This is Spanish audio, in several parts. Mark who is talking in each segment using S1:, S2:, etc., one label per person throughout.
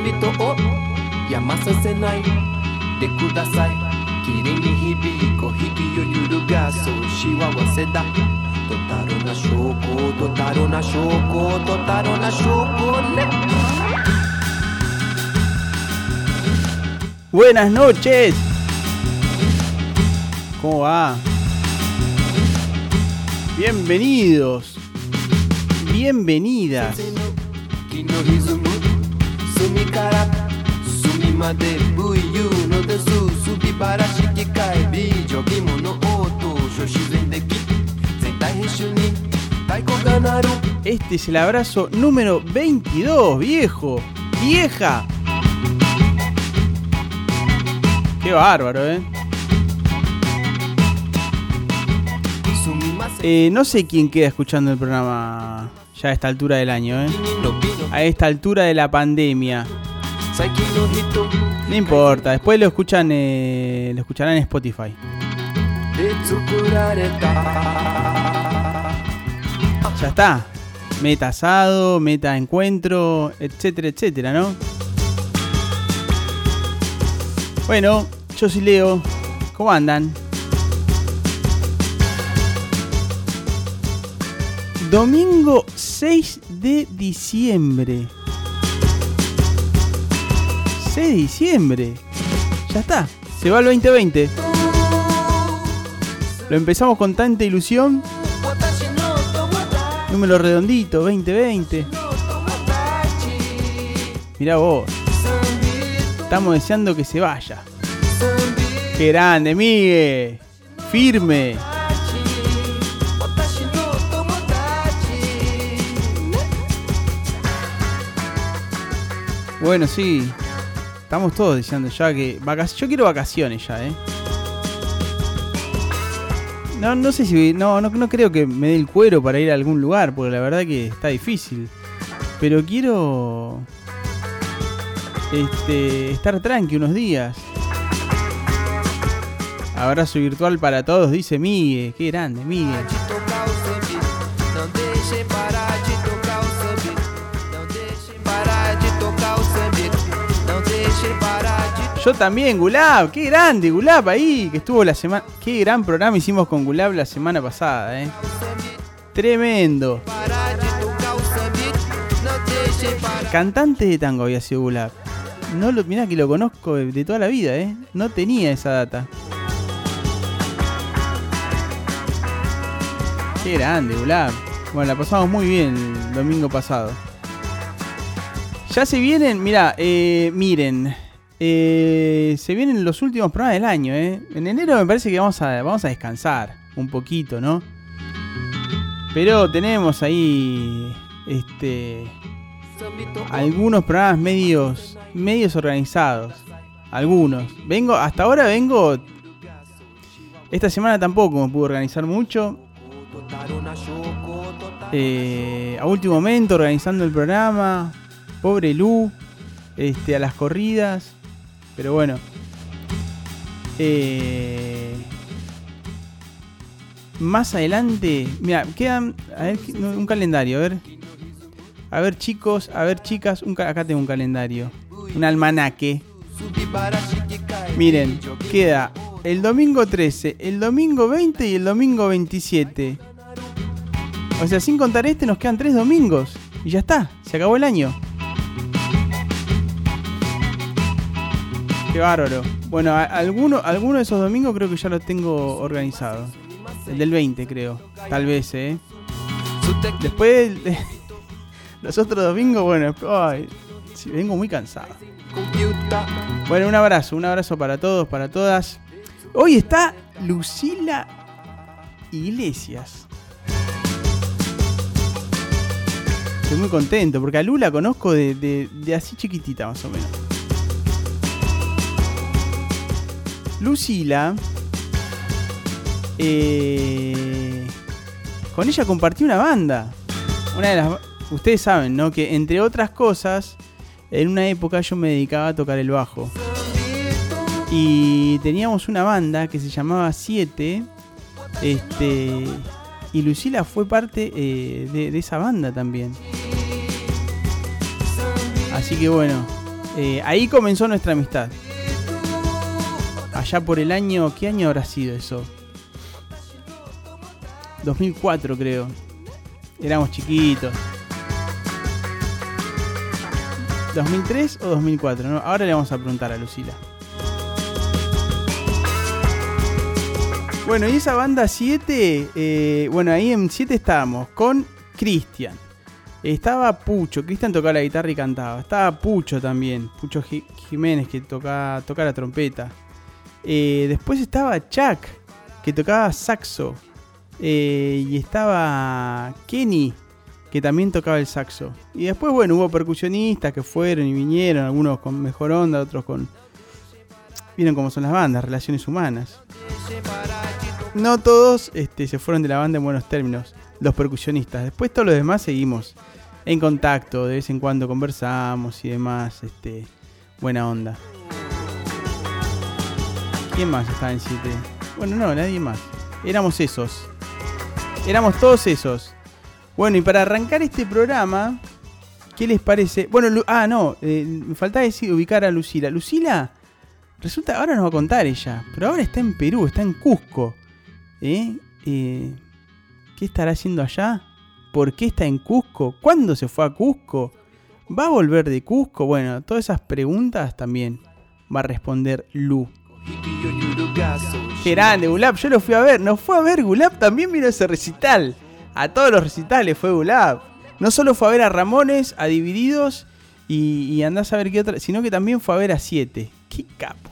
S1: Zombito o Yamasa senai De kudasai Kiri ni hibiko Hiki yo yuru ga Soshi wa waseda Totaro na shoko Totaro na shoko Totaro na shoko ne
S2: Buenas noches. ¿Cómo va? Bienvenidos. Bienvenidas.
S1: 木の歪む隅から隅まで VU のデスすびばらし機械 seni kara Sumimaderu yuno no desu Subibarashi kikae bijobi mono oto Shoshizen deki Zentai henshu ni Taiko ga naru
S2: Este es el abrazo número 22, viejo. ¡Vieja! Qué bárbaro, ¿eh? ¿eh? No sé quién queda escuchando el programa ya a esta altura del año, ¿eh? A esta altura de la pandemia. No importa, después lo escuchan, eh, lo escucharán en Spotify. Ya está. Meta asado, meta encuentro, etcétera, etcétera, ¿no? Bueno, yo sí leo. ¿Cómo andan? Domingo 6 de diciembre. 6 de diciembre. Ya está. Se va el 2020. Lo empezamos con tanta ilusión. Número redondito, 2020. Mirá vos. Estamos deseando que se vaya. ¡Qué grande, Migue! ¡Firme! Bueno, sí. Estamos todos deseando ya que. vacac- Yo quiero vacaciones ya, ¿eh? No, no sé si. No, no, no creo que me dé el cuero para ir a algún lugar, porque la verdad que está difícil. Pero quiero. Este. estar tranqui unos días. Abrazo virtual para todos, dice Migue. Qué grande, Migue. Yo también, Gulab, qué grande, Gulab ahí, que estuvo la semana. Qué gran programa hicimos con Gulab la semana pasada, eh. Tremendo. Cantante de tango había sido Gulab. No lo, mirá que lo conozco de, de toda la vida, eh. No tenía esa data. Qué grande, Gulab. Bueno, la pasamos muy bien el domingo pasado. Ya se vienen, mira, eh, miren. Eh, se vienen los últimos programas del año, ¿eh? En enero me parece que vamos a, vamos a descansar un poquito, ¿no? Pero tenemos ahí, este, algunos programas medios, medios organizados. Algunos. Vengo, hasta ahora vengo. Esta semana tampoco me pude organizar mucho. Eh, a último momento organizando el programa. Pobre Lu. Este, a las corridas. Pero bueno. Eh, más adelante. Mira, quedan. A ver, un calendario, a ver. A ver, chicos, a ver, chicas. Un, acá tengo un calendario. Un almanaque. Miren, queda el domingo 13, el domingo 20 y el domingo 27. O sea, sin contar este, nos quedan tres domingos. Y ya está, se acabó el año. Qué bárbaro. Bueno, alguno, de esos domingos creo que ya lo tengo organizado. El del 20, creo. Tal vez, ¿eh? Después, de- los otros domingos, bueno, ay, vengo muy cansado. Bueno, un abrazo, un abrazo para todos, para todas. Hoy está Lucila Iglesias. Estoy muy contento porque a Lu la conozco de así chiquitita más o menos. Lucila. eh, con ella compartí una banda. Una de las. Ustedes saben, ¿no? Que entre otras cosas, en una época yo me dedicaba a tocar el bajo. Y teníamos una banda que se llamaba 7. Este. Y Lucila fue parte eh, de, esa banda también. Así que bueno, Eh, ahí comenzó nuestra amistad. Allá por el año, ¿qué año habrá sido eso? 2004 creo. Éramos chiquitos. ¿2003 o 2004? Ahora le vamos a preguntar a Lucila. Bueno, y esa banda 7, eh, bueno, ahí en 7 estábamos con Cristian. Estaba Pucho, Cristian tocaba la guitarra y cantaba. Estaba Pucho también, Pucho Jiménez que tocaba, toca la trompeta. Eh, después estaba Chuck, que tocaba saxo. Eh, y estaba Kenny, que también tocaba el saxo. Y después, bueno, hubo percusionistas que fueron y vinieron, algunos con mejor onda, otros con... Vieron cómo son las bandas, relaciones humanas. No todos este, se fueron de la banda en buenos términos, los percusionistas. Después todos los demás seguimos en contacto, de vez en cuando conversamos y demás. Este, buena onda. ¿Quién más estaba en 7? Bueno, no, nadie más. Éramos esos. Éramos todos esos. Bueno, y para arrancar este programa, ¿qué les parece? Bueno, ah, no, eh, me faltaba decir, ubicar a Lucila. Lucila, resulta, ahora nos va a contar ella, pero ahora está en Perú, está en Cusco. ¿Eh? eh qué estará haciendo allá? ¿Por qué está en Cusco? ¿Cuándo se fue a Cusco? ¿Va a volver de Cusco? Bueno, todas esas preguntas también va a responder Lu. Qué grande, Gulab, yo lo fui a ver. Nos fue a ver Gulab, también vino ese recital. A todos los recitales fue Gulab. No solo fue a ver a Ramones, a Divididos y, andás a ver qué otra, sino que también fue a ver a Siete. Qué capo.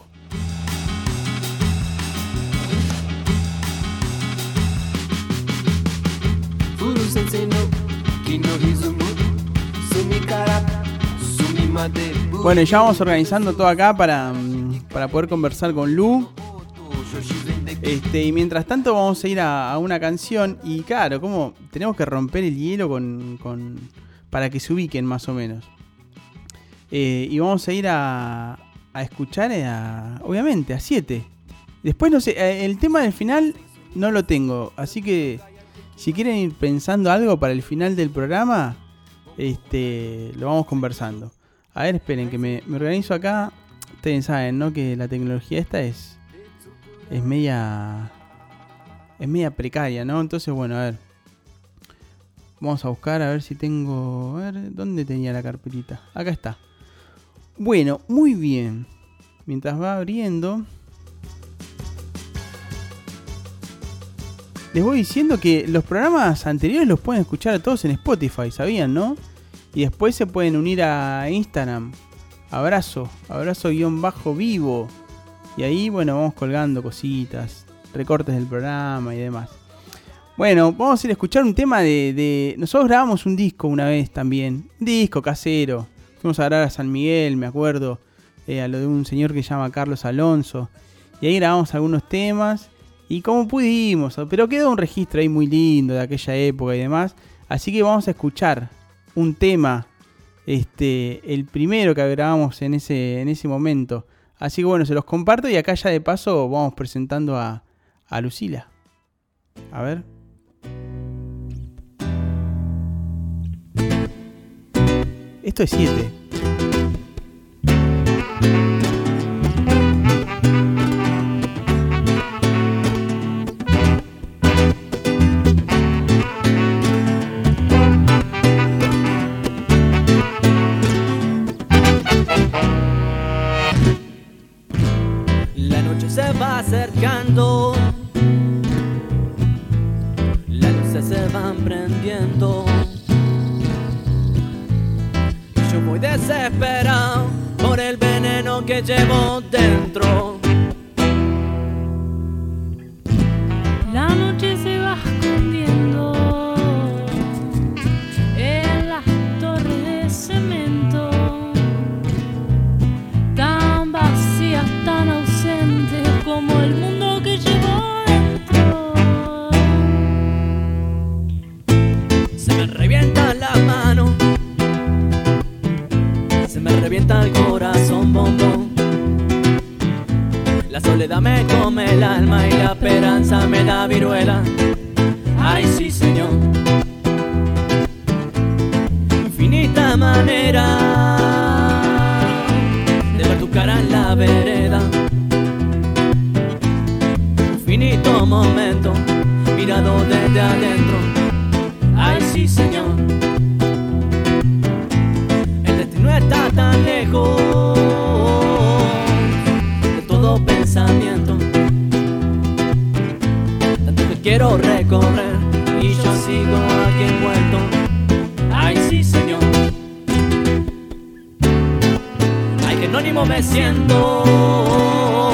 S2: Bueno, ya vamos organizando todo acá para, para poder conversar con Lu. Este, y mientras tanto vamos a ir a, una canción y claro, como tenemos que romper el hielo con, para que se ubiquen más o menos. Eh, y vamos a ir a, a escuchar, a, obviamente, a 7. Después no sé, eh, el tema del final no lo tengo, así que si quieren ir pensando algo para el final del programa, este, lo vamos conversando. A ver, esperen, que me, me organizo acá. Ustedes saben, ¿no? Que la tecnología esta es es media es media precaria, ¿no? Entonces, bueno, a ver. Vamos a buscar a ver si tengo, a ver, ¿dónde tenía la carpetita? Acá está. Bueno, muy bien. Mientras va abriendo, les voy diciendo que los programas anteriores los pueden escuchar todos en Spotify, ¿sabían, no? Y después se pueden unir a Instagram. Abrazo, abrazo guion bajo vivo. Y ahí, bueno, vamos colgando cositas, recortes del programa y demás. Bueno, vamos a ir a escuchar un tema de, Nosotros grabamos un disco una vez también. Un disco casero. Fuimos a grabar a San Miguel, me acuerdo. Eh, a lo de un señor que se llama Carlos Alonso. Y ahí grabamos algunos temas. Y como pudimos. Pero quedó un registro ahí muy lindo de aquella época y demás. Así que vamos a escuchar un tema. Este, el primero que grabamos en ese, en ese momento. Así que bueno, se los comparto y acá ya de paso vamos presentando a, a Lucila. A ver. Esto es 7.
S3: Acercando, las luces se van prendiendo. Yo muy desesperado por el veneno que llevo dentro. mata el corazón, bombón. La soledad me come el alma y la esperanza me da viruela. Ay, sí, señor. Infinita manera de ver tu cara en la vereda. Infinito momento mirado desde adentro quiero recorrer y yo sigo aquí envuelto. Ay, sí, Señor. Ay, que anónimo me siento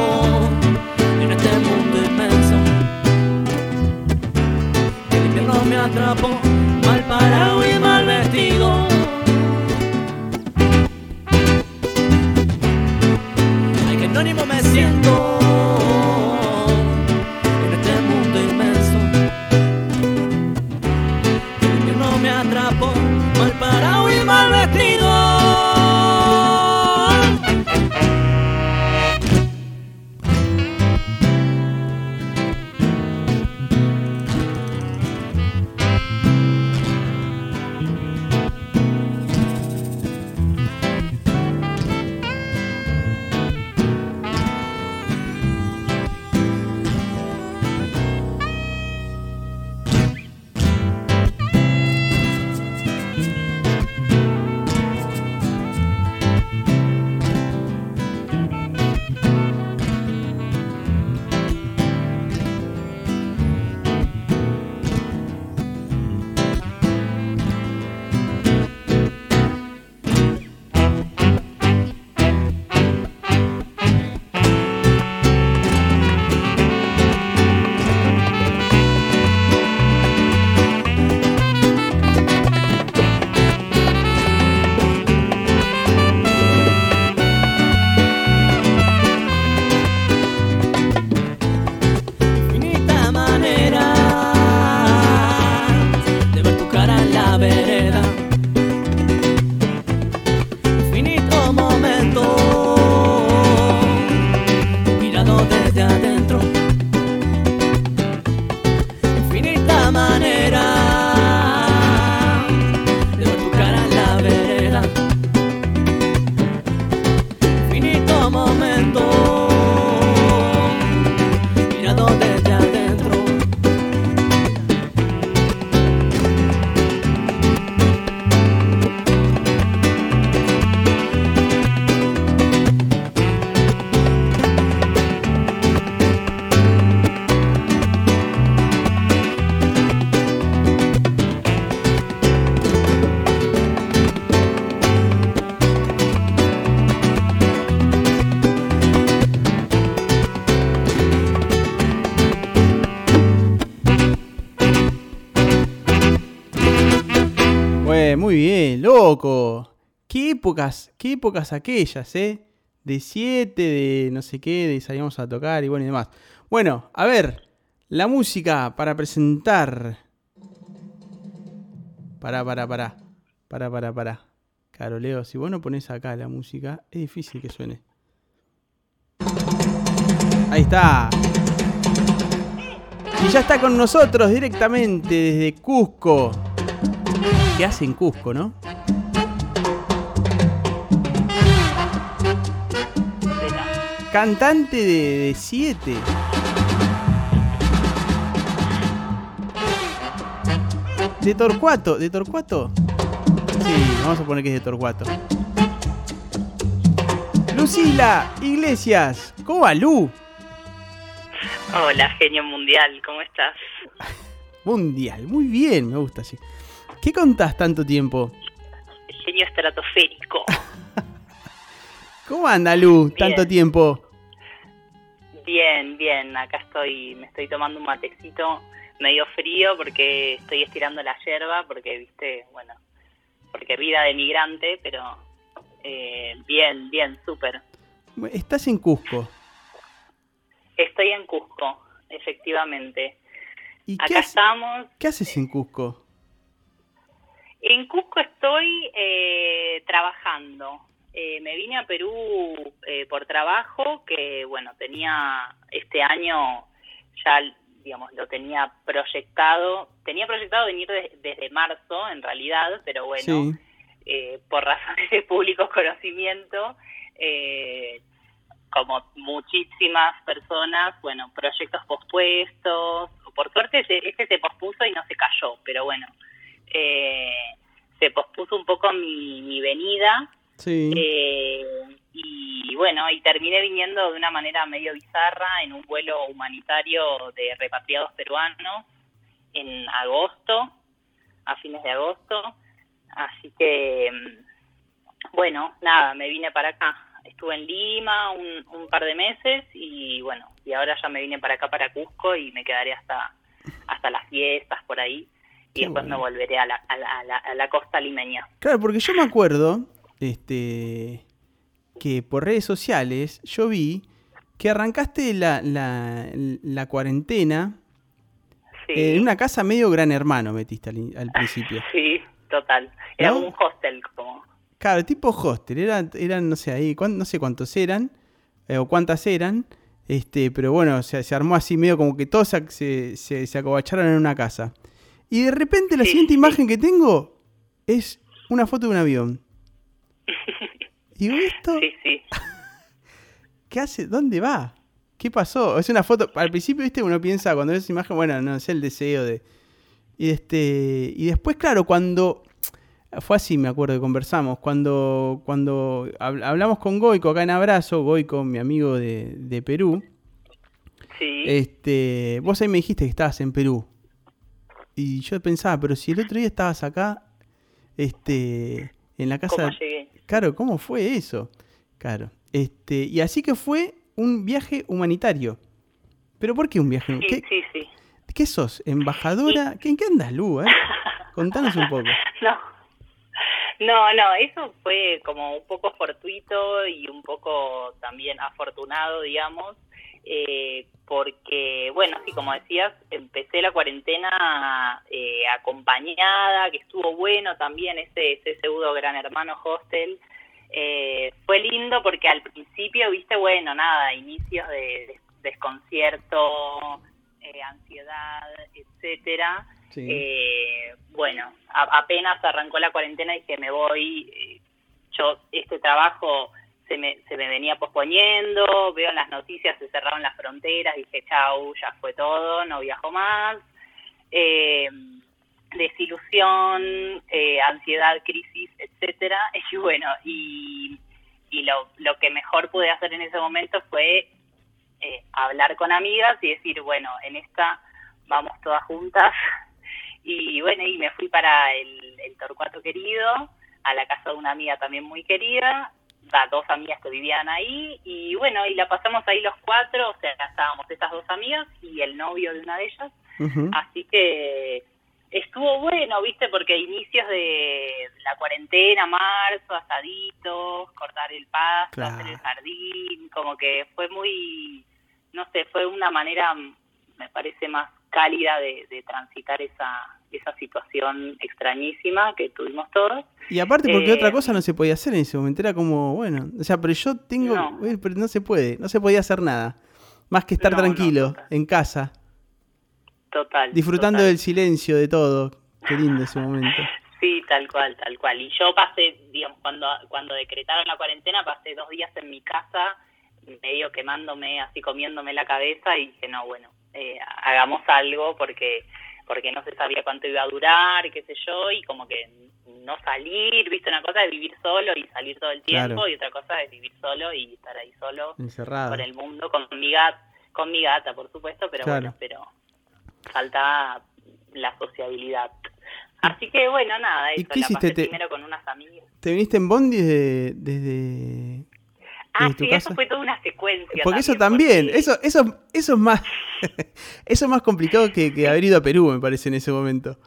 S2: muy bien, loco. Qué épocas, qué épocas aquellas, ¿eh? De 7, de no sé qué, de salíamos a tocar y bueno y demás. Bueno, a ver, la música para presentar. Pará, pará, pará. Pará, pará, pará. Caroleo, si vos no pones acá la música, es difícil que suene. Ahí está. Y ya está con nosotros directamente desde Cusco. ¿Qué hace en Cusco, no? Cantante de 7. De Torcuato, ¿de Torcuato? Sí, vamos a poner que es de Torcuato. Lucila Iglesias, ¿cómo va Lu?
S4: Hola, genio mundial, ¿cómo estás?
S2: Mundial, muy bien, me gusta así. ¿Qué contás tanto tiempo?
S4: Genio estratosférico.
S2: ¿Cómo anda Lu,
S4: Bien.
S2: tanto tiempo?
S4: Bien, bien, acá estoy, me estoy tomando un matecito medio frío porque estoy estirando la yerba, porque, viste, bueno, porque vida de migrante, pero eh, bien, bien, súper.
S2: Estás en Cusco.
S4: Estoy en Cusco, efectivamente.
S2: ¿Y qué,
S4: Acá
S2: hace-
S4: estamos.
S2: qué haces en Cusco?
S4: En Cusco estoy eh, trabajando. Eh, me vine a Perú eh, por trabajo, que bueno, tenía este año ya, digamos, lo tenía proyectado. Tenía proyectado venir de- desde marzo, en realidad, pero bueno,
S2: Sí.
S4: eh, por razones de público conocimiento, eh, como muchísimas personas, bueno, proyectos pospuestos. Por suerte este se pospuso y no se cayó, pero bueno, eh, se pospuso un poco mi, mi venida.
S2: Sí.
S4: Eh, y bueno, y terminé viniendo de una manera medio bizarra en un vuelo humanitario de repatriados peruanos en agosto, a fines de agosto. Así que, mm, bueno, nada, me vine para acá. Estuve en Lima un, un par de meses y bueno, y ahora ya me vine para acá, para Cusco y me quedaré hasta, hasta las fiestas por ahí. Y
S2: Qué
S4: después
S2: bueno.
S4: me volveré a la, a la, a la, a la costa limeña.
S2: Claro, porque yo me acuerdo, este, que por redes sociales yo vi que arrancaste la, la, cuarentena
S4: Sí.
S2: en una casa medio gran hermano, metiste al, in- al principio.
S4: Sí, total. Era
S2: ¿No?
S4: un hostel como...
S2: Claro, tipo hostel, eran, eran no sé, ahí, no sé cuántos eran, eh, o cuántas eran, este, pero bueno, se, se armó así medio como que todos se, se- se acobacharon en una casa. Y de repente la
S4: Sí,
S2: siguiente
S4: sí.
S2: imagen que tengo es una foto de un avión. Digo, ¿esto
S4: Sí, sí.
S2: qué hace? ¿Dónde va? ¿Qué pasó? Es una foto, al principio, viste, uno piensa cuando ves esa imagen, bueno, no sé, el deseo de... Y, este, y después, claro, cuando... Fue así, me acuerdo que conversamos. Cuando, cuando hab- hablamos con Goico acá en Abrazo, Goico, mi amigo de, de Perú,
S4: Sí.
S2: este, vos ahí me dijiste que estabas en Perú. Y yo pensaba, pero si el otro día estabas acá, este, en la casa...
S4: ¿Cómo llegué?
S2: Claro, ¿cómo fue eso? Claro. Este, y así que fue un viaje humanitario. ¿Pero por qué un viaje?
S4: Sí,
S2: ¿Qué,
S4: sí, sí.
S2: qué sos? ¿Embajadora? ¿Qué, ¿En qué andas, Lu? eh? Contanos un poco.
S4: No. No, no, eso fue como un poco fortuito y un poco también afortunado, digamos, eh, porque, bueno, sí, como decías, empecé la cuarentena eh, acompañada, que estuvo bueno también ese, ese pseudo gran hermano hostel. Eh, fue lindo porque al principio, viste, bueno, nada, inicios de des- desconcierto, eh, ansiedad, etcétera.
S2: Sí.
S4: Eh, bueno, a- apenas arrancó la cuarentena y que me voy, eh, yo este trabajo se me, se me venía posponiendo, veo en las noticias se cerraron las fronteras, dije chau, ya fue todo, no viajo más. Eh, desilusión, eh, ansiedad, crisis, etcétera. Y bueno, y, y lo, lo que mejor pude hacer en ese momento fue eh, hablar con amigas y decir, bueno, en esta vamos todas juntas. Y bueno, y me fui para el, el Torcuato querido, a la casa de una amiga también muy querida, a dos amigas que vivían ahí, y bueno, y la pasamos ahí los cuatro, o sea, estábamos estas dos amigas y el novio de una de ellas. Así que estuvo bueno, ¿viste? Porque inicios de la cuarentena, marzo, asaditos, cortar el pasto,
S2: Claro.
S4: hacer el jardín, como que fue muy, no sé, fue una manera, me parece, más cálida de, de transitar esa, esa situación extrañísima que tuvimos todos.
S2: Y aparte porque
S4: Eh,
S2: otra cosa no se podía hacer en ese momento, era como, bueno, o sea, pero yo tengo,
S4: No.
S2: pero no se puede, no se podía hacer nada. Más que estar
S4: No, no,
S2: tranquilo,
S4: total.
S2: en casa,
S4: Total.
S2: disfrutando
S4: total.
S2: del silencio, de todo. Qué lindo ese momento.
S4: Sí, tal cual, tal cual. Y yo pasé, digamos, cuando, cuando decretaron la cuarentena, pasé dos días en mi casa, medio quemándome, así comiéndome la cabeza, y dije, no, bueno, eh, hagamos algo porque porque no se sabía cuánto iba a durar, qué sé yo, y como que no salir, viste, una cosa es vivir solo y salir todo el tiempo,
S2: Claro.
S4: y otra cosa es vivir solo y estar ahí solo
S2: Encerrado.
S4: con el mundo, con mi gata, con mi gata, por supuesto, pero
S2: Claro.
S4: bueno, pero falta la sociabilidad. Así que bueno, nada,
S2: ¿Y
S4: eso,
S2: qué
S4: la
S2: hiciste?
S4: pasé
S2: Te-
S4: primero con unas amigas.
S2: ¿Te viniste en Bondi desde, desde
S4: Ah,
S2: ¿Desde tu
S4: sí,
S2: casa?
S4: eso fue toda una secuencia.
S2: Porque eso también,
S4: porque-
S2: eso, eso, eso es más, eso es más complicado que, que haber ido a Perú, me parece, en ese momento.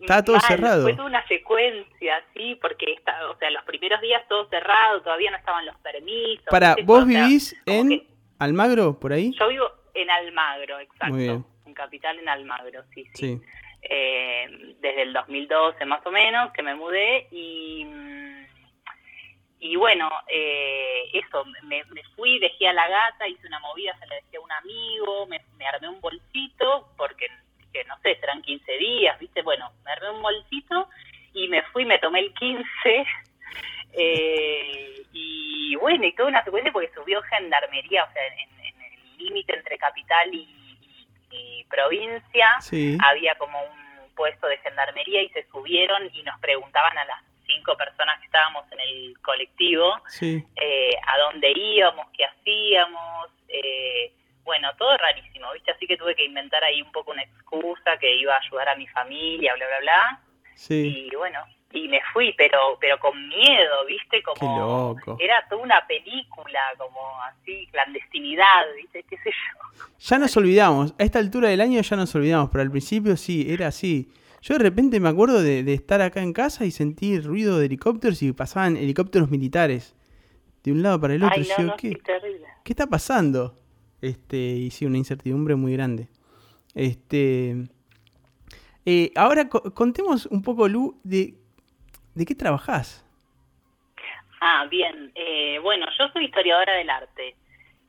S2: Estaba todo
S4: Mal,
S2: cerrado.
S4: Fue toda una secuencia, sí, porque está, o sea, los primeros días todo cerrado, todavía no estaban los permisos.
S2: Para, vos
S4: O sea,
S2: vivís en
S4: que
S2: Almagro, por ahí.
S4: Yo vivo en Almagro, exacto.
S2: Muy bien.
S4: En Capital, en Almagro, sí, sí.
S2: Sí.
S4: eh, desde el 2012 más o menos que me mudé y y bueno eh, eso me, me fui dejé a la gata hice una movida se la dejé a un amigo me, me armé un bolsito porque que no sé serán 15 días viste bueno me armé un bolsito y me fui me tomé el 15 eh, y bueno y toda una secuencia porque subió gendarmería, o sea, en, en el límite entre capital y, y- y provincia,
S2: Sí.
S4: había como un puesto de gendarmería y se subieron y nos preguntaban a las cinco personas que estábamos en el colectivo
S2: Sí.
S4: eh, a dónde íbamos, qué hacíamos, eh, bueno, todo rarísimo, ¿viste? Así que tuve que inventar ahí un poco una excusa que iba a ayudar a mi familia, bla, bla, bla,
S2: Sí.
S4: y bueno, y me fui, pero pero con miedo, ¿viste? Como
S2: Qué loco.
S4: era toda una película, como así, clandestinidad, ¿viste? ¿Qué sé yo?
S2: Ya nos olvidamos. A esta altura del año ya nos olvidamos, pero al principio sí, era así. Yo de repente me acuerdo de, de estar acá en casa y sentir ruido de helicópteros y pasaban helicópteros militares de un lado para el otro.
S4: Ay,
S2: Y
S4: no,
S2: yo,
S4: no,
S2: ¿qué,
S4: qué terrible.
S2: ¿Qué está pasando? Este, y sí, una incertidumbre muy grande. Este. eh, ahora co- contemos un poco, Lu, de, de qué trabajás.
S4: Ah, bien. Eh, bueno, yo soy historiadora del arte.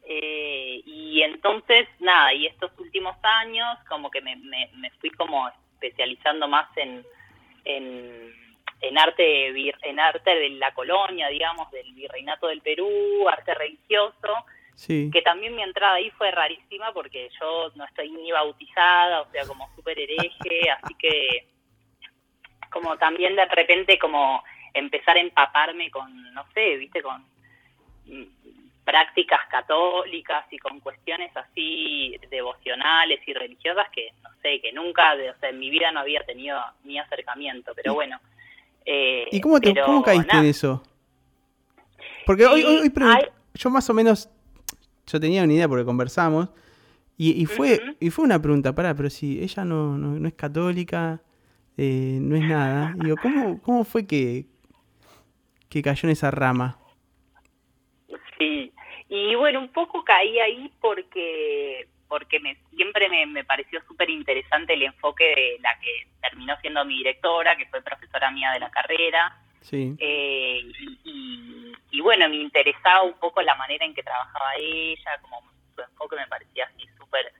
S4: Eh, y entonces, nada, y estos últimos años como que me, me, me fui como especializando más en, en, en arte en arte de la colonia, digamos, del virreinato del Perú, arte religioso,
S2: Sí.
S4: que también mi entrada ahí fue rarísima porque yo no estoy ni bautizada, o sea, como súper hereje, así que como también de repente como empezar a empaparme con, no sé, viste, con prácticas católicas y con cuestiones así devocionales y religiosas que, no sé, que nunca, de- o sea, en mi vida no había tenido ni acercamiento, pero
S2: ¿Y-
S4: bueno. eh,
S2: ¿Y cómo, te,
S4: pero
S2: cómo caíste
S4: nada.
S2: en eso? Porque hoy, hoy,
S4: hay-
S2: yo más o menos, yo tenía una idea porque conversamos, y, y fue y fue una pregunta, pará, pero si ella no, no, no es católica, eh, no es nada, digo, ¿cómo, cómo fue que, que cayó en esa rama?
S4: Sí, y bueno, un poco caí ahí porque porque me, siempre me, me pareció súper interesante el enfoque de la que terminó siendo mi directora, que fue profesora mía de la carrera,
S2: Sí,
S4: eh, y, y- y bueno, me interesaba un poco la manera en que trabajaba ella, como su enfoque me parecía así súper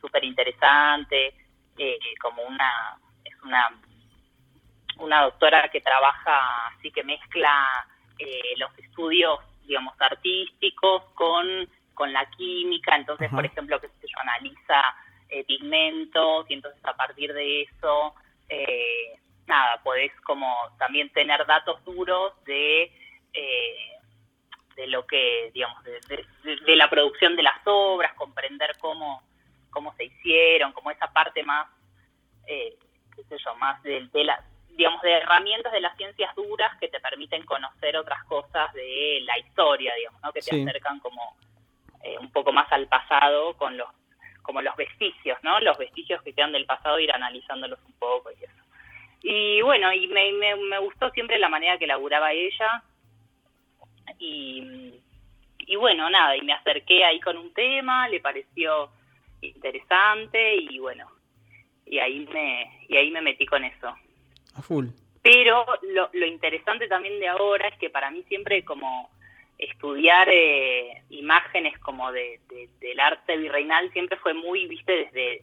S4: súper interesante, eh, como una es una una doctora que trabaja así que mezcla eh, los estudios digamos artísticos con con la química entonces
S2: Ajá.
S4: por ejemplo que se yo analiza eh, pigmentos y entonces a partir de eso eh, nada podés como también tener datos duros de eh, de lo que digamos de, de- de- de la producción de las obras comprender cómo cómo se hicieron como esa parte más eh, qué sé yo más de, de la digamos de herramientas de las ciencias duras que te permiten conocer otras cosas de la historia digamos ¿no? que te
S2: Sí.
S4: acercan como eh, un poco más al pasado con los como los vestigios no los vestigios que quedan del pasado ir analizándolos un poco y eso y bueno y me, me, me gustó siempre la manera que laburaba ella y, y bueno, nada, y me acerqué ahí con un tema, le pareció interesante y bueno, y ahí me, y ahí me metí con eso.
S2: A full.
S4: Pero lo, lo interesante también de ahora es que para mí siempre como estudiar eh, imágenes como de, de- del arte virreinal siempre fue muy, viste, desde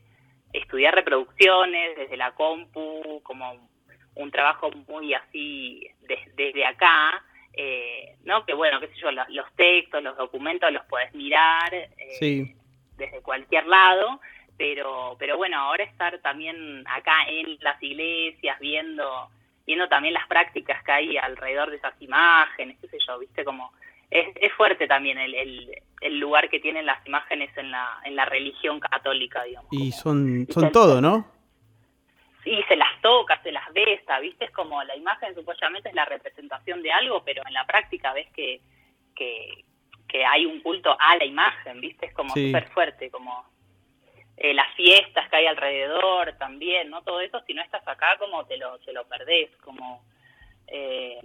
S4: estudiar reproducciones, desde la compu, como un trabajo muy así des- desde acá, eh, ¿no? Que bueno, qué sé yo, los, los textos, los documentos los puedes mirar eh,
S2: Sí,
S4: desde cualquier lado, pero pero bueno, ahora estar también acá en las iglesias viendo viendo también las prácticas que hay alrededor de esas imágenes, qué sé yo, viste como es, es fuerte también el, el, el lugar que tienen las imágenes en la en la religión católica, digamos.
S2: y son,
S4: y
S2: son todo, ¿no?
S4: Sí, se las toca, se las besa, ¿viste? Es como la imagen supuestamente es la representación de algo, pero en la práctica ves que, que, que hay un culto a la imagen, ¿viste? Es como
S2: Sí.
S4: súper fuerte, como eh, las fiestas que hay alrededor también, ¿no? Todo eso, si no estás acá, como te lo, te lo perdés, como... Eh,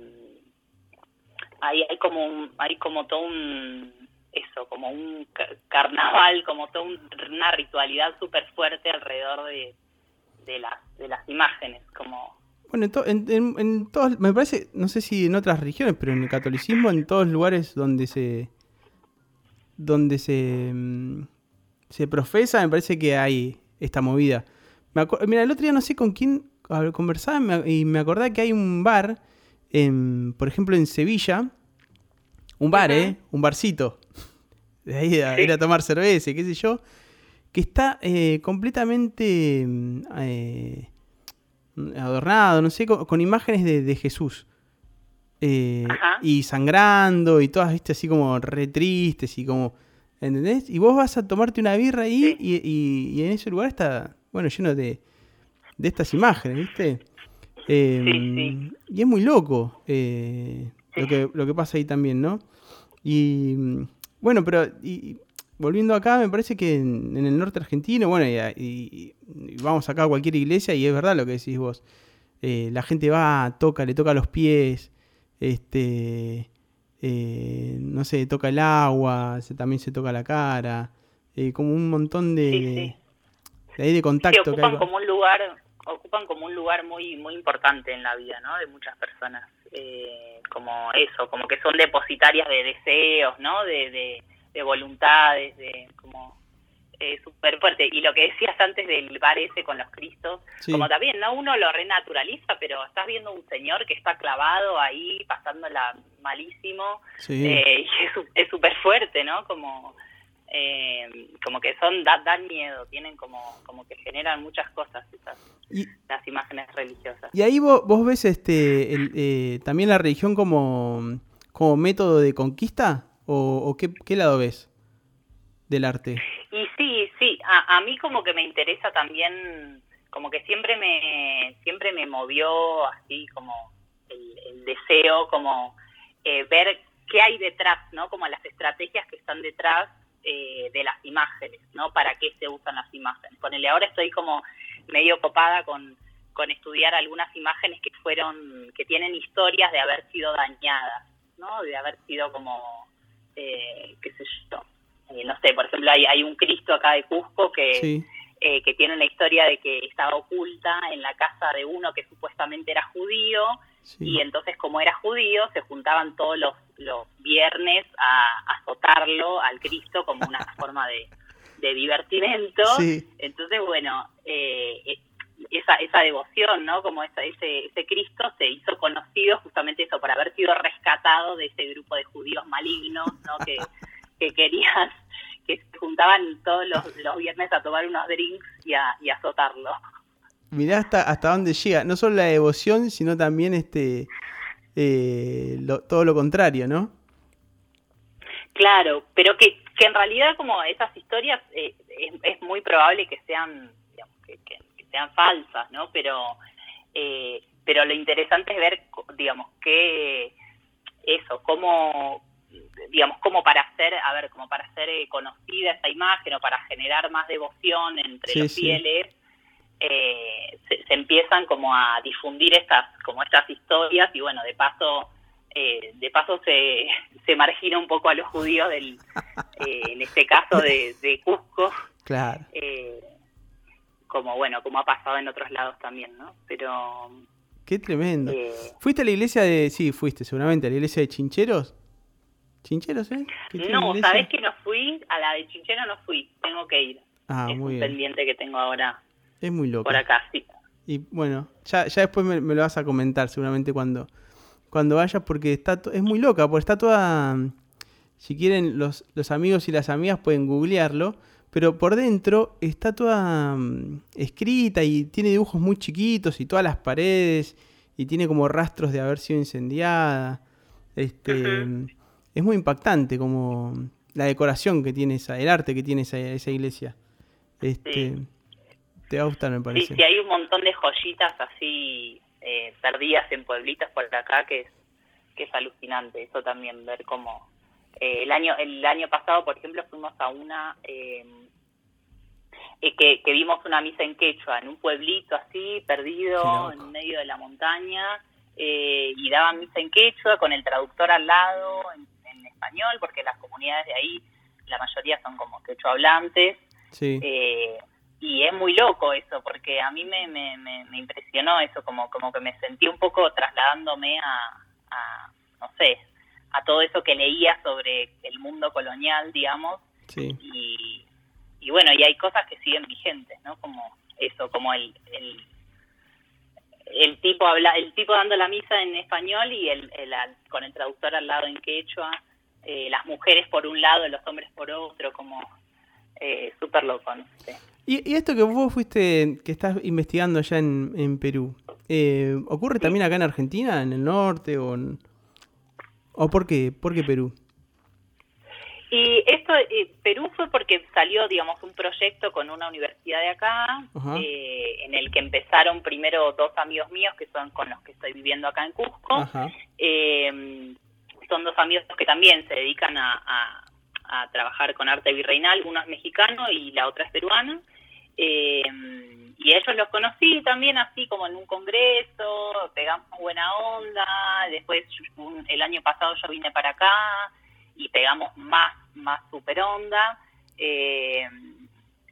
S4: hay, hay como un, hay como todo un eso como un ca- carnaval como toda un- una ritualidad súper fuerte alrededor de, de las de las imágenes como
S2: Bueno, en, to- en, en- en todos, me parece, no sé si en otras religiones, pero en el catolicismo, en todos lugares donde se, donde se, mm, se profesa, me parece que hay esta movida. Mira, el otro día no sé con quién conversaba y me acordaba que hay un bar, en, por ejemplo, en Sevilla, un bar. ¿eh? Un barcito. De ahí a ir a tomar cerveza, qué sé yo. Que está eh, completamente eh, adornado, no sé, con, con imágenes de, de Jesús. Eh, y sangrando y todas, viste, así como re tristes y como, ¿entendés? Y vos vas a tomarte una birra ahí
S4: Sí.
S2: y, y- y en ese lugar está, bueno, lleno de, de estas imágenes, ¿viste? Eh,
S4: sí.
S2: Y es muy loco eh, lo, que, lo que pasa ahí también, ¿no? Y bueno, pero y- volviendo acá, me parece que en, en el norte argentino, bueno, y vamos acá a cualquier iglesia y es verdad lo que decís vos. Eh, la gente va, toca, le toca los pies, este, eh, no sé, toca el agua, se, también se toca la cara, eh, como un montón de,
S4: Sí, sí.
S2: de ahí de
S4: Sí,
S2: contacto que hay.
S4: ocupan como un lugar, ocupan como un lugar muy muy importante en la vida, ¿no? De muchas personas, Eh, como eso, como que son depositarias de deseos, ¿no? De, de, de voluntades, de como eh, súper fuerte. Y lo que decías antes del bar ese con los cristos,
S2: Sí.
S4: como también, ¿no? Uno lo renaturaliza, pero estás viendo un señor que está clavado ahí, pasándola malísimo,
S2: Sí.
S4: eh, y es súper fuerte, ¿no? Como eh, como que son da- dan miedo, tienen como como que generan muchas cosas esas
S2: Y,
S4: las imágenes religiosas.
S2: y ahí vos, vos ves este el, eh, también la religión como, como método de conquista o, o qué, qué lado ves del arte.
S4: Y sí, sí, a, a mí como que me interesa también, como que siempre me siempre me movió así como el, deseo, como eh, ver qué hay detrás, ¿no? Como las estrategias que están detrás eh, de las imágenes, ¿no? Para qué se usan las imágenes. Ponele, ahora estoy como medio copada con, con estudiar algunas imágenes que fueron, que tienen historias de haber sido dañadas, ¿no? De haber sido como, eh, qué sé yo, eh, no sé, por ejemplo, hay, hay un Cristo acá de Cusco que,
S2: Sí,
S4: eh, que tiene la historia de que estaba oculta en la casa de uno que supuestamente era judío
S2: sí.
S4: y entonces como era judío se juntaban todos los, los viernes a azotarlo al Cristo como una forma de, de divertimento.
S2: Sí.
S4: Entonces, bueno, eh, eh, esa, esa devoción, ¿no? Como esa, ese, ese Cristo se hizo conocido justamente eso, por haber sido rescatado de ese grupo de judíos malignos, ¿no? Que, que querían, que se juntaban todos los, los viernes a tomar unos drinks y a, y a azotarlo.
S2: Mirá hasta, hasta dónde llega, no solo la devoción, sino también este eh, lo- todo lo contrario, ¿no?
S4: Claro, pero que, que en realidad como esas historias eh, es, es muy probable que sean digamos, que, que- que sean falsas, ¿no? Pero eh, pero lo interesante es ver, digamos, que eso, cómo digamos, como para hacer, a ver, como para hacer eh, conocida esa imagen o para generar más devoción entre
S2: Sí,
S4: los
S2: sí.
S4: fieles, eh, se, se empiezan como a difundir estas, como estas historias y bueno, de paso, eh, de paso se, se margina un poco a los judíos del, eh, en este caso de, de Cusco,
S2: Claro.
S4: eh, como bueno, como ha pasado en otros lados también, ¿no? Pero
S2: Qué tremendo. ¿Fuiste a la iglesia de... Sí, fuiste seguramente, a la iglesia de Chincheros? ¿Chincheros, eh? ¿Que tiene
S4: no, sabés que no fui, a la de Chinchero no fui, tengo que ir.
S2: Ah,
S4: es
S2: muy
S4: un
S2: bien.
S4: pendiente que tengo ahora
S2: Es muy loco.
S4: por acá, sí.
S2: Y bueno, ya, ya después me, me lo vas a comentar seguramente cuando, cuando vayas, porque está es muy loca, porque está toda... Si quieren, los, los amigos y las amigas pueden googlearlo, pero por dentro está toda mm, escrita y tiene dibujos muy chiquitos y todas las paredes y tiene como rastros de haber sido incendiada. Este. Es muy impactante como la decoración que tiene esa, el arte que tiene esa, esa iglesia. Este,
S4: Sí.
S2: Te va a gustar, me parece.
S4: sí, hay un montón de joyitas así eh, perdidas en pueblitos por acá que es, que es alucinante. Eso también, ver cómo... eh, el año el año pasado, por ejemplo, fuimos a una... eh, eh, que, que vimos una misa en quechua, en un pueblito así, perdido, en medio de la montaña, eh, y daban misa en quechua con el traductor al lado, en español, porque las comunidades de ahí, la mayoría son como quechua hablantes,
S2: Sí.
S4: eh, y es muy loco eso, porque a mí me, me, me, me impresionó eso, como, como que me sentí un poco trasladándome a, a, no sé, a todo eso que leía sobre el mundo colonial, digamos,
S2: Sí.
S4: y, y bueno, y hay cosas que siguen vigentes, ¿no? Como eso, como el, el, el tipo habla, el tipo dando la misa en español y el, el al- con el traductor al lado en quechua, eh, las mujeres por un lado, los hombres por otro, como eh, súper loco, no sé.
S2: Y, y esto que vos fuiste, que estás investigando allá en, en Perú, eh, ¿ocurre también acá en Argentina, en el norte o en- ¿O por qué? ¿Por qué Perú?
S4: Y esto, eh, Perú fue porque salió, digamos, un proyecto con una universidad de acá, eh, en el que empezaron primero dos amigos míos, que son con los que estoy viviendo acá en Cusco. Eh, son dos amigos que también se dedican a, a- a trabajar con arte virreinal, uno es mexicano y la otra es peruana. Eh, y ellos los conocí también así como en un congreso, pegamos buena onda, después un- el año pasado yo vine para acá y pegamos más, más super onda. Eh,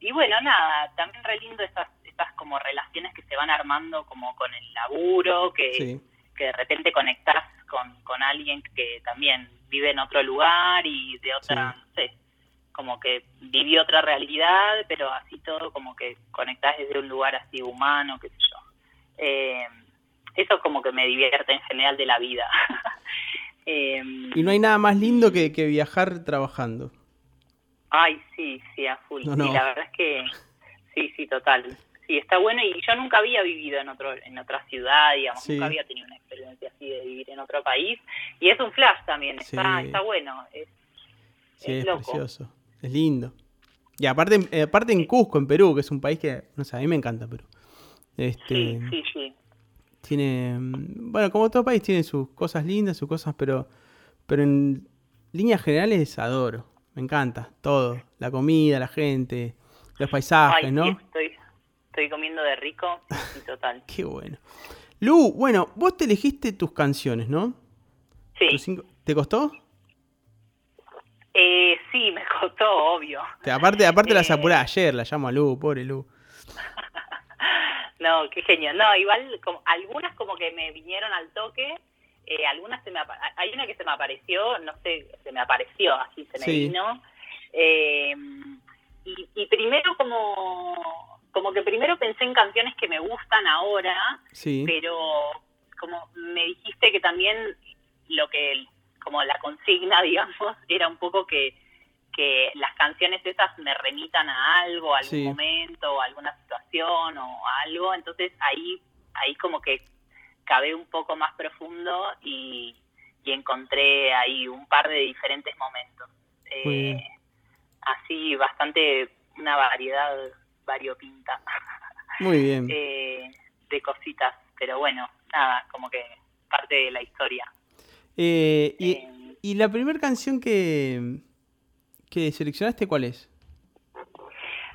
S4: y bueno, nada, también re lindo esas, esas como relaciones que se van armando como con el laburo, que,
S2: Sí.
S4: que de repente conectás con, con alguien que también vive en otro lugar y de otra,
S2: Sí.
S4: no sé, como que vivió otra realidad, pero así todo como que conectás desde un lugar así humano, qué sé yo. Eh, eso como que me divierte en general de la vida. Eh,
S2: Y no hay nada más lindo que, que viajar trabajando.
S4: Ay, sí, sí, a full.
S2: No, no.
S4: la verdad es que sí, sí, total. Sí, está bueno y yo nunca había vivido en otro en otra ciudad, digamos,
S2: Sí.
S4: nunca había tenido una experiencia así de vivir en otro país y es un flash también, está
S2: Sí.
S4: está bueno. Es,
S2: Sí,
S4: Es
S2: es,
S4: loco.
S2: precioso. Es lindo. Y aparte, eh, aparte en Cusco, en Perú, que es un país que, no sé, a mí me encanta Perú. Este,
S4: sí, sí, sí.
S2: tiene, bueno, como todo país tiene sus cosas lindas, sus cosas, pero, pero en líneas generales adoro. Me encanta todo, la comida, la gente, los paisajes,
S4: Ay,
S2: ¿no?
S4: sí, estoy estoy comiendo de rico, sí, total.
S2: Qué bueno. Lu, bueno, vos te elegiste tus canciones, ¿no?
S4: Sí.
S2: Cinco- ¿Te costó?
S4: Eh, sí, me costó, obvio.
S2: Te- aparte, aparte las
S4: Eh.
S2: apuré ayer, la llamo a Lu, pobre Lu.
S4: No, qué genio. No, igual como, algunas como que me vinieron al toque, eh, algunas se me hay una que se me apareció, no sé, se me apareció, así se me
S2: Sí.
S4: vino. Eh, y, y primero como como que primero pensé en canciones que me gustan ahora,
S2: Sí.
S4: pero como me dijiste que también lo que como la consigna, digamos, era un poco que que las canciones esas me remitan a algo, a algún
S2: Sí.
S4: momento, a alguna situación o a algo, entonces ahí ahí como que cabé un poco más profundo y, y encontré ahí un par de diferentes momentos. Eh, así bastante una variedad variopinta
S2: Muy bien.
S4: eh, de cositas, pero bueno, nada, como que parte de la historia.
S2: Eh, y,
S4: Eh,
S2: y la primera canción que, que seleccionaste, ¿cuál es?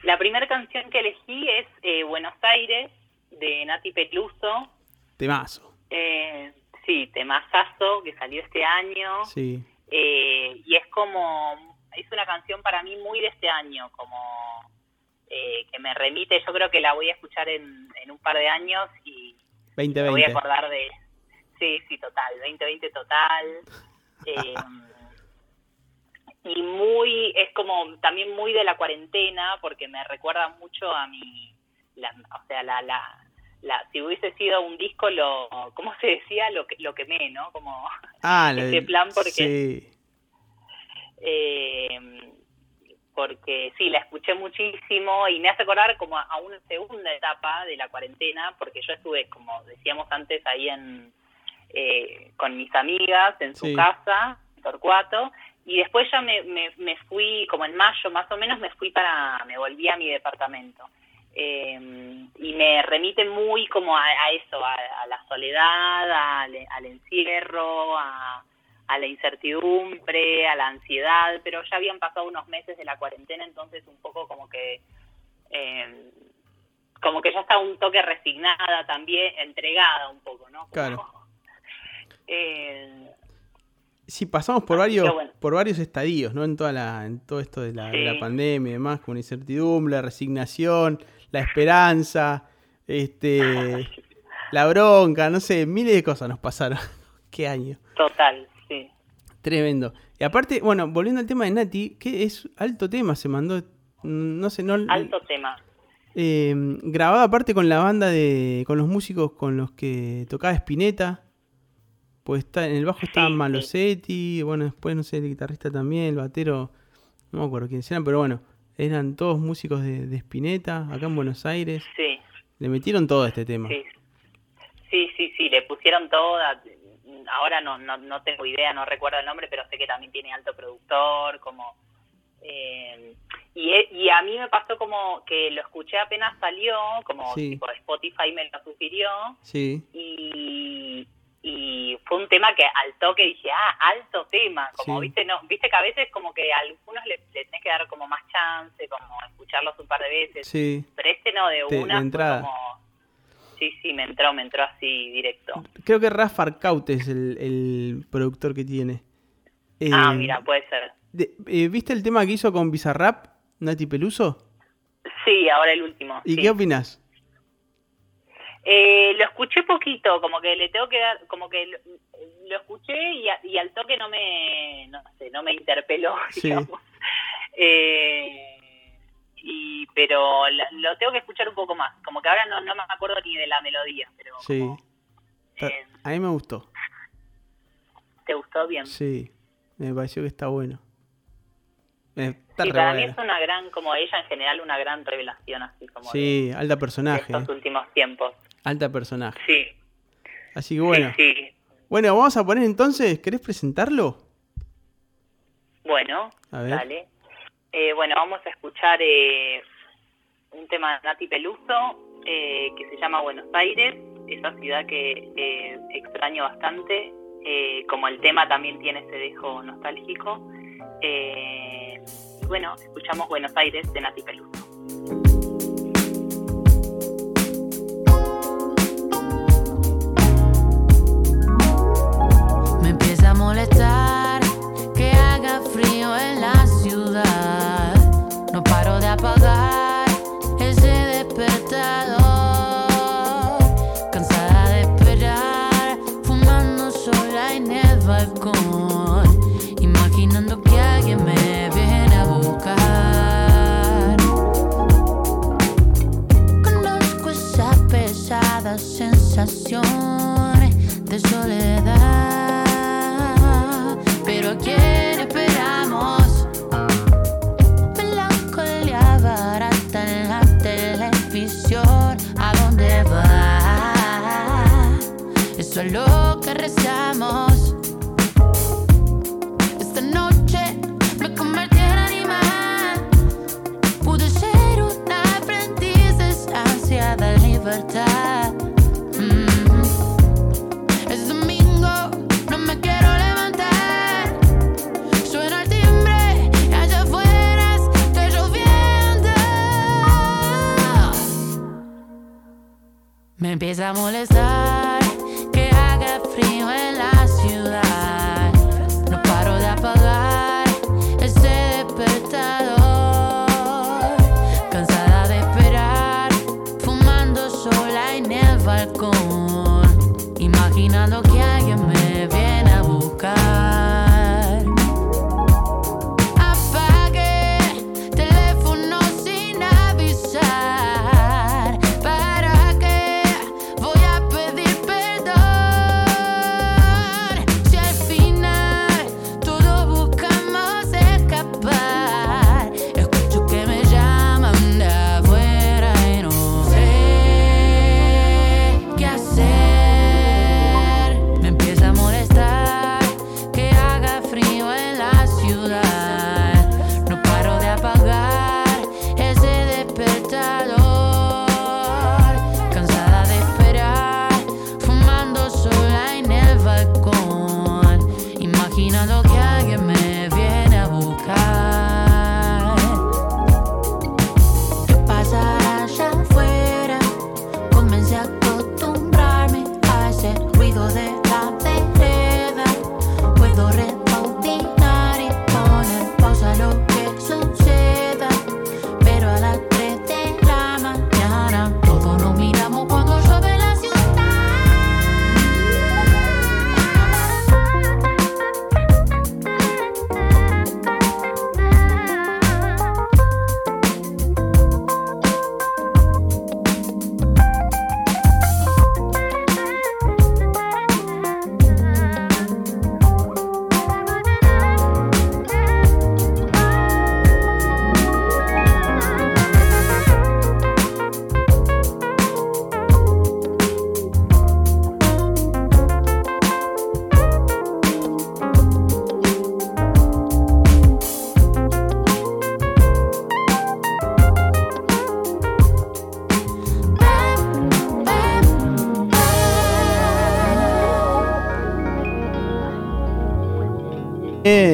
S4: La primera canción que elegí es eh, Buenos Aires, de Nati Peluso.
S2: Temazo.
S4: Eh, sí, temazazo que salió este año.
S2: Sí.
S4: Eh, y es como, es una canción para mí muy de este año, como eh, que me remite, yo creo que la voy a escuchar en, en un par de años y me voy a
S2: 2020.
S4: acordar de, sí, sí, total, 2020 total. Eh, y muy, es como también muy de la cuarentena, porque me recuerda mucho a mi, la, o sea, la, la, la, si hubiese sido un disco, lo, ¿cómo se decía? Lo, que lo quemé, ¿no? Como,
S2: Ah,
S4: ese plan porque-
S2: Sí.
S4: eh, porque sí, la escuché muchísimo y me hace acordar como a una segunda etapa de la cuarentena, porque yo estuve, como decíamos antes, ahí en eh, con mis amigas en su
S2: Sí.
S4: casa, Torcuato, y después ya me, me, me fui, como en mayo más o menos, me fui para, me volví a mi departamento. Eh, y me remite muy como a, a eso, a, a la soledad, al, al encierro, a, a la incertidumbre, a la ansiedad, pero ya habían pasado unos meses de la cuarentena, entonces un poco como que eh, como que ya estaba un toque resignada también, entregada un poco, ¿no? Como,
S2: Claro.
S4: eh,
S2: Sí, pasamos por varios,
S4: bueno.
S2: por varios estadios, ¿no? En toda la, en todo esto de la, de la pandemia y demás, con incertidumbre, la resignación, la esperanza, este la bronca, no sé, miles de cosas nos pasaron. Qué año.
S4: total.
S2: Tremendo. Y aparte, bueno, volviendo al tema de Nati, que es alto tema, se mandó, mm, no sé, no
S4: Alto tema.
S2: eh, grabado aparte con la banda de, con los músicos con los que tocaba Spinetta. Pues está, en el bajo estaba
S4: Sí, sí.
S2: Malosetti, bueno, después no sé, el guitarrista también, el batero, no me acuerdo quiénes eran, pero bueno, eran todos músicos de, de Spinetta, acá en Buenos Aires.
S4: Sí,
S2: Le metieron todo a este tema.
S4: sí. Sí, sí, sí, le pusieron toda. Ahora no, no, no tengo idea, no recuerdo el nombre, pero sé que también tiene alto productor, como... eh, y, e- y a mí me pasó como que lo escuché apenas salió, como
S2: Sí.
S4: tipo Spotify me lo sugirió,
S2: Sí,
S4: y, y fue un tema que al toque dije, ah, alto tema, como
S2: Sí.
S4: viste, no, viste que a veces como que a algunos le, le tenés que dar como más chance, como escucharlos un par de veces,
S2: sí.
S4: pero este no, de
S2: Te- de
S4: una fue
S2: entrada.
S4: como, sí, sí, me entró, me entró así directo.
S2: Creo que Rafa Arcaut es el, el productor que tiene.
S4: ah,
S2: Eh,
S4: mira, puede ser.
S2: de- eh, ¿Viste el tema que hizo con Bizarrap, Nati Peluso?
S4: Sí, ahora el último.
S2: ¿Y
S4: sí.
S2: qué opinás?
S4: Eh, lo escuché poquito, como que le tengo que dar, como que lo, lo escuché y, a- y al toque no me, no sé, no me interpeló,
S2: Sí.
S4: digamos. Eh, y, pero lo tengo que escuchar un poco más, como que ahora no, no me acuerdo ni de la melodía, pero
S2: Sí.
S4: como, eh,
S2: A mí me gustó.
S4: ¿te gustó bien?
S2: Sí, me pareció que está bueno. Eh, Está
S4: Sí, para mí es una gran, como ella en general, una gran revelación, así como
S2: Sí, alta
S4: de
S2: personaje.
S4: estos últimos tiempos.
S2: Alta personaje.
S4: Sí,
S2: Así que bueno.
S4: sí, sí.
S2: Bueno, vamos a poner entonces, ¿querés presentarlo?
S4: Bueno,
S2: A ver.
S4: dale. Eh, bueno, vamos a escuchar eh, un tema de Nati Peluso eh, que se llama Buenos Aires, esa ciudad que extraño bastante, eh, como el tema también tiene ese dejo nostálgico. Eh, bueno, escuchamos Buenos Aires de Nati Peluso.
S5: Empieza a molestar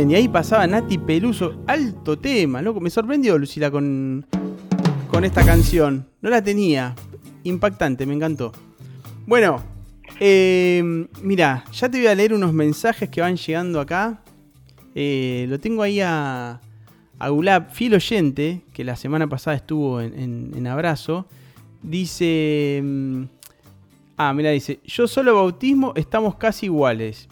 S5: Y
S2: ahí pasaba Nati Peluso, alto tema, loco. Me sorprendió Lucila con, con esta canción. No la tenía. Impactante, me encantó. Bueno, eh, mira, ya te voy a leer unos mensajes que van llegando acá. Eh, lo tengo ahí a, a Gulab, fiel oyente, que la semana pasada estuvo en, en- en abrazo. Dice. mm, Ah, mira, dice. Yo solo bautismo estamos casi iguales.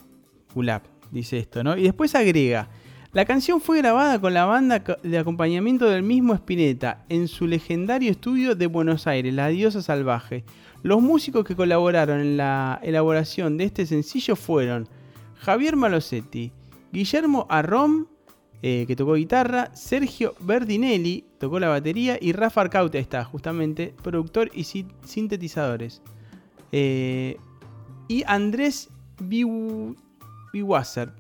S2: Gulab, dice esto, ¿no? Y después agrega. La canción fue grabada con la banda de acompañamiento del mismo Spinetta en su legendario estudio de Buenos Aires, La Diosa Salvaje. Los músicos que colaboraron en la elaboración de este sencillo fueron Javier Malosetti, Guillermo Arrom, eh, que tocó guitarra, Sergio Berdinelli, tocó la batería, y Rafa Arcaute, está, justamente, productor y si- sintetizadores. Eh, y Andrés Biu- Biwasser,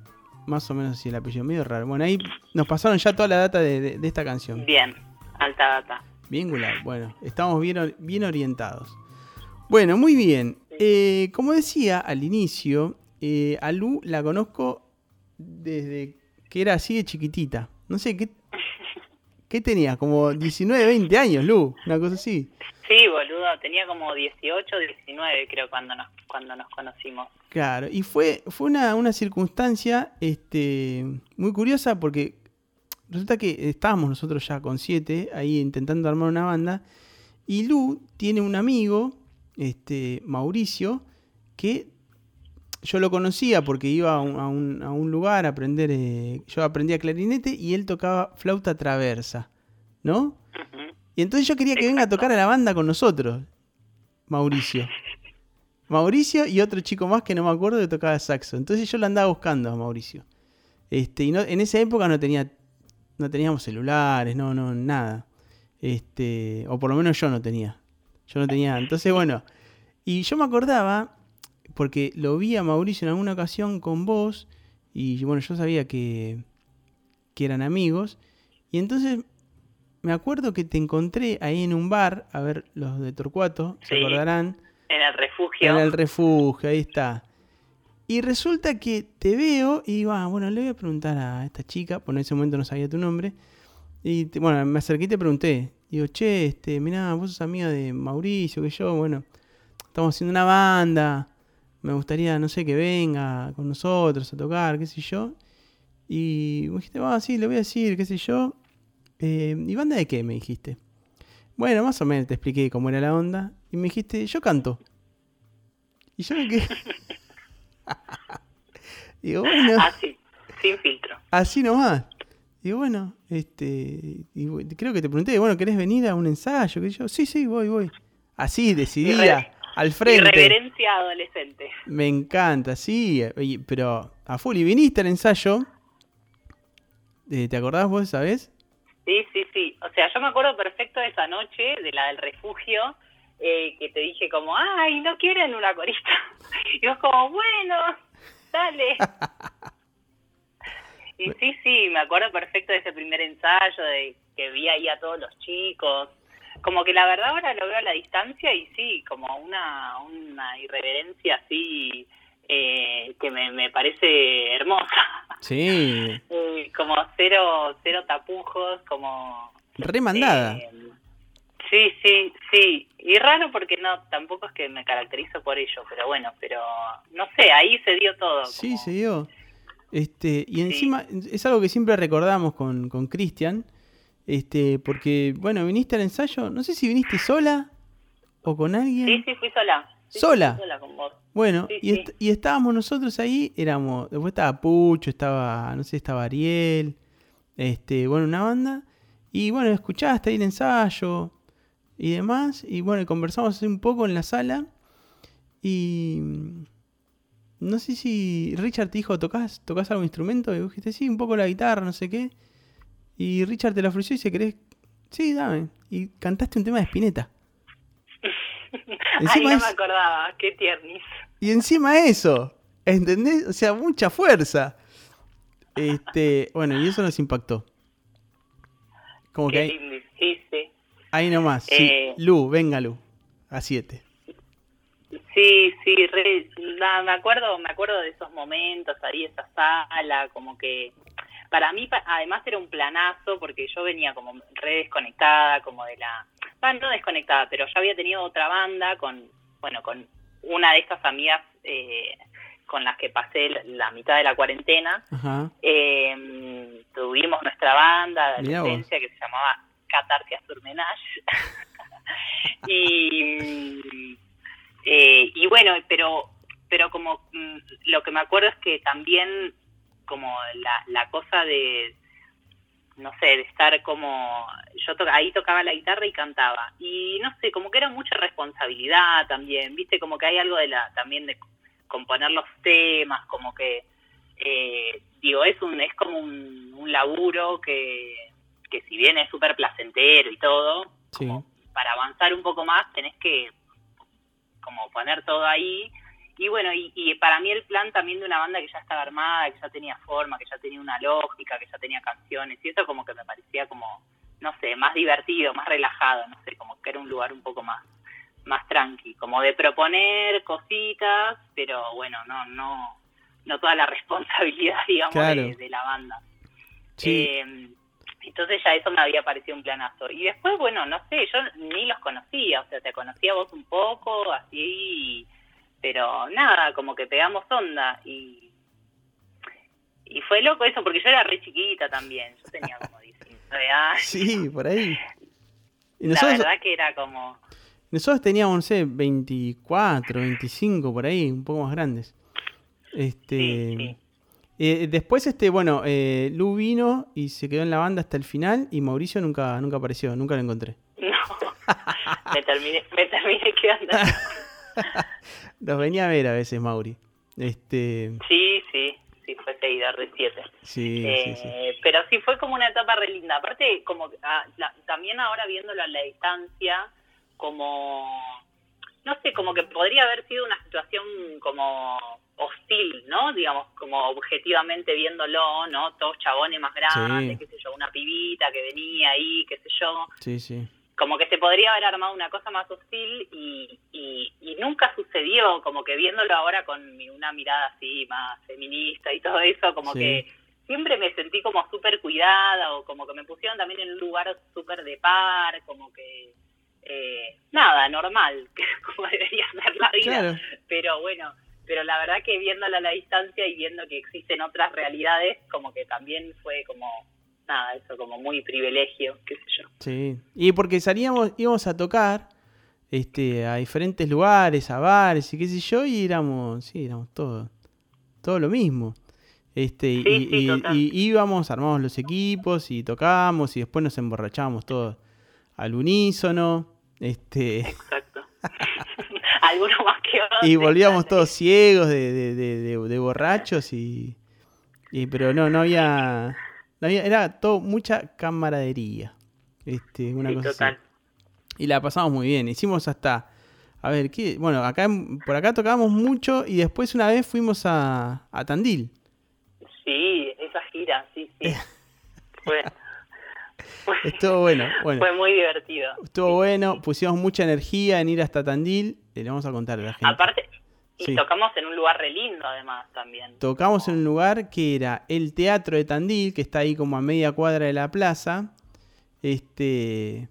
S2: más o menos así el apellido, medio raro. Bueno, ahí nos pasaron ya toda la data de, de- de esta canción.
S4: Bien, alta data.
S2: Bien, Gulag. Bueno, estamos bien orientados. Bueno, muy bien. Eh, como decía al inicio, eh, a Lu la conozco desde que era así de chiquitita. No sé, ¿qué, qué tenía? Como 19, 20 años, Lu, una cosa así.
S4: Sí, boludo, tenía como 18, 19 creo cuando nos cuando nos conocimos.
S2: Claro, y fue, fue una, una circunstancia este, muy curiosa porque resulta que estábamos nosotros ya con siete ahí intentando armar una banda y Lu tiene un amigo, este, Mauricio, que yo lo conocía porque iba a un, a un- a un lugar a aprender, eh, yo aprendía clarinete y él tocaba flauta traversa, ¿no? Y entonces yo quería que venga a tocar a la banda con nosotros, Mauricio. Mauricio y otro chico más que no me acuerdo que tocaba saxo. Entonces yo lo andaba buscando a Mauricio. Este, y no, en esa época no tenía no teníamos celulares, no, no, nada. Este, o por lo menos yo no tenía. Yo no tenía. Entonces, bueno, y yo me acordaba porque lo vi a Mauricio en alguna ocasión con vos y bueno, yo sabía que que eran amigos y entonces me acuerdo que te encontré ahí en un bar, a ver, los de Torcuato, se acordarán,
S4: En el refugio.
S2: en el refugio, ahí está. Y resulta que te veo y digo, ah, bueno, le voy a preguntar a esta chica, por en ese momento no sabía tu nombre. Y te- bueno, me acerqué y te pregunté. Digo, che, este, mirá, vos sos amiga de Mauricio, que yo, bueno, estamos haciendo una banda. Me gustaría, no sé, que venga con nosotros a tocar, qué sé yo. Y vos dijiste, ah, sí, le voy a decir, qué sé yo. Eh, ¿Y banda de qué? Me dijiste. Bueno, más o menos te expliqué cómo era la onda. Y me dijiste, yo canto. Y yo me quedé. Digo, bueno,
S4: Así, sin filtro.
S2: así nomás. Digo, bueno, este. y creo que te pregunté, bueno, ¿querés venir a un ensayo? ¿Qué sé yo? Sí, sí, voy, voy. Así, decidida, al frente.
S4: Irreverencia adolescente.
S2: Me encanta, sí. pero a full. Y viniste al ensayo. Eh, ¿Te acordás vos esa vez?
S4: Sí, sí, sí. O sea, yo me acuerdo perfecto de esa noche, de la del refugio, eh, que te dije como, ay, ¿no quieren una corista? Y vos como, bueno, dale. Y sí, sí, me acuerdo perfecto de ese primer ensayo, de que vi ahí a todos los chicos. Como que la verdad ahora lo veo a la distancia y sí, como una, una irreverencia así eh, que me, me parece hermosa.
S2: Sí.
S4: Eh, como cero, cero tapujos, como...
S2: Remandada.
S4: eh, sí, sí, sí. Y raro porque no, tampoco es que me caracterizo por ello, pero bueno, pero no sé, ahí se dio todo.
S2: Sí,
S4: como-
S2: se dio. Este, y encima es algo que siempre recordamos con, con Cristian. Este, porque, bueno, viniste al ensayo, no sé si viniste sola o con alguien.
S4: Sí, sí, fui sola. Sí,
S2: ¿Sola?
S4: fui sola con vos.
S2: Bueno,
S4: Sí,
S2: y,
S4: sí.
S2: est- y estábamos nosotros ahí, éramos, después estaba Pucho, estaba, no sé, estaba Ariel, este, bueno, una banda, y bueno, escuchaste ahí el ensayo y demás, y bueno, conversamos un poco en la sala, y no sé si Richard te dijo, ¿tocás, tocás algún instrumento? Y dijiste, sí, un poco la guitarra, no sé qué, y Richard te la ofreció y dice, ¿querés? Sí, dame, y cantaste un tema de Spinetta.
S4: Ay, no
S2: es-
S4: me acordaba, qué tiernis.
S2: Y encima eso, ¿entendés? O sea, mucha fuerza. Este, bueno, y eso nos impactó. Como que
S4: Qué
S2: ahí,
S4: lindis. Sí, sí.
S2: ahí nomás. Sí,
S4: Eh.
S2: Lu, venga Lu. A 7.
S4: Sí, sí, re- me acuerdo, me acuerdo de esos momentos ahí, esa sala, como que para mí además era un planazo porque yo venía como re desconectada, como de la, ah, no desconectada, pero yo había tenido otra banda con, bueno, con una de estas amigas eh, con las que pasé la- mitad de la cuarentena. Eh, tuvimos nuestra banda de adolescencia que se llamaba Catarsia Surmenage. y, eh, y bueno, pero pero como mm, lo que me acuerdo es que también como la, la cosa de no sé, de estar como yo to- ahí tocaba la guitarra y cantaba y no sé, como que era mucha responsabilidad también, viste, como que hay algo de la también de componer los temas, como que eh, digo, es un es como un, un laburo que, que si bien es súper placentero y todo,
S2: Sí.
S4: para avanzar un poco más tenés que como poner todo ahí y bueno y, y para mí el plan también de una banda que ya estaba armada que ya tenía forma que ya tenía una lógica que ya tenía canciones y eso como que me parecía como no sé más divertido más relajado no sé como que era un lugar un poco más más tranqui como de proponer cositas pero bueno no no no toda la responsabilidad digamos
S2: Claro.
S4: de, de la banda
S2: Sí.
S4: eh, entonces ya eso me había parecido un planazo. Y después, bueno, no sé, yo ni los conocía, o sea, te conocía vos un poco, así, pero nada, como que pegamos onda y y fue loco eso, porque yo era re chiquita también, yo tenía como 19 años.
S2: Sí, por ahí. Y
S4: La verdad que era como...
S2: nosotros teníamos, no sé, 24, 25, por ahí, un poco más grandes. Este,
S4: Sí, sí.
S2: eh, después, este, bueno, eh, Lu vino y se quedó en la banda hasta el final y Mauricio nunca, nunca apareció, nunca lo encontré.
S4: No, me terminé, me terminé quedando...
S2: Los venía a ver a veces, Mauri. Este,
S4: Sí, sí, sí, fue seguidor de 7.
S2: sí,
S4: Eh,
S2: sí, sí.
S4: Pero sí fue como una etapa re linda. Aparte, como ah, la- también ahora viéndolo a la distancia, como no sé, como que podría haber sido una situación como hostil, ¿no? Digamos, como objetivamente viéndolo, ¿no? Todos chabones más grandes,
S2: Sí.
S4: qué sé yo, una pibita que venía ahí, qué sé yo
S2: Sí, sí.
S4: Como que se podría haber armado una cosa más hostil y, y, y nunca sucedió, como que viéndolo ahora con mi- una mirada así más feminista y todo eso, como
S2: Sí.
S4: que siempre me sentí como súper cuidada o como que me pusieron también en un lugar súper de par, como que eh, nada, normal, como debería ser la vida.
S2: Claro.
S4: Pero bueno, pero la verdad que viéndola a la distancia y viendo que existen otras realidades, como que también fue como, nada, eso como muy privilegio, qué sé yo.
S2: Sí. Y porque salíamos, íbamos a tocar este, a diferentes lugares, a bares y qué sé yo, y éramos, sí, éramos todo, todo lo mismo. Este, y,
S4: Sí,
S2: y- y íbamos, armábamos los equipos y tocábamos y después nos emborrachábamos todos al unísono. Este,
S4: Exacto. Algunos más que otros.
S2: y volvíamos todos ciegos de, de, de- de- de borrachos y, y- pero no, no había, no había, era todo mucha camaradería. Este, una
S4: Sí,
S2: cosa así.
S4: total.
S2: Y la pasamos muy bien. Hicimos hasta. A ver, ¿qué? Bueno, acá por acá tocábamos mucho y después una vez fuimos a, a Tandil.
S4: Sí, esa gira, sí, sí. Fue, fue,
S2: Estuvo bueno. Bueno,
S4: fue muy divertido.
S2: estuvo bueno. Pusimos mucha energía en ir hasta Tandil. Le vamos a contar a la gente.
S4: Aparte, y
S2: Sí.
S4: tocamos en un lugar re lindo además también.
S2: Tocamos en un lugar que era el Teatro de Tandil, que está ahí como a media cuadra de la plaza. Este.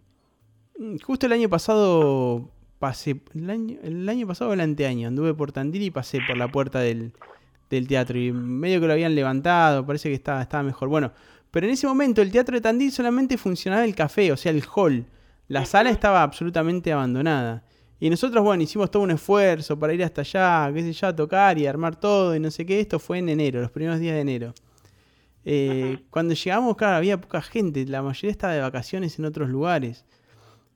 S2: Justo el año pasado pasé. El año, el año pasado o el anteaño anduve por Tandil y pasé por la puerta del, del teatro. Y medio que lo habían levantado, parece que estaba, estaba mejor. Bueno, pero en ese momento el teatro de Tandil solamente funcionaba el café, o sea, el hall. La sala estaba absolutamente abandonada. Y nosotros, bueno, hicimos todo un esfuerzo para ir hasta allá, qué sé yo, a tocar y armar todo y no sé qué. Esto fue en enero, los primeros días de enero. Eh, Cuando llegamos, claro, había poca gente, la mayoría estaba de vacaciones en otros lugares.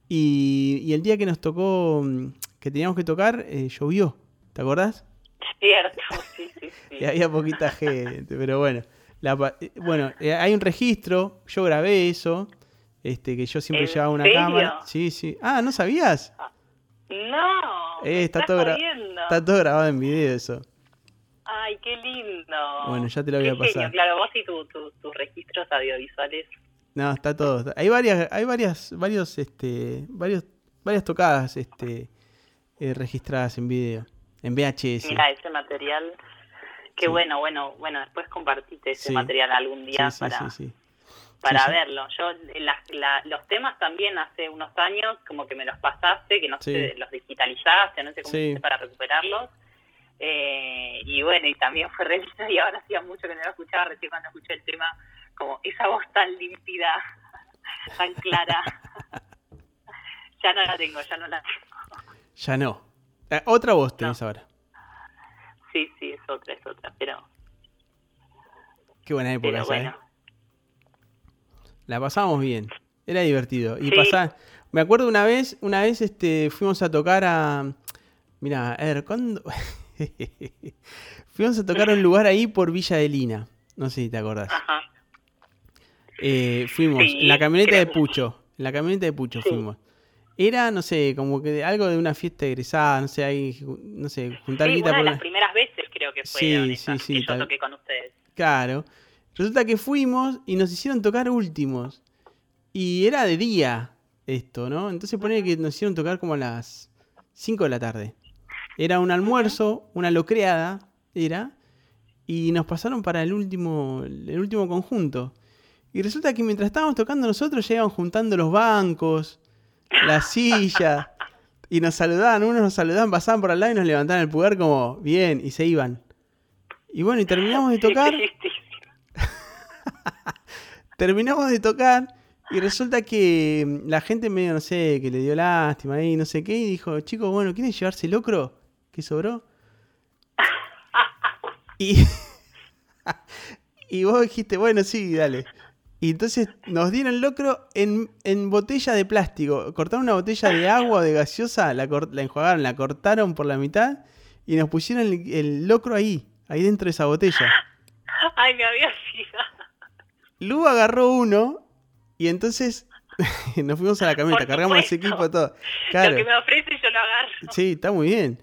S2: Y, y el día que nos tocó, mm, que teníamos que tocar, eh, llovió. ¿Te acordás?
S4: Cierto, sí, sí, sí.
S2: Y había poquita gente, pero bueno. La eh, bueno, hay un registro, yo grabé eso, este, que yo siempre
S4: ¿En
S2: llevaba una
S4: serio?
S2: cámara. Sí, sí. Ah, ¿no sabías?
S4: No,
S2: Eh, está, todo está todo grabado en video eso.
S4: Ay, qué lindo.
S2: Bueno, ya te lo voy a
S4: genio,
S2: pasar.
S4: Claro, vos y tu- tu- tus registros audiovisuales.
S2: No, está todo. Hay varias, hay varias, varios, este, varios, varias tocadas, este, eh, registradas en video. en VHS.
S4: Mira, ese material. Qué
S2: Sí.
S4: bueno, bueno, bueno, después compartiste ese
S2: Sí.
S4: material algún día
S2: Sí,
S4: para,
S2: sí, sí.
S4: Para
S2: sí.
S4: verlo. Yo, la- la- los temas también hace unos años, como que me los pasaste, que no
S2: Sí.
S4: sé, los digitalizaste, no sé cómo
S2: Sí.
S4: para recuperarlos. Eh, y bueno, y también fue re y ahora hacía mucho que no lo escuchaba, recién cuando escuché el tema, como esa voz tan límpida, tan clara. ya no la tengo, ya no la tengo.
S2: Ya no. Eh, otra voz tenés ahora.
S4: Sí, sí, es otra, es otra, pero,
S2: Qué buena época
S4: pero
S2: ¿eh? La pasábamos bien. Era divertido. Y
S4: Sí.
S2: pasá- Me acuerdo una vez, una vez este, fuimos a tocar a. Mira, a ver, ¿cuándo? fuimos a tocar a un lugar ahí por Villa de Lina. No sé si te acordás.
S4: Ajá.
S2: Eh, fuimos
S4: Sí,
S2: en la camioneta de. Pucho. En la camioneta de Pucho
S4: Sí.
S2: fuimos. Era, no sé, como que de- algo de una fiesta egresada, no sé, ahí, no sé, juntar
S4: Sí,
S2: guita
S4: una de
S2: por-
S4: las primeras veces creo que fue
S2: Sí, sí, sí,
S4: que yo toqué con ustedes.
S2: Claro. Resulta que fuimos y nos hicieron tocar últimos. Y era de día esto, ¿no? Entonces pone que nos hicieron tocar como a las 5 de la tarde. Era un almuerzo, una locreada, era. Y nos pasaron para el último, el último conjunto. Y resulta que mientras estábamos tocando nosotros, iban juntando los bancos, las sillas. Y nos saludaban, unos nos saludaban, pasaban por al lado y nos levantaban el pulgar como, bien, y se iban. Y bueno, y terminamos de tocar. Terminamos de tocar y resulta que mm, la gente medio, no sé, que le dio lástima ahí, no sé qué, y dijo, chicos, bueno, ¿quieren llevarse el locro? ¿Qué sobró? Y, y vos dijiste, bueno, sí, dale. Y entonces nos dieron el locro en, en botella de plástico. Cortaron una botella de agua o de gaseosa, la, enjuagaron, la cortaron por la mitad y nos pusieron el, el locro ahí, ahí dentro de esa botella.
S4: Ay, me había olvidado.
S2: Lu agarró uno y entonces nos fuimos a la camioneta, cargamos ese equipo todo.
S4: Lo
S2: Claro,
S4: que me ofrece yo lo agarro.
S2: sí, está muy bien.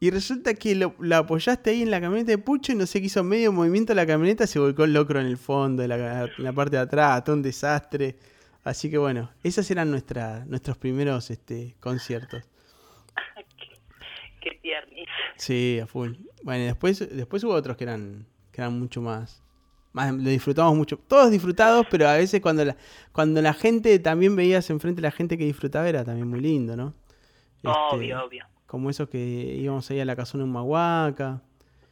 S2: Y resulta que lo, lo apoyaste ahí en la camioneta de Pucho y no sé qué hizo medio movimiento la camioneta, se volcó el locro en el fondo, en la, en la parte de atrás, todo un desastre. Así que bueno, esos eran nuestra, nuestros primeros este, conciertos.
S4: qué, qué tiernis.
S2: Sí, a full. Bueno, y después, después hubo otros que eran, que eran mucho más, más. Lo disfrutamos mucho. Todos disfrutados, pero a veces cuando la, cuando la gente también veías enfrente a la gente que disfrutaba era también muy lindo, ¿no? Este,
S4: Obvio, obvio.
S2: Como esos que íbamos ahí a la casona en Mahuaca.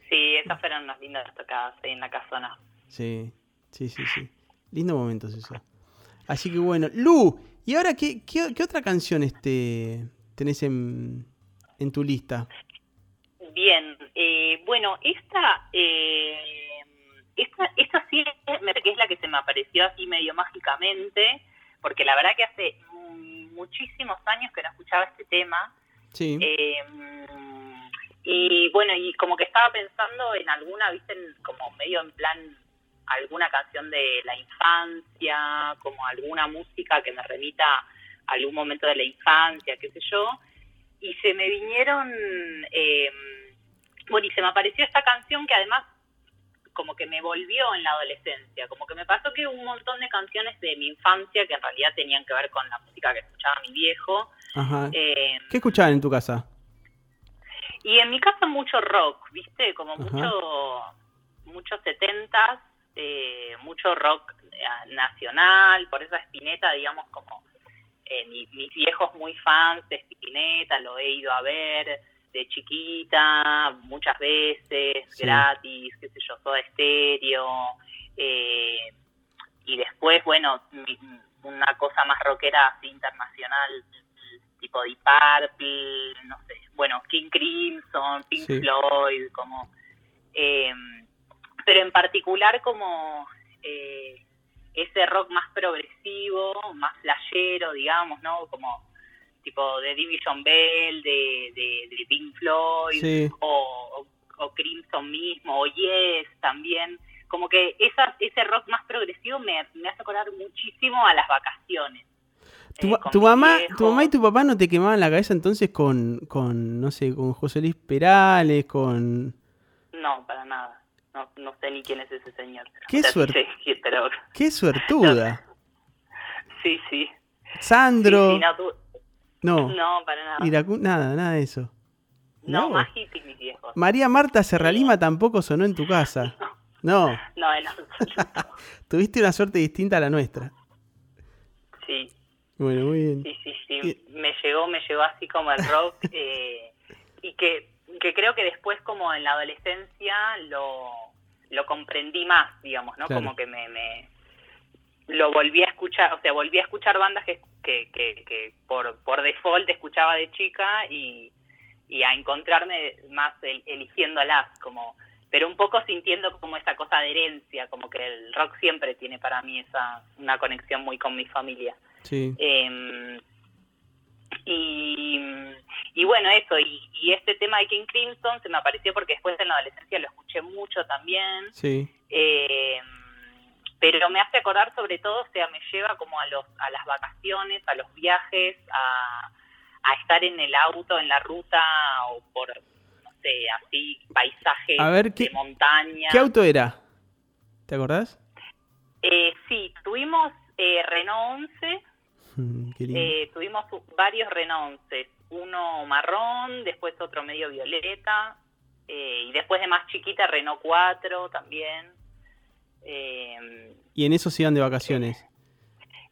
S4: Sí, esas fueron unas lindas tocadas ahí en la casona.
S2: Sí, sí, sí, sí. Lindo momentos eso. Así que bueno, Lu, ¿y ahora qué, qué, qué otra canción este, tenés en, en tu lista?
S4: Bien, eh, bueno, esta, eh, esta, esta sí es me- que es la que se me apareció así medio mágicamente, porque la verdad que hace muchísimos años que no escuchaba este tema.
S2: Sí.
S4: Eh, y bueno, y como que estaba pensando en alguna, viste, en- como medio en plan, alguna canción de la infancia, como alguna música que me remita a algún momento de la infancia, qué sé yo. Y se me vinieron, eh, bueno, y se me apareció esta canción que además como que me volvió en la adolescencia, como que me pasó que un montón de canciones de mi infancia que en realidad tenían que ver con la música que escuchaba mi viejo,
S2: Ajá.
S4: eh,
S2: ¿Qué escuchaban en tu casa?
S4: y en mi casa mucho rock, ¿viste? Como
S2: Ajá.
S4: mucho, muchos setentas, eh, mucho rock eh, nacional, por eso Spinetta, digamos, como eh, mi- mis viejos muy fans de Spinetta, lo he ido a ver de chiquita, muchas veces,
S2: Sí.
S4: gratis, qué sé yo, Soda Estéreo, eh, y después, bueno, mi- una cosa más rockera así internacional, tipo Deep Purple, no sé, bueno, King Crimson, Pink
S2: Sí.
S4: Floyd, como, eh, pero en particular como eh, ese rock más progresivo, más flashero, digamos, ¿no? Como tipo de Division Bell, de, de, de Pink Floyd,
S2: Sí.
S4: o, o, o Crimson mismo, o Yes también. Como que esa, ese rock más progresivo me, me hace acordar muchísimo a las vacaciones.
S2: ¿Tu,
S4: Eh,
S2: tu mamá,
S4: viejo.
S2: tu mamá y tu papá no te quemaban la cabeza entonces con, con no sé, con José Luis Perales, con...
S4: No, para nada. No, no sé ni quién es ese señor.
S2: Qué
S4: O sea, sí
S2: suerte.
S4: pero
S2: ¡Qué suertuda!
S4: sí, sí.
S2: Sandro...
S4: Sí, sí, no, tú-
S2: no,
S4: no, para nada.
S2: Nada, nada de eso.
S4: No,
S1: No.
S4: más hippies mis viejos.
S1: María Marta Serralima tampoco sonó en tu casa. No,
S4: No, en absoluto.
S1: tuviste una suerte distinta a la nuestra.
S4: Sí,
S1: Bueno, muy bien.
S4: sí, sí, sí. Me llegó, me llegó así como el rock. eh, y que, que creo que después, como en la adolescencia, lo, lo comprendí más, digamos, ¿no?
S1: Claro.
S4: Como que me, me lo volví a escuchar, o sea, volví a escuchar bandas que, que, que, que por, por default escuchaba de chica y, y a encontrarme más el- eligiéndolas, como pero un poco sintiendo como esa cosa de herencia, como que el rock siempre tiene para mí esa una conexión muy con mi familia.
S1: Sí.
S4: Eh, y, y bueno, eso, y, y este tema de King Crimson se me apareció porque después en la adolescencia lo escuché mucho también,
S1: Sí.
S4: eh, pero me hace acordar sobre todo, o sea, me lleva como a, los, a las vacaciones, a los viajes, a, a estar en el auto, en la ruta, o por, no sé, así, paisajes
S1: A ver, ¿qué-
S4: de montaña.
S1: ¿Qué auto era? ¿Te acordás?
S4: Eh, sí, tuvimos eh, Renault 11,
S1: Mm.
S4: Eh, tuvimos varios renonces, uno marrón, después otro medio violeta, eh, y después de más chiquita Renault 4 también. Eh,
S1: y en eso se iban de vacaciones.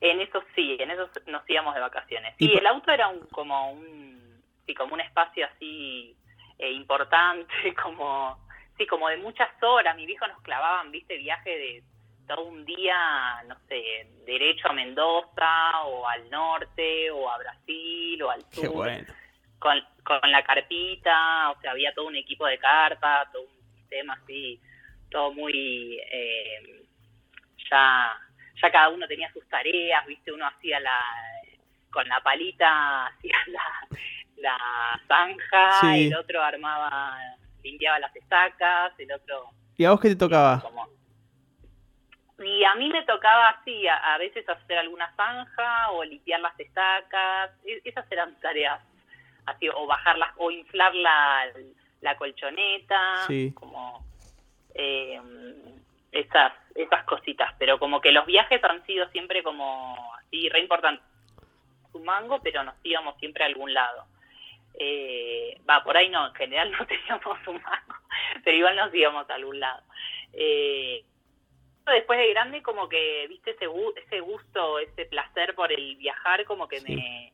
S4: en eso sí, en eso nos íbamos de vacaciones.
S1: Pa-
S4: el auto era un, como un sí, como un espacio así eh, importante, como sí, como de muchas horas. Mi viejo nos clavaban, viste, viaje de todo un día, no sé, derecho a Mendoza o al norte o a Brasil o al sur
S1: Qué bueno.
S4: con, con la carpita, o sea, había todo un equipo de carpa, todo un sistema así, todo muy, eh, ya, ya cada uno tenía sus tareas, viste, uno hacía la, con la palita, hacía la, la zanja,
S1: Sí.
S4: el otro armaba, limpiaba las estacas, el otro
S1: ¿Y a vos qué te tocaba?
S4: como y a mí me tocaba así, a, a veces hacer alguna zanja o limpiar las estacas, e- esas eran tareas así, o bajarlas, o inflar la, la colchoneta,
S1: Sí.
S4: como eh, esas, esas cositas, pero como que los viajes han sido siempre como así, re importantes, un mango, pero nos íbamos siempre a algún lado. Eh, va, por ahí no, en general no teníamos un mango, pero igual nos íbamos a algún lado. Eh, después de grande como que viste ese ese gusto ese placer por el viajar como que
S1: Sí.
S4: me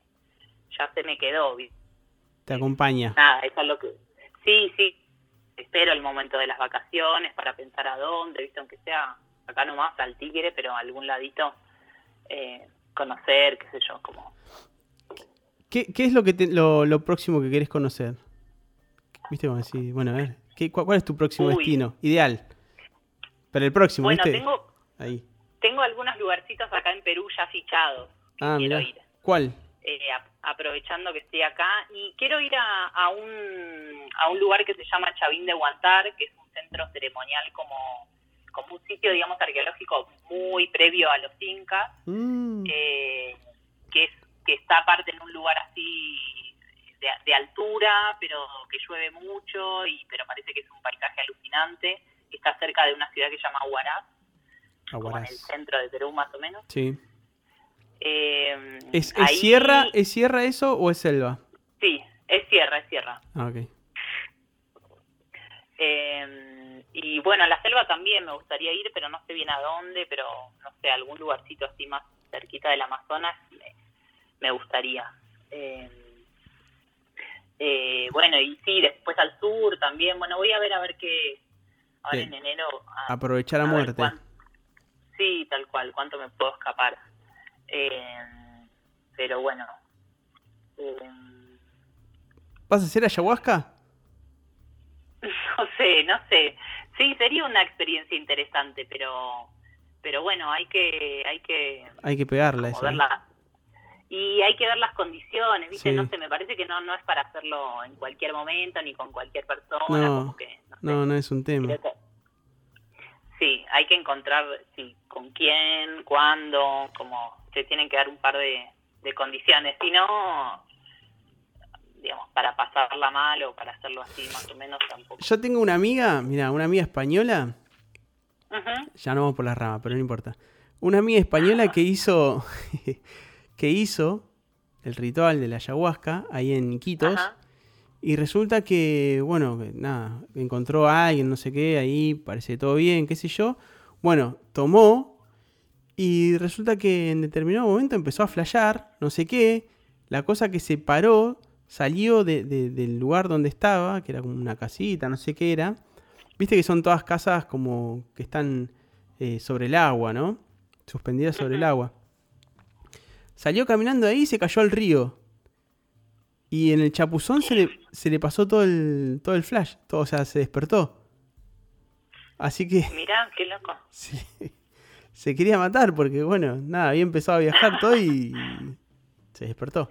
S4: ya se me quedó ¿viste?
S1: Te acompaña.
S4: nada eso es lo que sí sí espero el momento de las vacaciones para pensar a dónde viste aunque sea acá nomás al tigre pero a algún ladito eh, conocer qué sé yo como
S1: ¿Qué, qué es lo, que te- lo, lo próximo que querés conocer? ¿Viste? Como decir, bueno, a ver, ¿qué, cuál, cuál es tu próximo
S4: Uy.
S1: destino? Ideal. Pero el próximo,
S4: bueno
S1: ¿viste?
S4: tengo
S1: Ahí.
S4: tengo algunos lugarcitos acá en Perú ya fichados
S1: Ah,
S4: quiero
S1: mira.
S4: ir
S1: ¿Cuál?
S4: Eh, a- aprovechando que estoy acá. Y quiero ir a, a un a un lugar que se llama Chavín de Guantar que es un centro ceremonial como como un sitio digamos arqueológico muy previo a los incas
S1: Mm,
S4: eh, que es que está aparte en un lugar así de, de altura pero que llueve mucho y pero parece que es un paisaje alucinante. Está cerca de una ciudad que se llama Huaraz como en el centro de Perú más o menos.
S1: Sí.
S4: Eh,
S1: ¿Es, es
S4: ahí-
S1: sierra, ¿Es sierra eso o es selva?
S4: Sí, es sierra, es sierra.
S1: Ah.
S4: Eh, y bueno, a la selva también me gustaría ir, pero no sé bien a dónde, pero no sé, algún lugarcito así más cerquita del Amazonas me, me gustaría. Eh, eh, bueno, y sí, después al sur también. Bueno, voy a ver a ver qué. Ahora en enero. a-
S1: Aprovechar a muerte.
S4: sí, tal cual, cuánto me puedo escapar. Eh, pero bueno. Eh,
S1: ¿Vas a hacer ayahuasca?
S4: No sé, no sé. Sí, sería una experiencia interesante, pero pero bueno, hay que hay que
S1: Hay que pegarla. ¿eh?
S4: verla. Y hay que ver las condiciones, ¿viste?
S1: Sí.
S4: No sé, me parece que no no es para hacerlo en cualquier momento ni con cualquier persona,
S1: No,
S4: como que no sé.
S1: No, no es un tema.
S4: Que- Sí, hay que encontrar sí, con quién, cuándo, como se tienen que dar un par de, de condiciones. Si no, digamos, para pasarla mal o para hacerlo así más o menos tampoco.
S1: Yo tengo una amiga, mira, una amiga española. Ya no vamos por las ramas, pero no importa. Una amiga española que hizo que hizo el ritual de la ayahuasca ahí en Iquitos
S4: Ajá.
S2: Y resulta que, bueno, nada, encontró a alguien, no sé qué, ahí, parece todo bien, qué sé yo. Bueno, tomó y resulta que en determinado momento empezó a flashear, no sé qué. La cosa que se paró, salió de- de- del lugar donde estaba, que era como una casita, no sé qué era. Viste que son todas casas como que están eh, sobre el agua, ¿no? Suspendidas sobre el agua. Salió caminando ahí y se cayó al río. Y en el chapuzón se le, se le pasó todo el, todo el flash, todo, o sea, se despertó. Así que
S4: Mirá, qué loco.
S2: se, se quería matar porque, bueno, nada, había empezado a viajar todo y se despertó.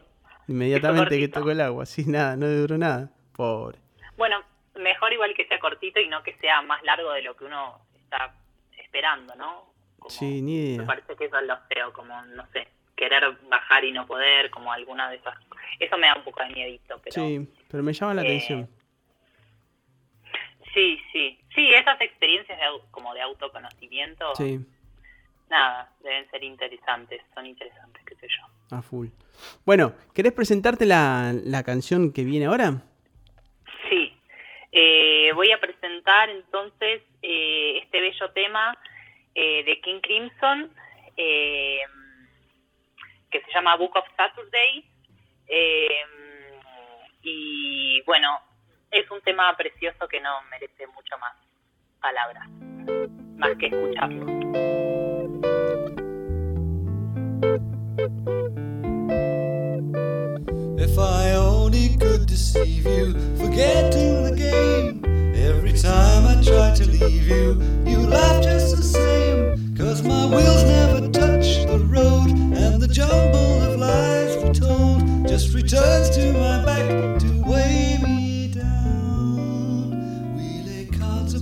S2: Inmediatamente que tocó el agua. Sí, nada, no duró nada. Pobre.
S4: Bueno, mejor igual que sea cortito y no que sea más largo de lo que uno está esperando, ¿no? Como-
S2: Sí, ni idea.
S4: Me parece que eso es lo feo, como, no sé, querer bajar y no poder, como alguna de esas Eso me da un poco de miedito, pero...
S2: Sí, pero me llama la
S4: eh,
S2: atención.
S4: Sí, sí, sí, esas experiencias de, como de autoconocimiento,
S2: Sí,
S4: nada, deben ser interesantes, son interesantes, qué sé yo.
S2: a full. Bueno, ¿querés presentarte la, la canción que viene ahora?
S4: Sí, eh, voy a presentar entonces eh, este bello tema eh, de King Crimson, eh, que se llama Book of Saturday, eh, y bueno, es un tema precioso que no merece mucho más palabras, más que escucharlo.
S6: If I only could deceive you, forgetting the game. Every time I try to leave you, you laugh just the same. Cause my wheels never touch the road, and the jumble of lies retold just returns to my back to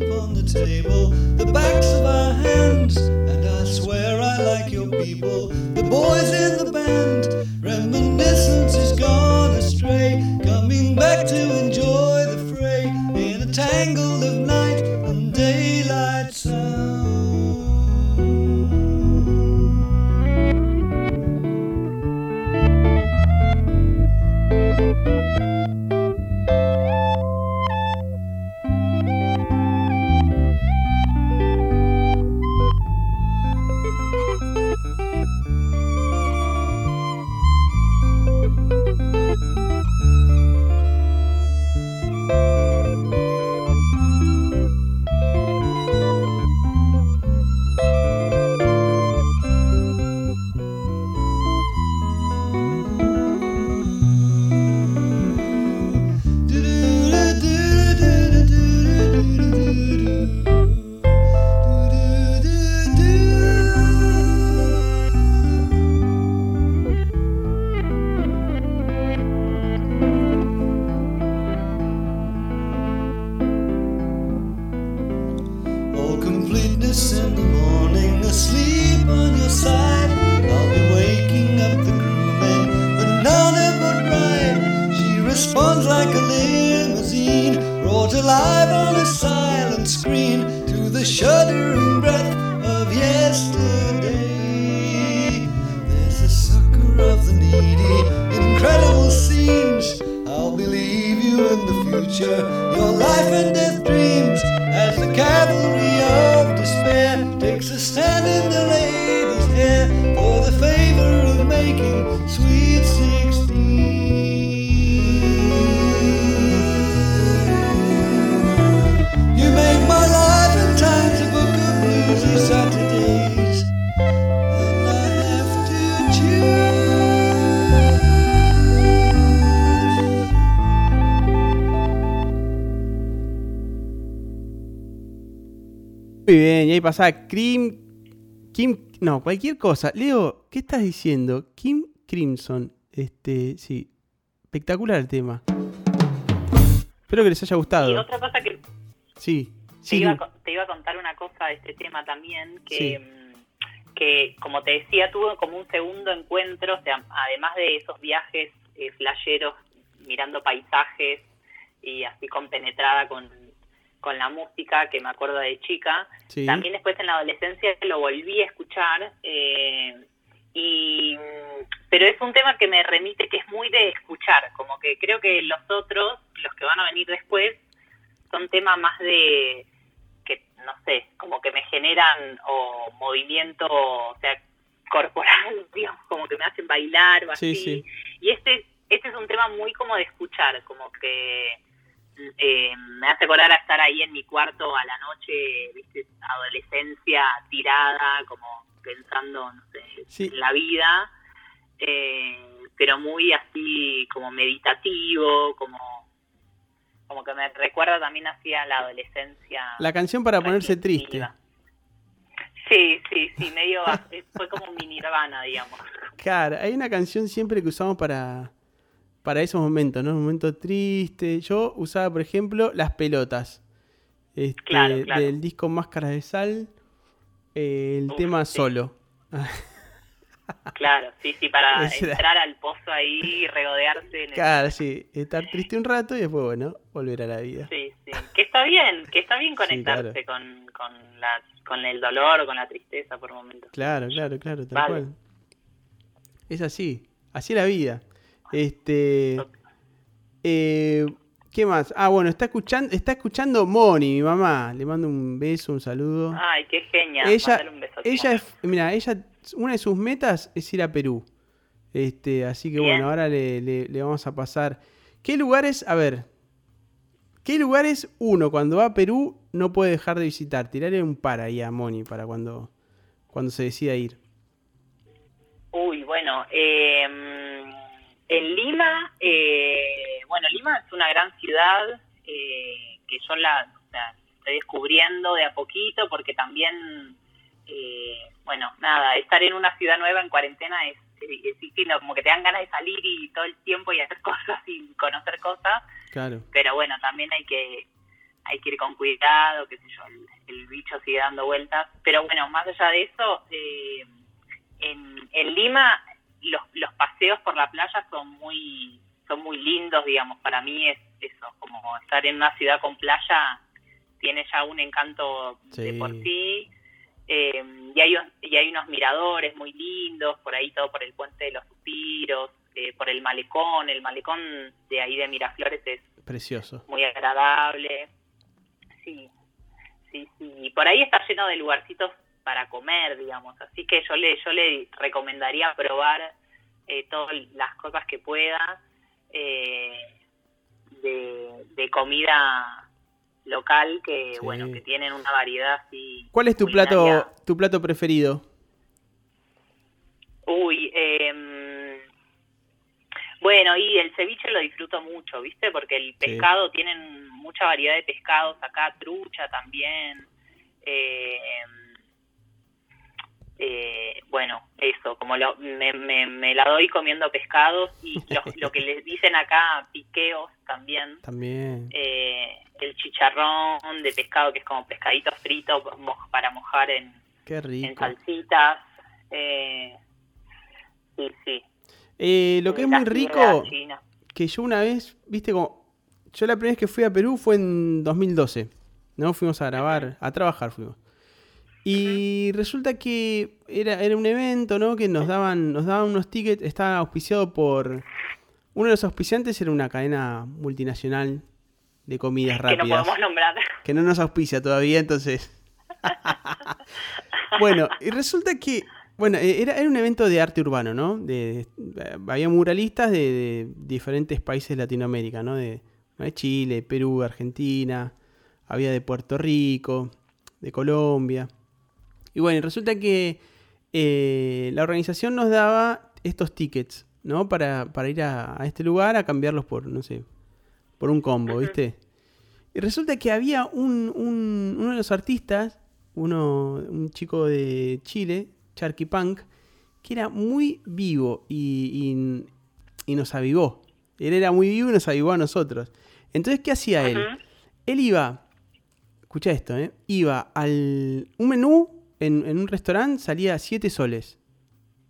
S6: upon the table, the backs of our hands, and I swear I like your people, the boys in the band. Reminiscence is gone astray, coming back to enjoy the fray in a tangle of future,
S2: y ahí pasaba Kim. Kim. No, cualquier cosa. Leo, ¿qué estás diciendo? Kim Crimson. Este, sí. Espectacular el tema. Espero que les haya
S4: Y
S2: gustado.
S4: otra cosa que
S2: Sí.
S4: te,
S2: Sí,
S4: iba a, te iba a contar una cosa de este tema también, que,
S2: Sí.
S4: mm, que como te decía, tuve como un segundo encuentro, o sea, además de esos viajes eh, flasheros, mirando paisajes y así compenetrada con, con la música que me acuerdo de chica,
S2: Sí.
S4: también después en la adolescencia lo volví a escuchar eh, y pero es un tema que me remite que es muy de escuchar, como que creo que los otros, los que van a venir después, son temas más de que no sé, como que me generan o movimiento, o sea, corporal, digamos, como que me hacen bailar o
S2: Sí,
S4: así.
S2: sí.
S4: Y este este es un tema muy como de escuchar, como que eh, me hace acordar a estar ahí en mi cuarto a la noche, viste, adolescencia tirada, como pensando, no sé,
S2: Sí.
S4: en la vida, eh, pero muy así como meditativo, como como que me recuerda también así a la adolescencia.
S2: La canción para ponerse triste.
S4: Sí, sí, sí, medio, fue como mi nirvana, digamos.
S2: Claro, hay una canción siempre que usamos para, para esos momentos, ¿no? Un momento triste. Yo usaba, por ejemplo, Las Pelotas. Este,
S4: Claro, claro.
S2: Del disco Máscaras de Sal. eh, el
S4: Uf,
S2: tema
S4: sí.
S2: solo.
S4: Claro, sí, sí, para entrar al pozo ahí y regodearse en el...
S2: Claro, sí. Estar triste un rato y después, bueno, volver a la vida.
S4: Sí, sí, que está bien, que está bien conectarse
S2: claro.
S4: con, con, la, con el dolor o con la tristeza por momentos.
S2: Claro, claro, claro, tal
S4: Vale.
S2: cual. Es así. Así es la vida. Este. eh, ¿Qué más? Ah, bueno, está escuchando, está escuchando Moni, mi mamá. Le mando un beso, un saludo.
S4: Ay, qué genial.
S2: ella,
S4: un beso
S2: ella es, mira, ella, una de sus metas es ir a Perú. Este, así que
S4: Bien.
S2: bueno, ahora le, le- le vamos a pasar. ¿Qué lugares, a ver, qué lugares uno cuando va a Perú no puede dejar de visitar? Tirarle un par ahí a Moni para cuando, cuando se decida ir.
S4: Uy, bueno, eh, en Lima, eh, bueno, Lima es una gran ciudad eh, que yo la o sea, estoy descubriendo de a poquito porque también, eh, bueno, nada, estar en una ciudad nueva en cuarentena es, es distinto, como que te dan ganas de salir y todo el tiempo y hacer cosas y conocer cosas,
S2: Claro.
S4: pero bueno, también hay que hay que ir con cuidado, qué sé yo, el, el bicho sigue dando vueltas, pero bueno, más allá de eso, eh, en, en Lima los, los paseos por la playa son muy son muy lindos, digamos, para mí es eso, como estar en una ciudad con playa tiene ya un encanto de por sí, eh, y, hay, y hay unos miradores muy lindos, por ahí todo por el puente de los suspiros, eh, por el malecón, el malecón de ahí de Miraflores es
S2: Precioso.
S4: muy agradable. Sí, sí, sí. Y por ahí está lleno de lugarcitos para comer, digamos. Así que yo le, yo le recomendaría probar eh, todas las cosas que pueda eh, de, de comida local que,
S2: Sí.
S4: bueno, que tienen una variedad así.
S2: ¿Cuál es tu
S4: culinaria.
S2: plato, tu plato preferido?
S4: Uy, em, bueno, y el ceviche lo disfruto mucho, ¿viste? Porque el pescado, tienen mucha variedad de pescados acá, trucha también. eh, eh, bueno, eso, como lo, me, me, me la doy comiendo pescados y lo, lo que les dicen acá, piqueos también.
S2: También.
S4: eh, el chicharrón de pescado, que es como pescadito frito para mojar en,
S2: Qué
S4: en salsitas. Eh, sí, sí.
S2: Eh, lo que es muy rico, que yo una vez, viste, como. Yo la primera vez que fui a Perú fue en 2012. ¿No? Fuimos a grabar, a trabajar fuimos. Y resulta que era, era un evento, ¿no? Que nos daban, nos daban unos tickets, estaba auspiciado por. Uno de los auspiciantes era una cadena multinacional de comidas
S4: Que no
S2: rápidas.
S4: podemos nombrar.
S2: que no nos auspicia todavía, entonces. bueno, y resulta que, bueno, eh, era, era un evento de arte urbano, ¿no? De, de- había muralistas de, de diferentes países de Latinoamérica, ¿no? De, de Chile, Perú, Argentina, había de Puerto Rico, de Colombia. Y bueno, y resulta que eh, la organización nos daba estos tickets, ¿no? Para, para ir a, a este lugar a cambiarlos por, no sé, por un combo, ¿viste? Y resulta que había un, un- uno de los artistas, uno, un chico de Chile, Charky Punk, que era muy vivo y, y- y nos avivó. Él era muy vivo y nos avivó a nosotros. Entonces, ¿qué hacía él? Él iba, escucha esto, ¿eh? Iba al. Un menú en, en un restaurante salía 7 soles.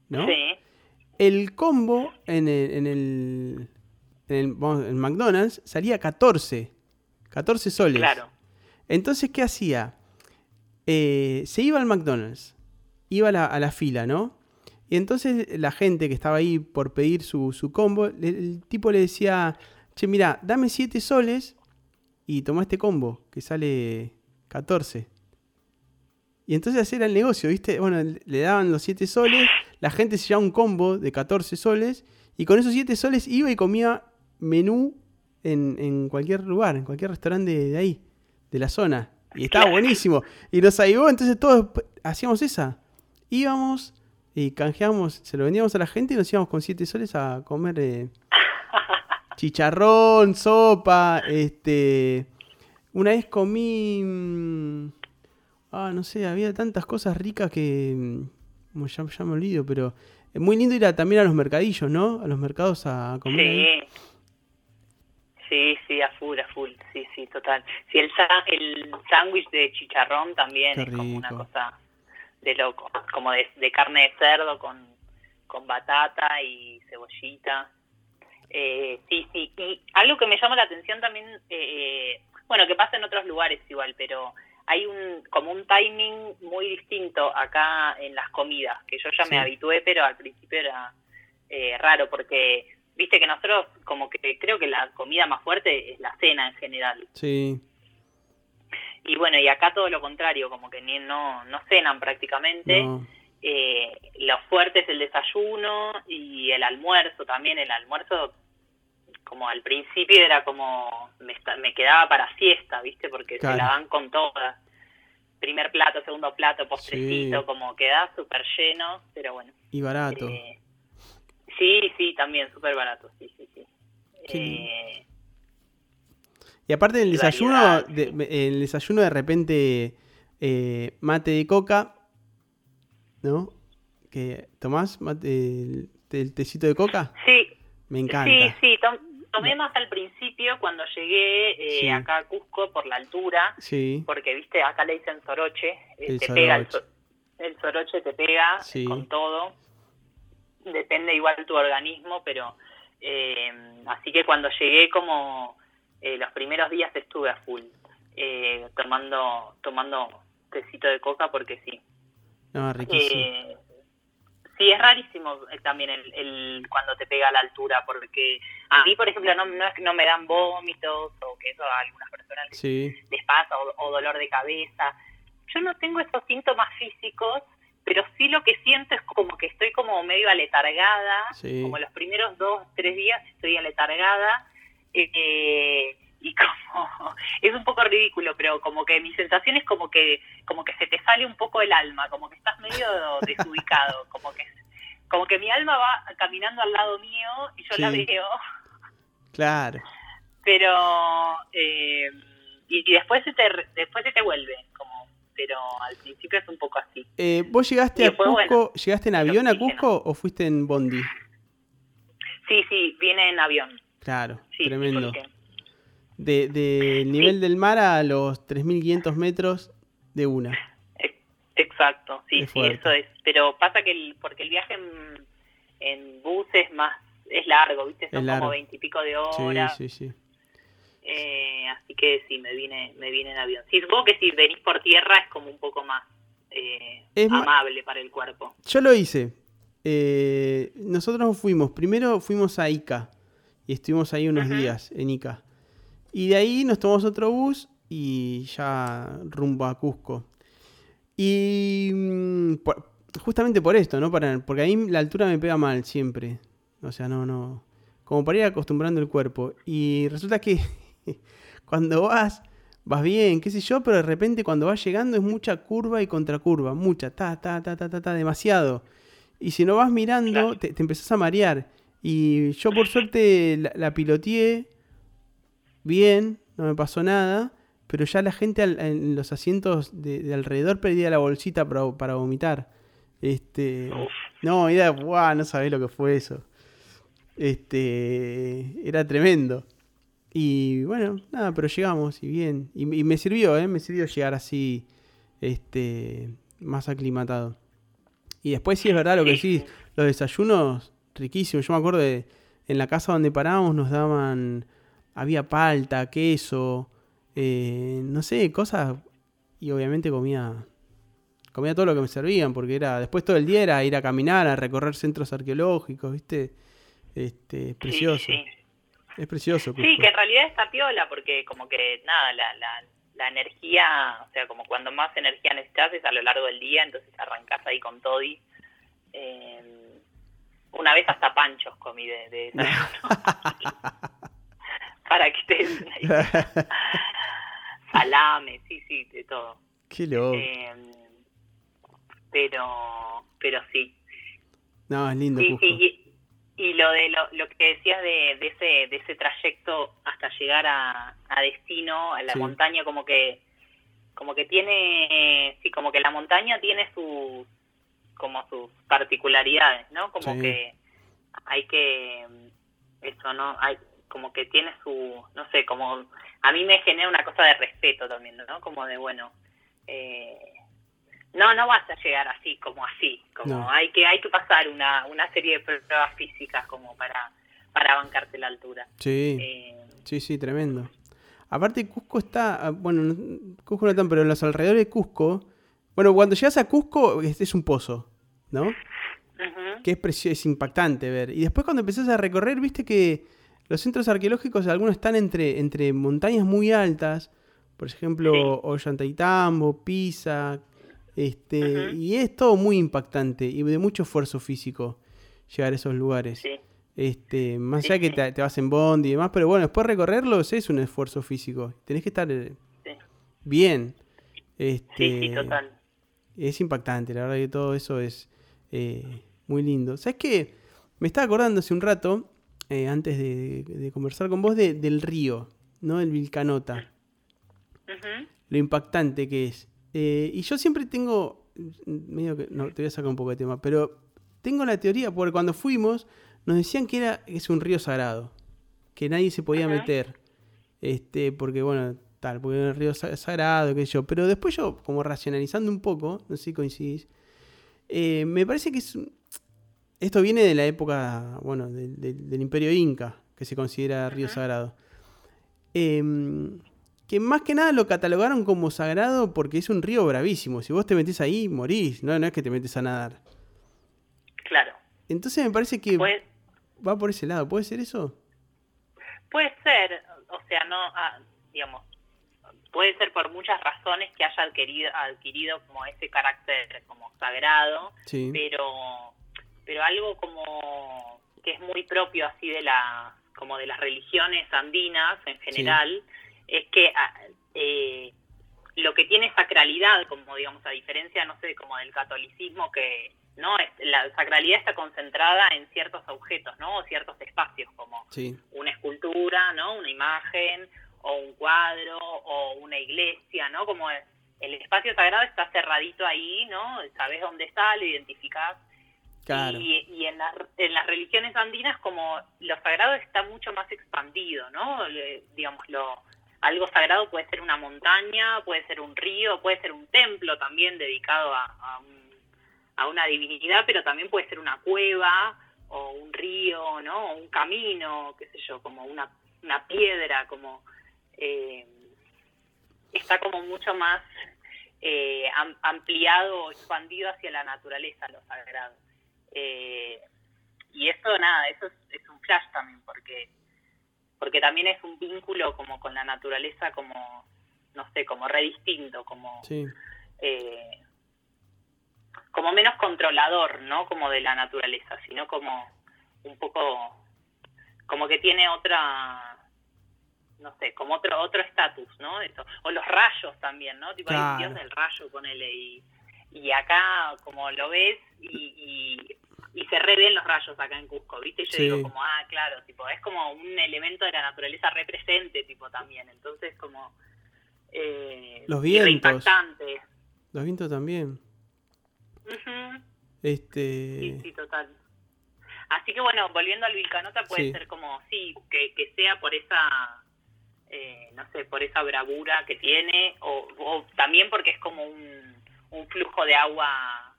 S2: ¿no?
S4: Sí.
S2: El combo en el, en el, en el- vamos, en McDonald's salía 14. 14 soles.
S4: Claro.
S2: Entonces, ¿qué hacía? Eh, se iba al McDonald's, iba a la, a la fila, ¿no? Y entonces la gente que estaba ahí por pedir su, su combo, le- el tipo le decía, che, mira, dame 7 soles y toma este combo, que sale 14. Y entonces así era el negocio, ¿viste? Bueno, le daban los 7 soles, la gente se llevaba un combo de 14 soles, y con esos 7 soles iba y comía menú en, en cualquier lugar, en cualquier restaurante de, de ahí, de la zona. Y estaba buenísimo. Y nos ayudó, entonces todos hacíamos esa. Íbamos y canjeábamos, se lo vendíamos a la gente y nos íbamos con 7 soles a comer eh, chicharrón, sopa, este... Una vez comí... mm, Ah, no sé, había tantas cosas ricas que... mm, como ya, ya me olvido, pero... Es muy lindo ir a- también a los mercadillos, ¿no? A los mercados a comer. ahí.
S4: Sí. Sí, sí, a full, a full, sí, sí, total. Sí, el el sándwich de chicharrón también es como una cosa de loco, como de, de carne de cerdo con, con batata y cebollita. Eh, sí, sí, y algo que me llama la atención también, eh, bueno, que pasa en otros lugares igual, pero hay un como un timing muy distinto acá en las comidas, que yo ya
S2: Sí.
S4: me habitué, pero al principio era eh, raro porque viste que nosotros como que creo que la comida más fuerte es la cena en general
S2: Sí,
S4: y bueno y acá todo lo contrario como que ni no no cenan prácticamente
S2: no.
S4: eh, lo fuerte es el desayuno y el almuerzo también el almuerzo como al principio era como me, me quedaba para siesta viste porque
S2: Claro.
S4: se la dan con todas primer plato segundo plato postrecito
S2: Sí.
S4: como queda súper lleno pero bueno
S2: Y barato.
S4: eh, sí, sí, también, súper barato, sí, sí, sí. Eh,
S2: Y aparte del
S4: y
S2: desayuno, de- me- el desayuno de repente eh, mate de coca, ¿no? Que tomás mate, el, el tecito de coca,
S4: sí,
S2: me encanta.
S4: sí, sí, tom- tomé más al principio cuando llegué eh,
S2: Sí.
S4: acá a Cusco por la altura,
S2: Sí,
S4: porque, viste, acá le dicen soroche, eh,
S2: El
S4: te pega el, so- el soroche, te pega
S2: Sí.
S4: con todo, depende igual tu organismo, pero eh, así que cuando llegué como eh, los primeros días estuve a full, eh, tomando, tomando tecito de coca porque sí.
S2: no, riquísimo.
S4: Sí, es rarísimo eh, también el, el cuando te pega a la altura, porque a mí, por ejemplo, no, no, es que no me dan vómitos o que eso a algunas personas les,
S2: Sí,
S4: les pasa o, o dolor de cabeza. Yo no tengo esos síntomas físicos, pero sí lo que siento es como que estoy como medio aletargada,
S2: Sí.
S4: como los primeros dos, tres días estoy aletargada. eh, y como es un poco ridículo pero como que mi sensación es como que como que se te sale un poco el alma como que estás medio desubicado como que como que mi alma va caminando al lado mío y yo la veo
S2: claro.
S4: pero eh, y, y después se te después se te vuelve como pero al principio es un poco así
S2: Eh, ¿Vos llegaste a Cusco,
S4: bueno,
S2: llegaste en avión a. Cusco o fuiste en Bondi?
S4: sí sí viene en avión
S2: Claro,
S4: sí, sí,
S2: tremendo.
S4: porque-
S2: De, del nivel del mar a los 3.500 metros de una.
S4: Ex- Exacto, sí,
S2: Es
S4: sí, eso es. Pero pasa que el, porque el viaje en, en bus es más, es largo, ¿viste? Son
S2: largo.
S4: como veintipico de
S2: Sí,
S4: horas.
S2: sí, sí.
S4: eh, así que sí, me vine, me vine en avión. Sí, supongo que si venís por tierra es como un poco más eh,
S2: Es
S4: amable para el cuerpo.
S2: Yo lo hice. Eh, nosotros fuimos, primero fuimos a Ica y estuvimos ahí unos días en Ica. Y de ahí nos tomamos otro bus y ya rumbo a Cusco. Y mm, por- justamente por esto, ¿no? Para, porque a mí la altura me pega mal siempre. O sea, no, no. Como para ir acostumbrando el cuerpo. Y resulta que cuando vas, vas bien, qué sé yo, pero de repente cuando vas llegando es mucha curva y contracurva. Mucha, ta, ta, ta, ta, ta, ta, demasiado. Y si no vas mirando, te, te empezás a marear. Y yo por suerte la, la piloteé bien, no me pasó nada, pero ya la gente al- en los asientos de, de alrededor perdía la bolsita para, para vomitar. Este, no, era, guau, no sabés lo que fue eso. Este, era tremendo. Y bueno, nada, pero llegamos y bien. Y, y me sirvió, ¿eh? Me sirvió llegar así, este, más aclimatado. Y después sí es verdad lo que
S4: Sí,
S2: decís, los desayunos riquísimos. Yo me acuerdo de en la casa donde parábamos nos daban, había palta, queso, eh, no sé, cosas. Y obviamente comía comía todo lo que me servían, porque era después todo el día era ir a caminar, a recorrer centros arqueológicos, ¿viste? Este, es precioso.
S4: Sí,
S2: Es precioso.
S4: sí. Sí,
S2: Cusco.
S4: que en realidad está piola, porque como que, nada, la, la, la energía, o sea, como cuando más energía necesitas es a lo largo del día, entonces arrancás ahí con todi. Eh, una vez hasta panchos comí de, de Para que te den una idea. Salame, sí, sí, de todo.
S2: Qué loco.
S4: Eh, pero, pero sí.
S2: no, es lindo
S4: Sí,
S2: Cusco.
S4: sí, y, y lo de lo, lo que decías de, de ese de ese trayecto hasta llegar a, a destino, a la
S2: Sí.
S4: montaña, como que como que tiene, sí, como que la montaña tiene sus como sus particularidades, ¿no? Como
S2: Sí.
S4: que hay que eso, ¿no? Hay como que tiene su, no sé, como a mí me genera una cosa de respeto también, ¿no? Como de bueno, eh, no, no vas a llegar así, como así, como
S2: No.
S4: hay que hay que pasar una, una serie de pruebas físicas como para para bancarte la altura.
S2: Sí,
S4: Eh,
S2: sí, sí, tremendo. Aparte Cusco está, ah, bueno, no- Cusco no tan, pero en los alrededores de Cusco, bueno, cuando llegas a Cusco es, es un pozo, ¿no? que es, es impactante ver. Y después cuando empezás a recorrer, viste que los centros arqueológicos, algunos están entre, entre montañas muy altas, por ejemplo, Ollantaytambo, Pisa, este, y es todo muy impactante y de mucho esfuerzo físico llegar a esos lugares.
S4: sí,
S2: Este, más
S4: Sí,
S2: allá que te, te vas en bondi y demás, pero bueno, después recorrerlos es un esfuerzo físico. Tenés que estar eh,
S4: sí,
S2: bien. Este,
S4: sí, sí, total.
S2: es impactante, la verdad que todo eso es eh, muy lindo. ¿Sabes qué? Me estaba acordando hace un rato, eh, antes de, de conversar con vos, de- del río, ¿no? El Vilcanota, lo impactante que es. Eh, y yo siempre tengo, medio que, no, te voy a sacar un poco de tema, pero tengo la teoría, porque cuando fuimos nos decían que era es un río sagrado, que nadie se podía meter, este, porque bueno, tal, porque era un río sa- sagrado, qué sé yo. Pero después yo, como racionalizando un poco, no sé si coincidís, eh, me parece que es un- esto viene de la época, bueno, del, Imperio Inca, que se considera río sagrado. Em, que más que nada lo catalogaron como sagrado porque es un río bravísimo. Si vos te metés ahí, morís, no, no es que te metes a nadar.
S4: Claro.
S2: Entonces me parece que
S4: Puede,
S2: va por ese lado. ¿Puede ser eso?
S4: puede ser, o sea, no, ah, digamos, puede ser por muchas razones que haya adquirido, adquirido como ese carácter como sagrado,
S2: Sí.
S4: pero pero algo como que es muy propio así de la como de las religiones andinas en general es que ah, eh, lo que tiene sacralidad como digamos a diferencia no sé como del catolicismo que no la sacralidad está concentrada en ciertos objetos no o ciertos espacios como
S2: Sí.
S4: una escultura, ¿no? Una imagen o un cuadro o una iglesia, ¿no? Como el, el espacio sagrado está cerradito ahí, ¿no? Sabes dónde está, lo identificás. Y, en, las, en las religiones andinas como lo sagrado está mucho más expandido, ¿no? Le- digamos, lo, algo sagrado puede ser una montaña, puede ser un río, puede ser un templo también dedicado a, a, un- a una divinidad, pero también puede ser una cueva o un río, ¿no? O un camino, qué sé yo, como una, una piedra, como... eh, está como mucho más eh, am- ampliado expandido hacia la naturaleza, lo sagrado. Eh, y eso, nada, eso es, es un flash también, porque porque también es un vínculo como con la naturaleza, como, no sé, como re distinto, como,
S2: Sí.
S4: eh, como menos controlador, ¿no? Como de la naturaleza, sino como un poco, como que tiene otra, no sé, como otro otro estatus, ¿no? Eso. O los rayos también, ¿no? Tipo, hay
S2: Claro.
S4: dios del rayo, ponele, y, y acá como lo ves y, y, y se re ven los rayos acá en Cusco, ¿viste? Y yo
S2: Sí.
S4: digo como, ah, claro, tipo, es como un elemento de la naturaleza represente, tipo, también. Entonces, como... Eh,
S2: Los vientos.
S4: impactante.
S2: Los vientos también. Este.
S4: Sí, sí, total. Así que bueno, volviendo al Vilcanota puede
S2: Sí.
S4: ser como, sí, que, que sea por esa, eh, no sé, por esa bravura que tiene, o, o también porque es como un, un flujo de agua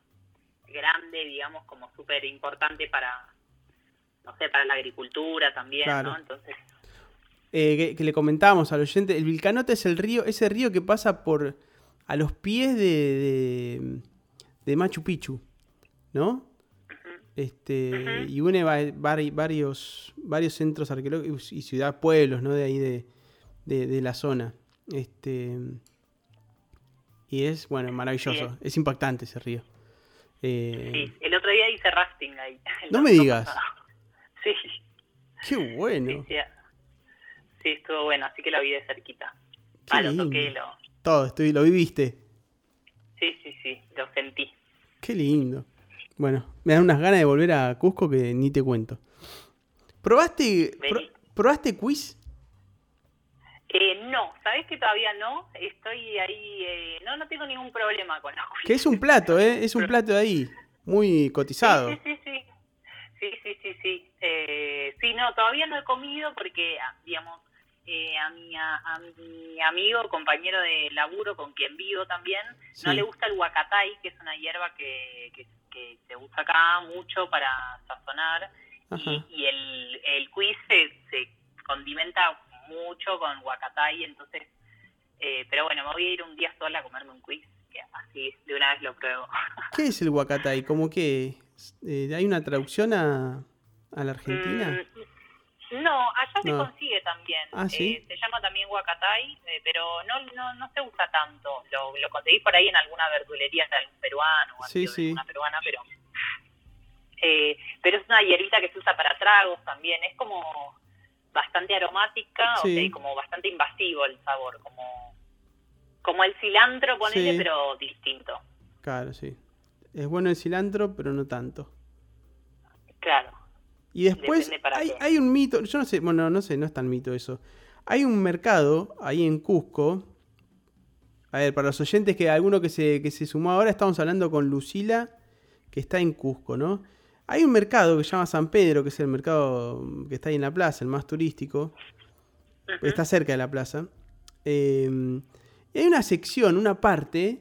S4: grande, digamos, como súper importante para, no sé, para la agricultura también,
S2: Claro.
S4: ¿no? Entonces,
S2: eh, que, que le comentábamos al oyente, el Vilcanota es el río, ese río que pasa por a los pies de, de, de Machu Picchu, ¿no? Este, y une va- vari- varios, varios centros arqueológicos y ciudad, pueblos, ¿no? De ahí de, de- de la zona. Este, y es, bueno, maravilloso. Es impactante ese río. Eh,
S4: Sí, el otro día hice rafting ahí.
S2: No me digas.
S4: pasado. Sí,
S2: Qué bueno.
S4: sí, sí, estuvo bueno, así que lo vi de cerquita.
S2: Qué
S4: Ah, lo toqué, lo...
S2: Todo, estoy, lo viviste.
S4: Sí, sí, sí, lo sentí.
S2: Qué lindo. Bueno, me dan unas ganas de volver a Cusco que ni te cuento. ¿Probaste, pro-. ¿probaste quiz?
S4: Eh, no, ¿sabes que todavía no? Estoy ahí, eh, no, no tengo ningún problema con los
S2: Que es un plato, ¿eh? Es un plato de ahí. Muy cotizado.
S4: Sí, sí, sí. Sí, sí, sí, sí. Eh, sí, no, todavía no he comido porque, ah, digamos, eh, a, mi, a, a mi amigo, compañero de laburo con quien vivo también, no le gusta el huacatay, que es una hierba que, que, que se usa acá mucho para sazonar.
S2: Ajá.
S4: Y, y el, el quiz se, se condimenta mucho con huacatay, entonces... Eh, pero bueno, me voy a ir un día sola a comerme un quiz, que así de una vez lo pruebo.
S2: ¿Qué es el huacatay? ¿Cómo que eh, hay una traducción a, a la Argentina?
S4: Mm, No, allá se
S2: No.
S4: consigue también.
S2: Ah, ¿sí?
S4: Eh, se llama también huacatay, eh, pero no, no, no se usa tanto. Lo, lo conseguís por ahí en alguna verdulería de algún peruano o
S2: Sí, sí.
S4: alguna peruana, pero... eh, pero es una hierbita que se usa para tragos también. Es como bastante aromática,
S2: Sí.
S4: como bastante invasivo el sabor, como como el cilantro, ponele,
S2: Sí.
S4: pero distinto.
S2: Claro, sí. Es bueno el cilantro, pero no tanto.
S4: Claro.
S2: Y después hay, hay un mito, yo no sé, bueno, no sé, no es tan mito eso. Hay un mercado ahí en Cusco. A ver, para los oyentes que alguno que se, que se sumó ahora, estamos hablando con Lucila, que está en Cusco, ¿no? Hay un mercado que se llama San Pedro, que es el mercado que está ahí en la plaza, el más turístico. Está cerca de la plaza. Eh, y hay una sección, una parte,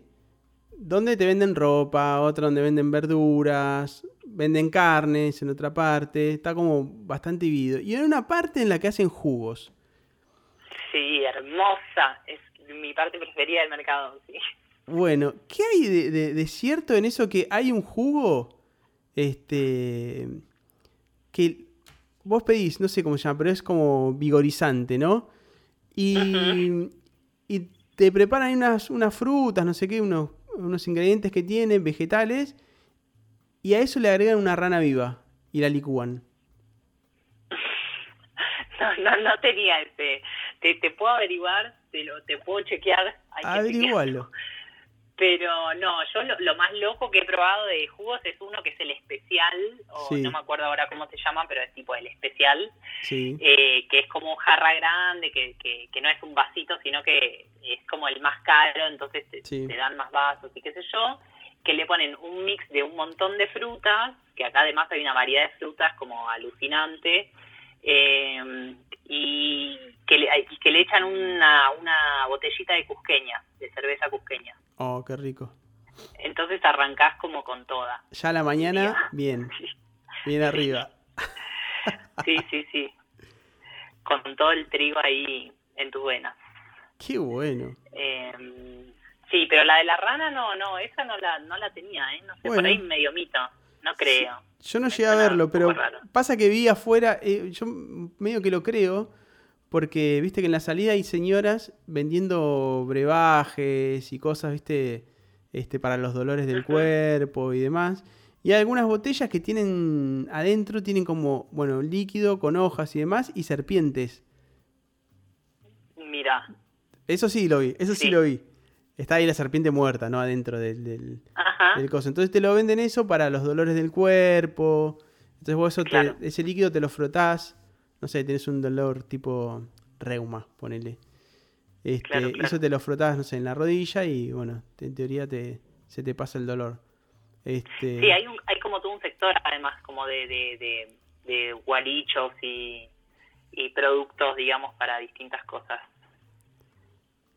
S2: donde te venden ropa, otra donde venden verduras, venden carnes en otra parte. Está como bastante dividido. Y hay una parte en la que hacen jugos.
S4: Sí, hermosa. Es mi parte preferida del mercado, sí.
S2: Bueno, ¿qué hay de, de- de cierto en eso que hay un jugo? Este. Que vos pedís, no sé cómo se llama, pero es como vigorizante, ¿no? Y, y te preparan ahí unas, unas frutas, no sé qué, unos, unos ingredientes que tiene, vegetales, y a eso le agregan una rana viva y la licúan.
S4: No, no, no tenía ese. Te, te puedo averiguar, te, lo, te puedo chequear.
S2: Averigualo.
S4: chequearlo. Pero no, yo lo, lo más loco que he probado de jugos es uno que es el especial, o
S2: Sí.
S4: no me acuerdo ahora cómo se llama, pero es tipo el especial,
S2: Sí.
S4: eh, que es como jarra grande, que, que, que no es un vasito, sino que es como el más caro, entonces te,
S2: Sí.
S4: te dan más vasos y qué sé yo, que le ponen un mix de un montón de frutas, que acá además hay una variedad de frutas como alucinante, eh, y que le, y que le echan una, una botellita de cusqueña, de cerveza cusqueña.
S2: Oh, qué rico.
S4: Entonces arrancás como con toda.
S2: Ya a la mañana, bien. Bien arriba.
S4: Sí, sí, sí. Con todo el trigo ahí en tus venas.
S2: Qué bueno.
S4: Eh, sí, pero la de la rana no, no, esa no la, no la tenía, ¿eh? No sé,
S2: Bueno.
S4: por ahí medio mito, no creo.
S2: Yo no
S4: Me
S2: llegué a verlo, pero pasa que vi afuera, eh, yo medio que lo creo, porque viste que en la salida hay señoras vendiendo brebajes y cosas, viste, este, para los dolores del cuerpo y demás. Y hay algunas botellas que tienen adentro, tienen como, bueno, líquido con hojas y demás, y serpientes.
S4: Mira,
S2: Eso sí lo vi, eso sí,
S4: Sí.
S2: lo vi. Está ahí la serpiente muerta, ¿no? Adentro del, del,
S4: ajá,
S2: del coso. Entonces te lo venden eso para los dolores del cuerpo. Entonces vos eso te- ese líquido te lo frotás. No sé, tenés un dolor tipo reuma, ponele. Este,
S4: Claro,
S2: y
S4: claro.
S2: Eso te lo frotás, no sé, en la rodilla y bueno, en teoría te, se te pasa el dolor. Este,
S4: sí, hay, un, hay como todo un sector además como de, de, de, de gualichos y, y productos, digamos, para distintas cosas.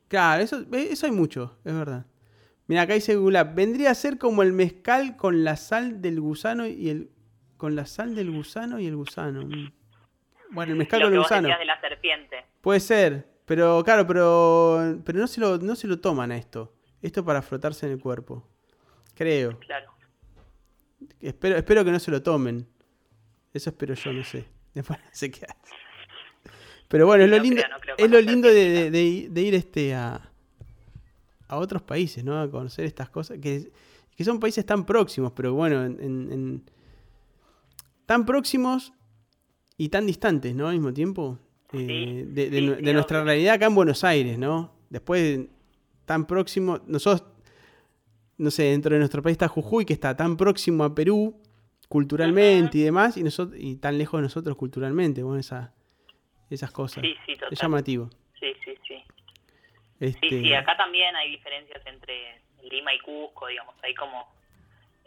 S2: Claro, eso, eh, eso hay mucho, es verdad. Mira, acá dice Gulab, vendría a ser como el mezcal con la sal del gusano y el con la sal del gusano y el gusano. Mm. Bueno, el mezcal
S4: Lo
S2: con
S4: que
S2: el gusano.
S4: decías de la serpiente.
S2: Puede ser, pero claro, pero pero no se lo no se lo toman a esto. Esto para frotarse en el cuerpo. Creo.
S4: Claro.
S2: Espero, espero que no se lo tomen. Eso espero yo, no sé. Después no sé qué hace. Pero bueno, es lo
S4: No
S2: lindo,
S4: creo, no creo
S2: es lo lindo de, de- de ir- este a, a otros países, ¿no? A conocer estas cosas. Que, que son países tan próximos, pero bueno, en, en- en- tan próximos y tan distantes, ¿no? Al mismo tiempo. Eh,
S4: Sí,
S2: de de
S4: sí, sí,
S2: nuestra realidad acá en Buenos Aires, ¿no? Después, tan próximo. Nosotros, no sé, dentro de nuestro país está Jujuy, que está tan próximo a Perú culturalmente y demás, y, nosotros, y tan lejos de nosotros culturalmente, bueno, esa, esas cosas.
S4: Sí, sí, total.
S2: es llamativo.
S4: Sí, sí, sí.
S2: Este,
S4: Sí, sí, acá también hay diferencias entre Lima y Cusco, digamos, hay como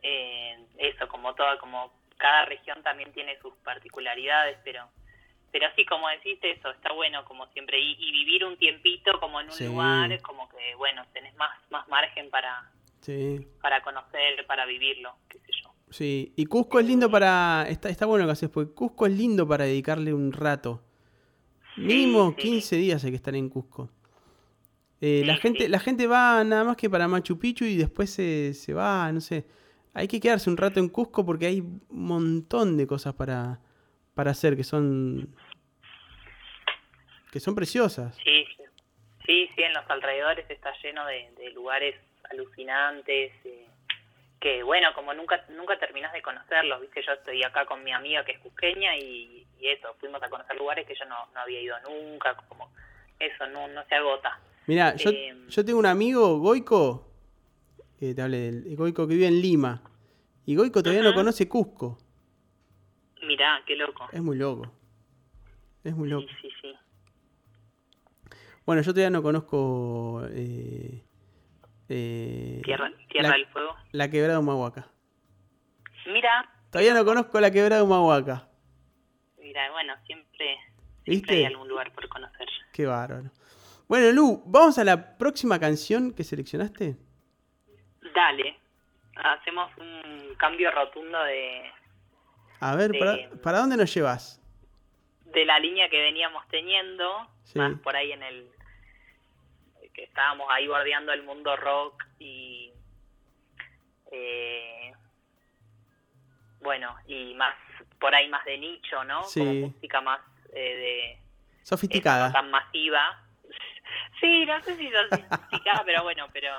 S4: eh, eso, como toda, como cada región también tiene sus particularidades, pero pero sí, como deciste eso, está bueno como siempre, y, y vivir un tiempito como en un
S2: Sí.
S4: lugar, como que, bueno, tenés más, más margen para,
S2: sí,
S4: para conocer, para vivirlo, qué sé yo.
S2: sí. Y Cusco es lindo para. Está, está bueno lo que haces, porque Cusco es lindo para dedicarle un rato. Mínimo
S4: sí.
S2: 15 días hay que estar en Cusco. Eh, la, gente, la gente va nada más que para Machu Picchu y después se, se va, no sé. Hay que quedarse un rato en Cusco porque hay un montón de cosas para, para hacer que son. que son preciosas.
S4: Sí, sí, sí, en los alrededores está lleno de, de lugares alucinantes, eh, que bueno, como nunca nunca terminás de conocerlos, viste, yo estoy acá con mi amiga que es cusqueña y, y eso, fuimos a conocer lugares que yo no, no había ido nunca, como eso, no, no se agota.
S2: Mira, yo,
S4: Eh,
S2: yo tengo un amigo, Goico, que te hablé del Goico que vive en Lima. Y Goico todavía no conoce Cusco.
S4: Mirá, qué loco.
S2: Es muy loco. Es muy loco.
S4: Sí, sí, sí.
S2: Bueno, yo todavía no conozco eh, eh,
S4: Tierra, Tierra
S2: la,
S4: del Fuego.
S2: la quebrada de Humahuaca.
S4: Mira,
S2: Todavía no conozco la quebrada de Humahuaca.
S4: mira, bueno, siempre,
S2: ¿Viste?
S4: siempre hay algún lugar por conocer.
S2: Qué bárbaro. Bueno, Lu, vamos a la próxima canción que seleccionaste.
S4: Dale, hacemos un cambio rotundo de,
S2: A ver, ¿para,
S4: Eh,
S2: para dónde nos llevas?
S4: de la línea que veníamos teniendo,
S2: Sí.
S4: más por ahí en el que estábamos ahí bordeando el mundo rock y eh, bueno y más por ahí más de nicho, ¿no?
S2: Sí.
S4: Como música más eh, de
S2: Sofisticada.
S4: no tan masiva. Sí, no sé si sofisticada, pero bueno, pero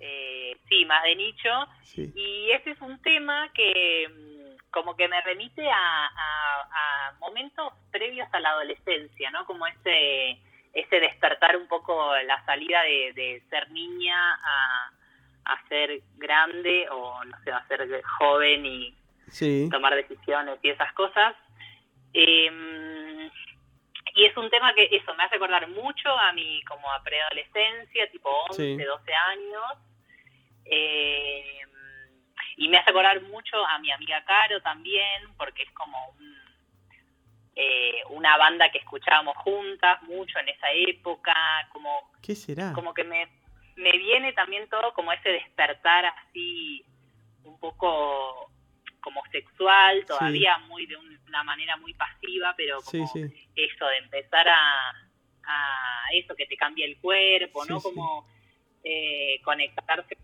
S4: eh, sí, más de nicho.
S2: Sí.
S4: Y ese es un tema que mm, como que me remite a, a- a momentos previos a la adolescencia, ¿no? Como ese, ese despertar un poco la salida de, de ser niña a, a ser grande o, no sé, a ser joven y
S2: Sí.
S4: tomar decisiones y esas cosas. Eh, y es un tema que eso me hace acordar mucho a mi como a preadolescencia, tipo 11,
S2: Sí.
S4: 12 años. Eh, y me hace acordar mucho a mi amiga Caro también, porque es como un, eh, una banda que escuchábamos juntas mucho en esa época, como
S2: ¿Qué será?
S4: como que me, me viene también todo como ese despertar así un poco como sexual, todavía muy de un- una manera muy pasiva, pero como
S2: sí.
S4: eso de empezar a, a eso que te cambia el cuerpo, ¿no? Como eh, conectarse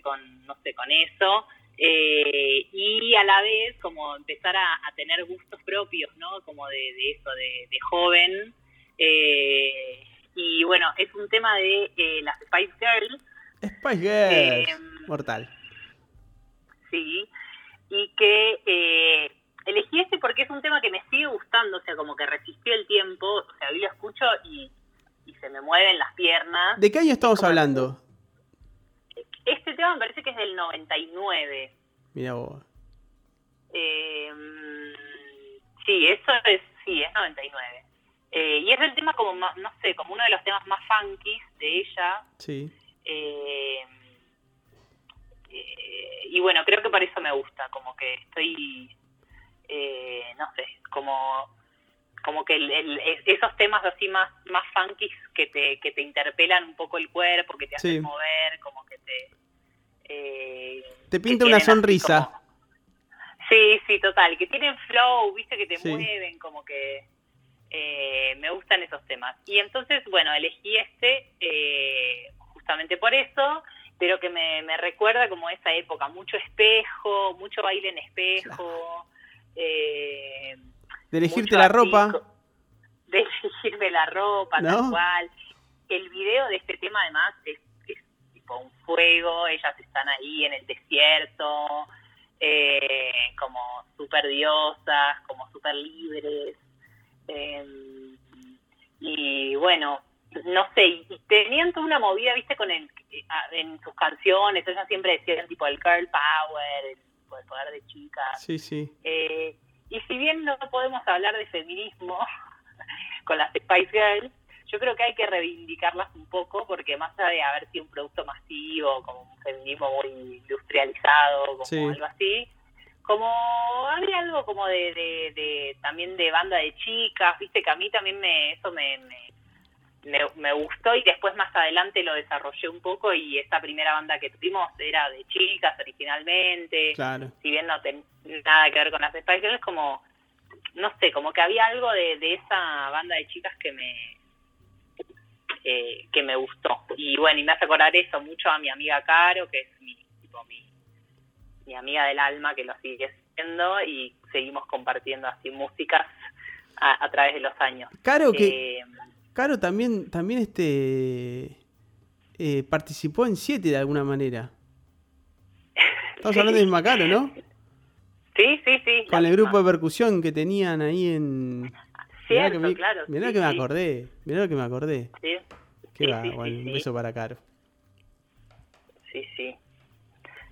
S4: con, no sé, con eso. eh, y a la vez como empezar a, a tener gustos propios, ¿no? Como de, de eso, de, de joven. eh, y bueno, es un tema de eh, las Spice Girls,
S2: Spice Girls.
S4: Eh,
S2: Mortal.
S4: sí, y que eh, elegí este porque es un tema que me sigue gustando, o sea, como que resistió el tiempo, o sea, hoy lo escucho y, y se me mueven las piernas.
S2: ¿De qué año estamos hablando?
S4: Este tema me parece que es del 99.
S2: Mira vos.
S4: Eh, sí, eso es, sí, es 99. Eh, y es el tema como, más, no sé, como uno de los temas más funky de ella.
S2: Sí.
S4: Eh, eh, y bueno, creo que por eso me gusta, como que estoy, eh, no sé, como como que el- el- es- esos temas así más más funky que te que te interpelan un poco el cuerpo, que te hacen
S2: Sí.
S4: mover, como que te eh,
S2: Te pinta una sonrisa.
S4: como- Sí, sí, total, que tienen flow, viste, que te
S2: Sí.
S4: mueven, como que eh, me gustan esos temas. Y entonces, bueno, elegí este eh, justamente por eso. pero que me, me recuerda como esa época, mucho espejo, mucho baile en espejo. eh,
S7: De elegirte la ropa.
S4: De elegirme la ropa,
S7: ¿No?
S4: tal cual. El video de este tema además es, es tipo un fuego, ellas están ahí en el desierto, eh, como súper diosas, como súper libres. eh, y bueno, no sé, y tenían toda una movida, viste, con el, en sus canciones, ellas siempre decían tipo el girl power, el, el poder de chicas.
S7: Sí, sí.
S4: Eh, y si bien no podemos hablar de feminismo con las Spice Girls, yo creo que hay que reivindicarlas un poco porque más allá de haber sido un producto masivo, como un feminismo muy industrializado, como
S7: Sí.
S4: algo así, como había algo como de, de, de- también de banda de chicas, viste que a mí también me eso me, me, me, me gustó y después más adelante lo desarrollé un poco y esta primera banda que tuvimos era de chicas originalmente
S7: Claro.
S4: si bien no tenía nada que ver con las Spice Girls, como, no sé, como que había algo de, de esa banda de chicas que me eh, que me gustó. Y bueno, y me hace acordar eso mucho a mi amiga Caro, que es mi, tipo, mi, mi amiga del alma, que lo sigue siendo, y seguimos compartiendo así músicas a, a través de los años.
S7: Caro que
S4: Eh,
S7: Caro también también este eh, participó en 7 de alguna manera. Estamos
S4: sí,
S7: hablando de misma Caro, ¿no?
S4: Sí, sí, sí.
S7: Con el grupo de percusión que tenían ahí en Mirá
S4: Cierto,
S7: que me,
S4: claro.
S7: mirá
S4: sí,
S7: que me acordé, mirá lo que me acordé.
S4: Sí,
S7: Qué
S4: Sí,
S7: va, bueno, un beso para Caro.
S4: Sí, sí.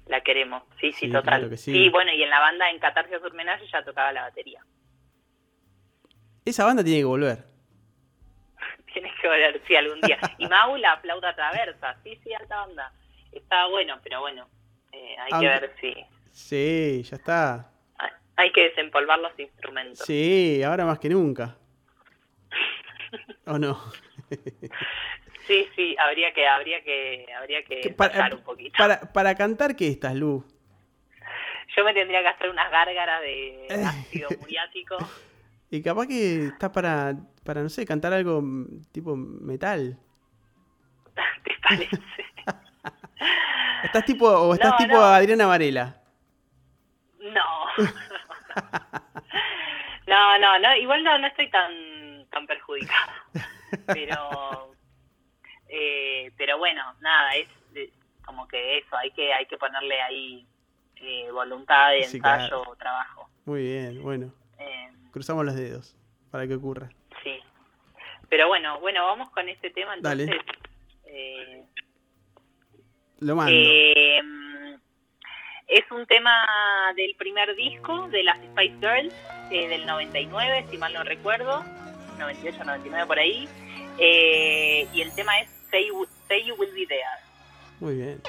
S4: La queremos. Sí, sí, total.
S7: claro que sí.
S4: bueno, y en la banda en Catarsis Urmenaje ya tocaba la batería.
S7: Esa banda tiene que volver.
S4: Tienes que volver, sí, algún día. Y Mau, la flauta traversa. Sí, sí, alta banda. Estaba bueno, pero bueno, eh, hay que ver si...
S7: Sí, ya está.
S4: hay- que desempolvar los instrumentos.
S7: Sí, ahora más que nunca. ¿O no?
S4: Sí, sí, habría que, habría que, habría que
S7: para-
S4: un poquito.
S7: Para, para cantar, ¿qué estás, Lu?
S4: Yo me tendría que hacer unas gárgaras de ácido muriático.
S7: Y capaz que estás para, para, no sé, cantar algo mm, tipo metal.
S4: ¿Te parece?
S7: ¿Estás tipo, o estás
S4: No,
S7: tipo
S4: no.
S7: Adriana Varela?
S4: No. No, no, no, igual no, no estoy tan tan perjudicada. Pero eh, pero bueno, nada, es eh, como que eso, hay que hay que ponerle ahí eh, voluntad, de
S7: Sí,
S4: ensayo,
S7: claro.
S4: trabajo.
S7: Muy bien, bueno.
S4: Eh,
S7: Cruzamos los dedos para que ocurra.
S4: sí. Pero bueno, bueno, vamos con este tema
S7: Dale.
S4: entonces. Eh,
S7: Lo mando.
S4: Eh, es un tema del primer disco de las Spice Girls, del 99, si mal no recuerdo, 98, 99 por ahí. Y el tema es Say, You- Say You Will Be There.
S7: Muy bien.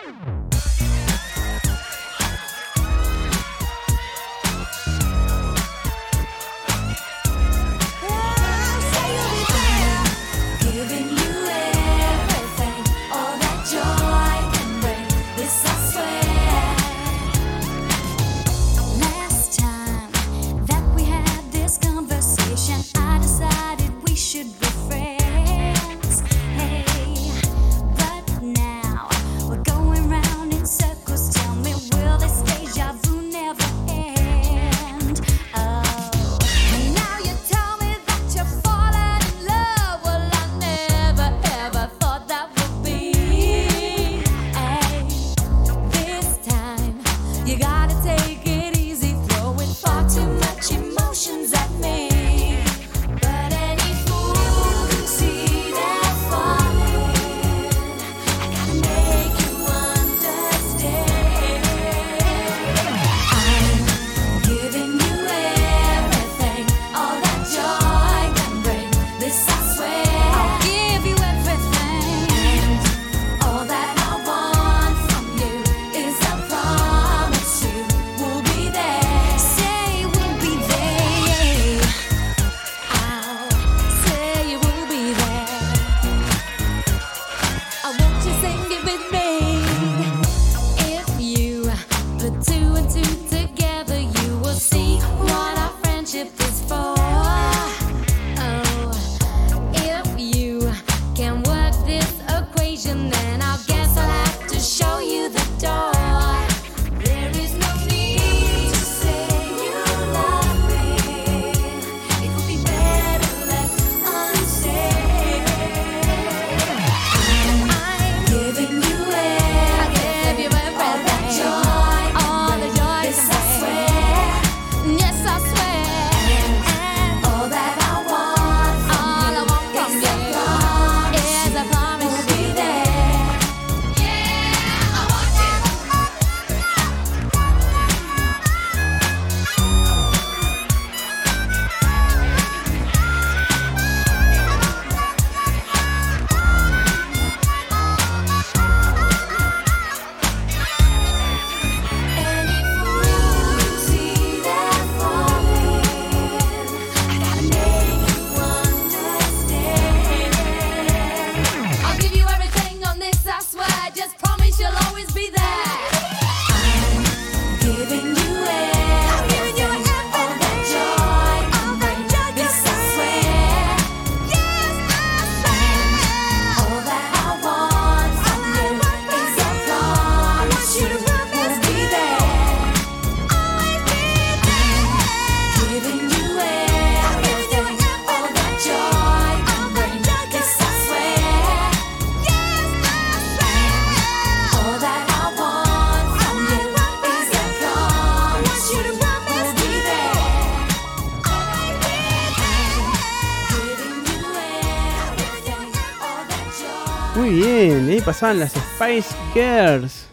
S2: Pasaban las Spice Girls.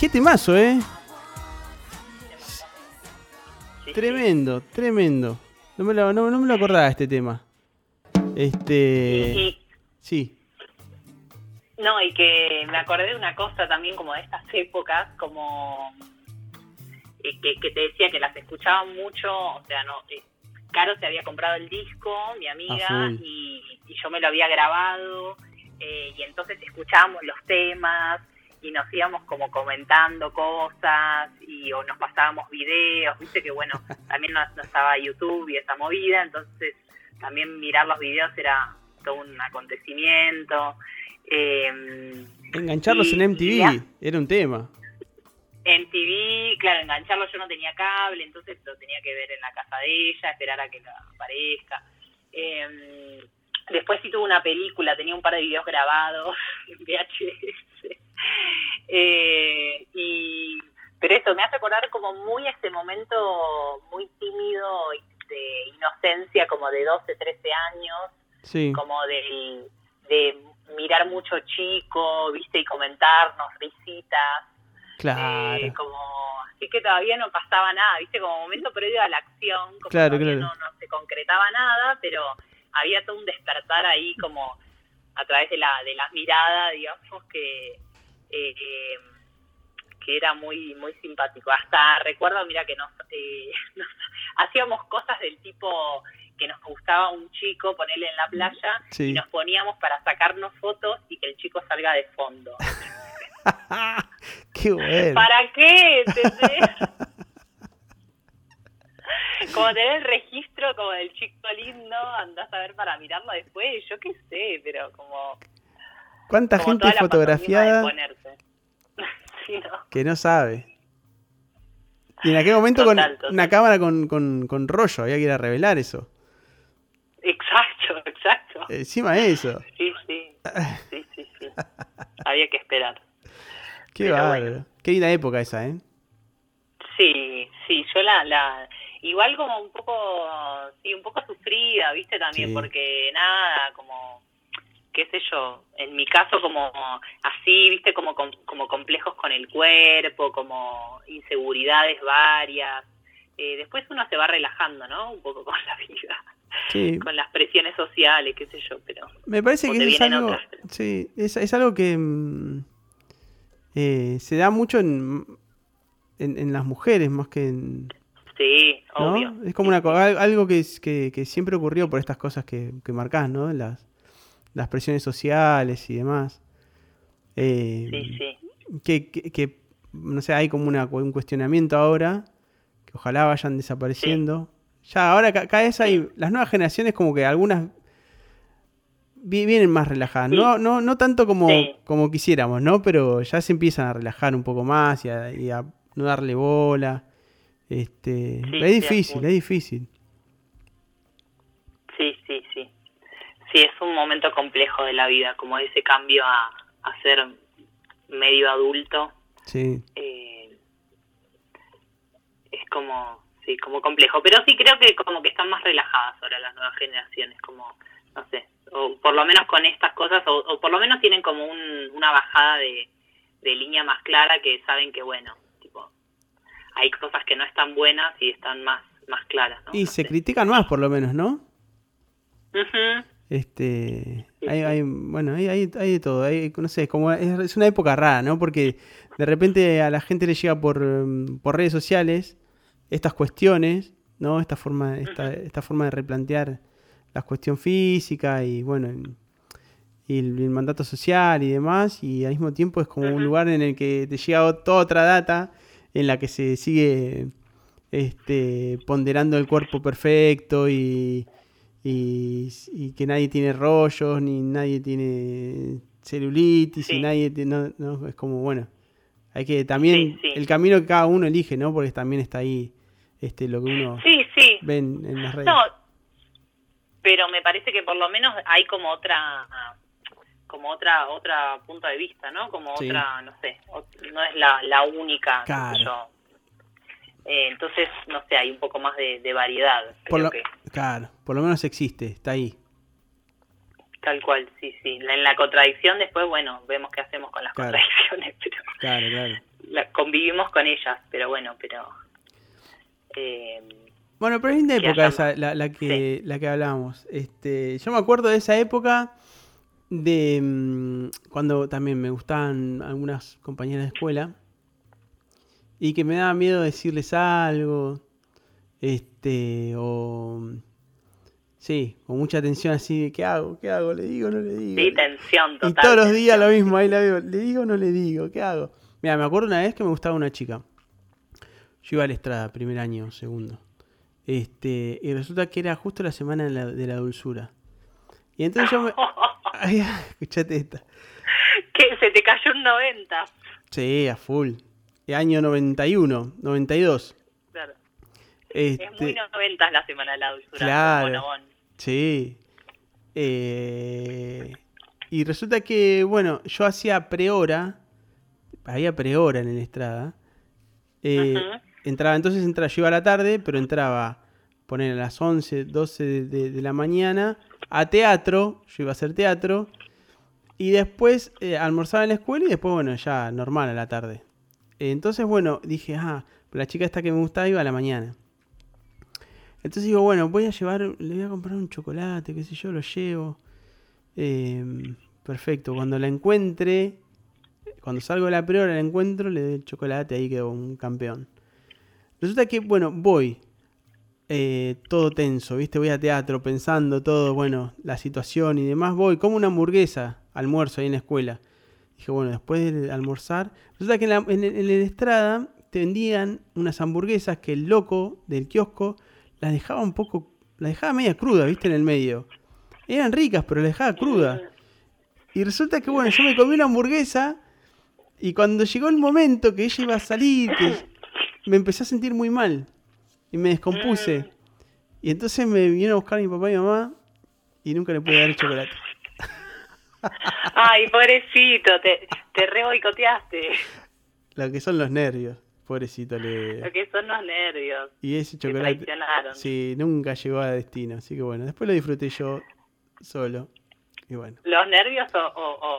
S2: Qué temazo, ¿eh?
S4: Sí, sí.
S2: Tremendo, tremendo. No me lo, no, no me lo acordaba este tema. Este.
S4: Y-
S2: Sí.
S4: No, y que me acordé de una cosa también como de estas épocas, como eh, que, que te decía que las escuchaban mucho, o sea, no, eh, Caro se había comprado el disco, mi amiga,
S2: A full.
S4: y, y yo me lo había grabado, eh, y entonces escuchábamos los temas y nos íbamos como comentando cosas y o nos pasábamos videos, viste que bueno, también no, no estaba YouTube y esa movida, entonces también mirar los videos era todo un acontecimiento. Eh,
S2: Engancharlos
S4: Y-
S2: en MTV
S4: ya.
S2: era un tema.
S4: en TV, claro, engancharlo yo no tenía cable, entonces lo tenía que ver en la casa de ella, esperar a que la aparezca. Eh, después sí tuve una película, tenía un par de videos grabados en VHS. Eh, y, pero eso me hace acordar como muy ese momento muy tímido de inocencia, como de 12, 13 años,
S2: Sí.
S4: como de, de mirar mucho chico, viste, y comentarnos, risitas.
S2: Claro.
S4: Eh, como así que todavía no pasaba nada, viste, como momento previo a la acción, como
S2: Claro,
S4: todavía
S2: claro.
S4: No, no se concretaba nada, pero había todo un despertar ahí como a través de la de las miradas, digamos que eh, eh, que era muy muy simpático. Hasta recuerdo, mira que nos, eh, nos hacíamos cosas del tipo que nos gustaba un chico ponerle en la playa
S2: Sí.
S4: y nos poníamos para sacarnos fotos y que el chico salga de fondo.
S2: Qué bueno.
S4: ¿Para qué? Como tener el registro como del chico lindo, andás a ver para mirarlo después, yo qué sé, pero como,
S2: ¿Cuánta
S4: como
S2: gente fotografiada
S4: ponerse. Sí, ¿no?
S2: que no sabe? Y en aquel momento
S4: Total,
S2: con
S4: total.
S2: una cámara con, con, con rollo, había que ir a revelar eso.
S4: Exacto, exacto.
S2: Encima de eso.
S4: Sí, sí, sí, sí, sí. Había que esperar.
S2: Qué bárbaro.
S4: bueno.
S2: Qué linda época esa, ¿eh?
S4: Sí, sí, yo la, la, igual como un poco, sí, un poco sufrida, viste también,
S2: Sí.
S4: porque nada, como, qué sé yo, en mi caso como así, viste, como, com- como complejos con el cuerpo, como inseguridades varias. Eh, después uno se va relajando, ¿no? Un poco con la vida,
S2: Sí.
S4: con las presiones sociales, qué sé yo, pero
S2: Me parece que es algo.
S4: otras.
S2: Sí, es, es algo que mm, eh, se da mucho en, en, en las mujeres más que en.
S4: Sí,
S2: ¿no?
S4: obvio.
S2: Es como una, algo que, que, que siempre ocurrió por estas cosas que, que marcás, ¿no? Las, las presiones sociales y demás. Eh,
S4: Sí, sí.
S2: Que, que, que, no sé, hay como una, un cuestionamiento ahora, que ojalá vayan desapareciendo. Ya ahora ca- cada vez hay, las nuevas generaciones como que algunas vi- vienen más relajadas,
S4: Sí.
S2: no, no, no tanto como,
S4: Sí.
S2: como quisiéramos, ¿no? Pero ya se empiezan a relajar un poco más y a, y a no darle bola. Este,
S4: Sí,
S2: es difícil, es difícil.
S4: Sí, sí, sí. Sí, es un momento complejo de la vida, como ese cambio a, a ser medio adulto.
S2: Sí,
S4: eh, es como, sí, como complejo. Pero sí creo que como que están más relajadas ahora las nuevas generaciones, como, no sé, o por lo menos con estas cosas, o, o por lo menos tienen como un, una bajada de, de línea más clara que saben que, bueno, hay cosas que no están buenas y están más, más claras. ¿no?
S2: y
S4: No
S2: se
S4: sé.
S2: critican más por lo menos, ¿no?
S4: Ujú.
S2: Este,
S4: Sí,
S2: hay,
S4: sí.
S2: hay- bueno, hay, hay, hay de todo, hay, no sé, como es, es una época rara, ¿no? Porque de repente a la gente le llega por, em, por redes sociales estas cuestiones, ¿no? Esta forma, esta, esta forma de replantear la cuestión física y bueno, en- y el, el mandato social y demás, y al mismo tiempo es como un lugar en el que te llega toda otra data en la que se sigue este, ponderando el cuerpo perfecto y, y, y que nadie tiene rollos, ni nadie tiene celulitis, y nadie tiene, no, no, es como, bueno, hay que también,
S4: Sí, sí.
S2: el camino que cada uno elige, ¿no? Porque también está ahí este, lo que uno
S4: Sí, sí.
S2: ve en, en las redes.
S4: No, pero me parece que por lo menos hay como otra como otra otra punto de vista, ¿no? Como
S2: Sí.
S4: otra, no sé, no es la, la única, sé
S2: Claro.
S4: yo. Eh, entonces, no sé, hay un poco más de, de variedad.
S2: por
S4: Creo
S2: lo,
S4: que,
S2: Claro, por lo menos existe, está ahí.
S4: Tal cual, sí, sí. En la contradicción después, bueno, vemos qué hacemos con las
S2: Claro.
S4: contradicciones, pero
S2: Claro, claro.
S4: la- convivimos con ellas, pero bueno, pero... eh,
S2: Bueno, pero es
S4: Que
S2: época
S4: haya
S2: esa, la, la que, la que hablamos. Este, yo me acuerdo de esa época de mm, cuando también me gustaban algunas compañeras de escuela y que me daba miedo decirles algo, este, o sí, con mucha tensión así de ¿qué hago? ¿Qué hago? ¿Le digo? ¿No le digo?
S4: sí, tensión
S2: Y
S4: total.
S2: todos los días lo mismo, ahí la veo. ¿Le digo o no le digo? ¿Qué hago? Mira, me acuerdo una vez que me gustaba una chica. Yo iba a la estrada, primer año, segundo. Este, y resulta que era justo la semana de la, de la dulzura. Y entonces yo me. Ay, escuchate esta.
S4: que se te cayó un 90.
S2: Sí, a full. El año 91, 92.
S4: Claro.
S2: Este,
S4: Es muy 90 la semana de la dulzura.
S2: Claro. Sí. Eh, y resulta que, bueno, yo hacía prehora. Había prehora en el Estrada. Eh,
S4: Ujú.
S2: Entraba, entonces entraba, yo iba a la tarde, pero entraba, poner a las 11, 12 de, de- de la mañana a teatro. Yo iba a hacer teatro. Y después eh, almorzaba en la escuela y después, bueno, ya normal a la tarde. Entonces, bueno, dije, ah, la chica esta que me gustaba iba a la mañana. Entonces digo, bueno, voy a llevar, le voy a comprar un chocolate, qué sé yo, lo llevo. Eh, perfecto, cuando la encuentre, cuando salgo de la preora la encuentro, le doy el chocolate, ahí quedó un campeón. Resulta que, bueno, voy eh, todo tenso, ¿viste? Voy a teatro pensando todo, bueno, la situación y demás. Voy como una hamburguesa, almuerzo ahí en la escuela. Dije, bueno, después de almorzar. Resulta que en la, en la estrada te vendían unas hamburguesas que el loco del kiosco las dejaba un poco, las dejaba media cruda, ¿viste? En el medio. Eran ricas, pero las dejaba cruda. Y resulta que, bueno, yo me comí una hamburguesa y cuando llegó el momento que ella iba a salir, me empecé a sentir muy mal y me descompuse. Y entonces me vinieron a buscar mi papá y mi mamá y nunca le pude dar el chocolate.
S4: Ay, pobrecito, te, te re boicoteaste.
S2: Lo que son los nervios, pobrecito
S4: Lo
S2: le.
S4: que son los nervios.
S2: Y ese
S4: Te
S2: chocolate. Sí, nunca llegó a destino. Así que bueno, después lo disfruté yo solo. Y bueno.
S4: Los nervios o,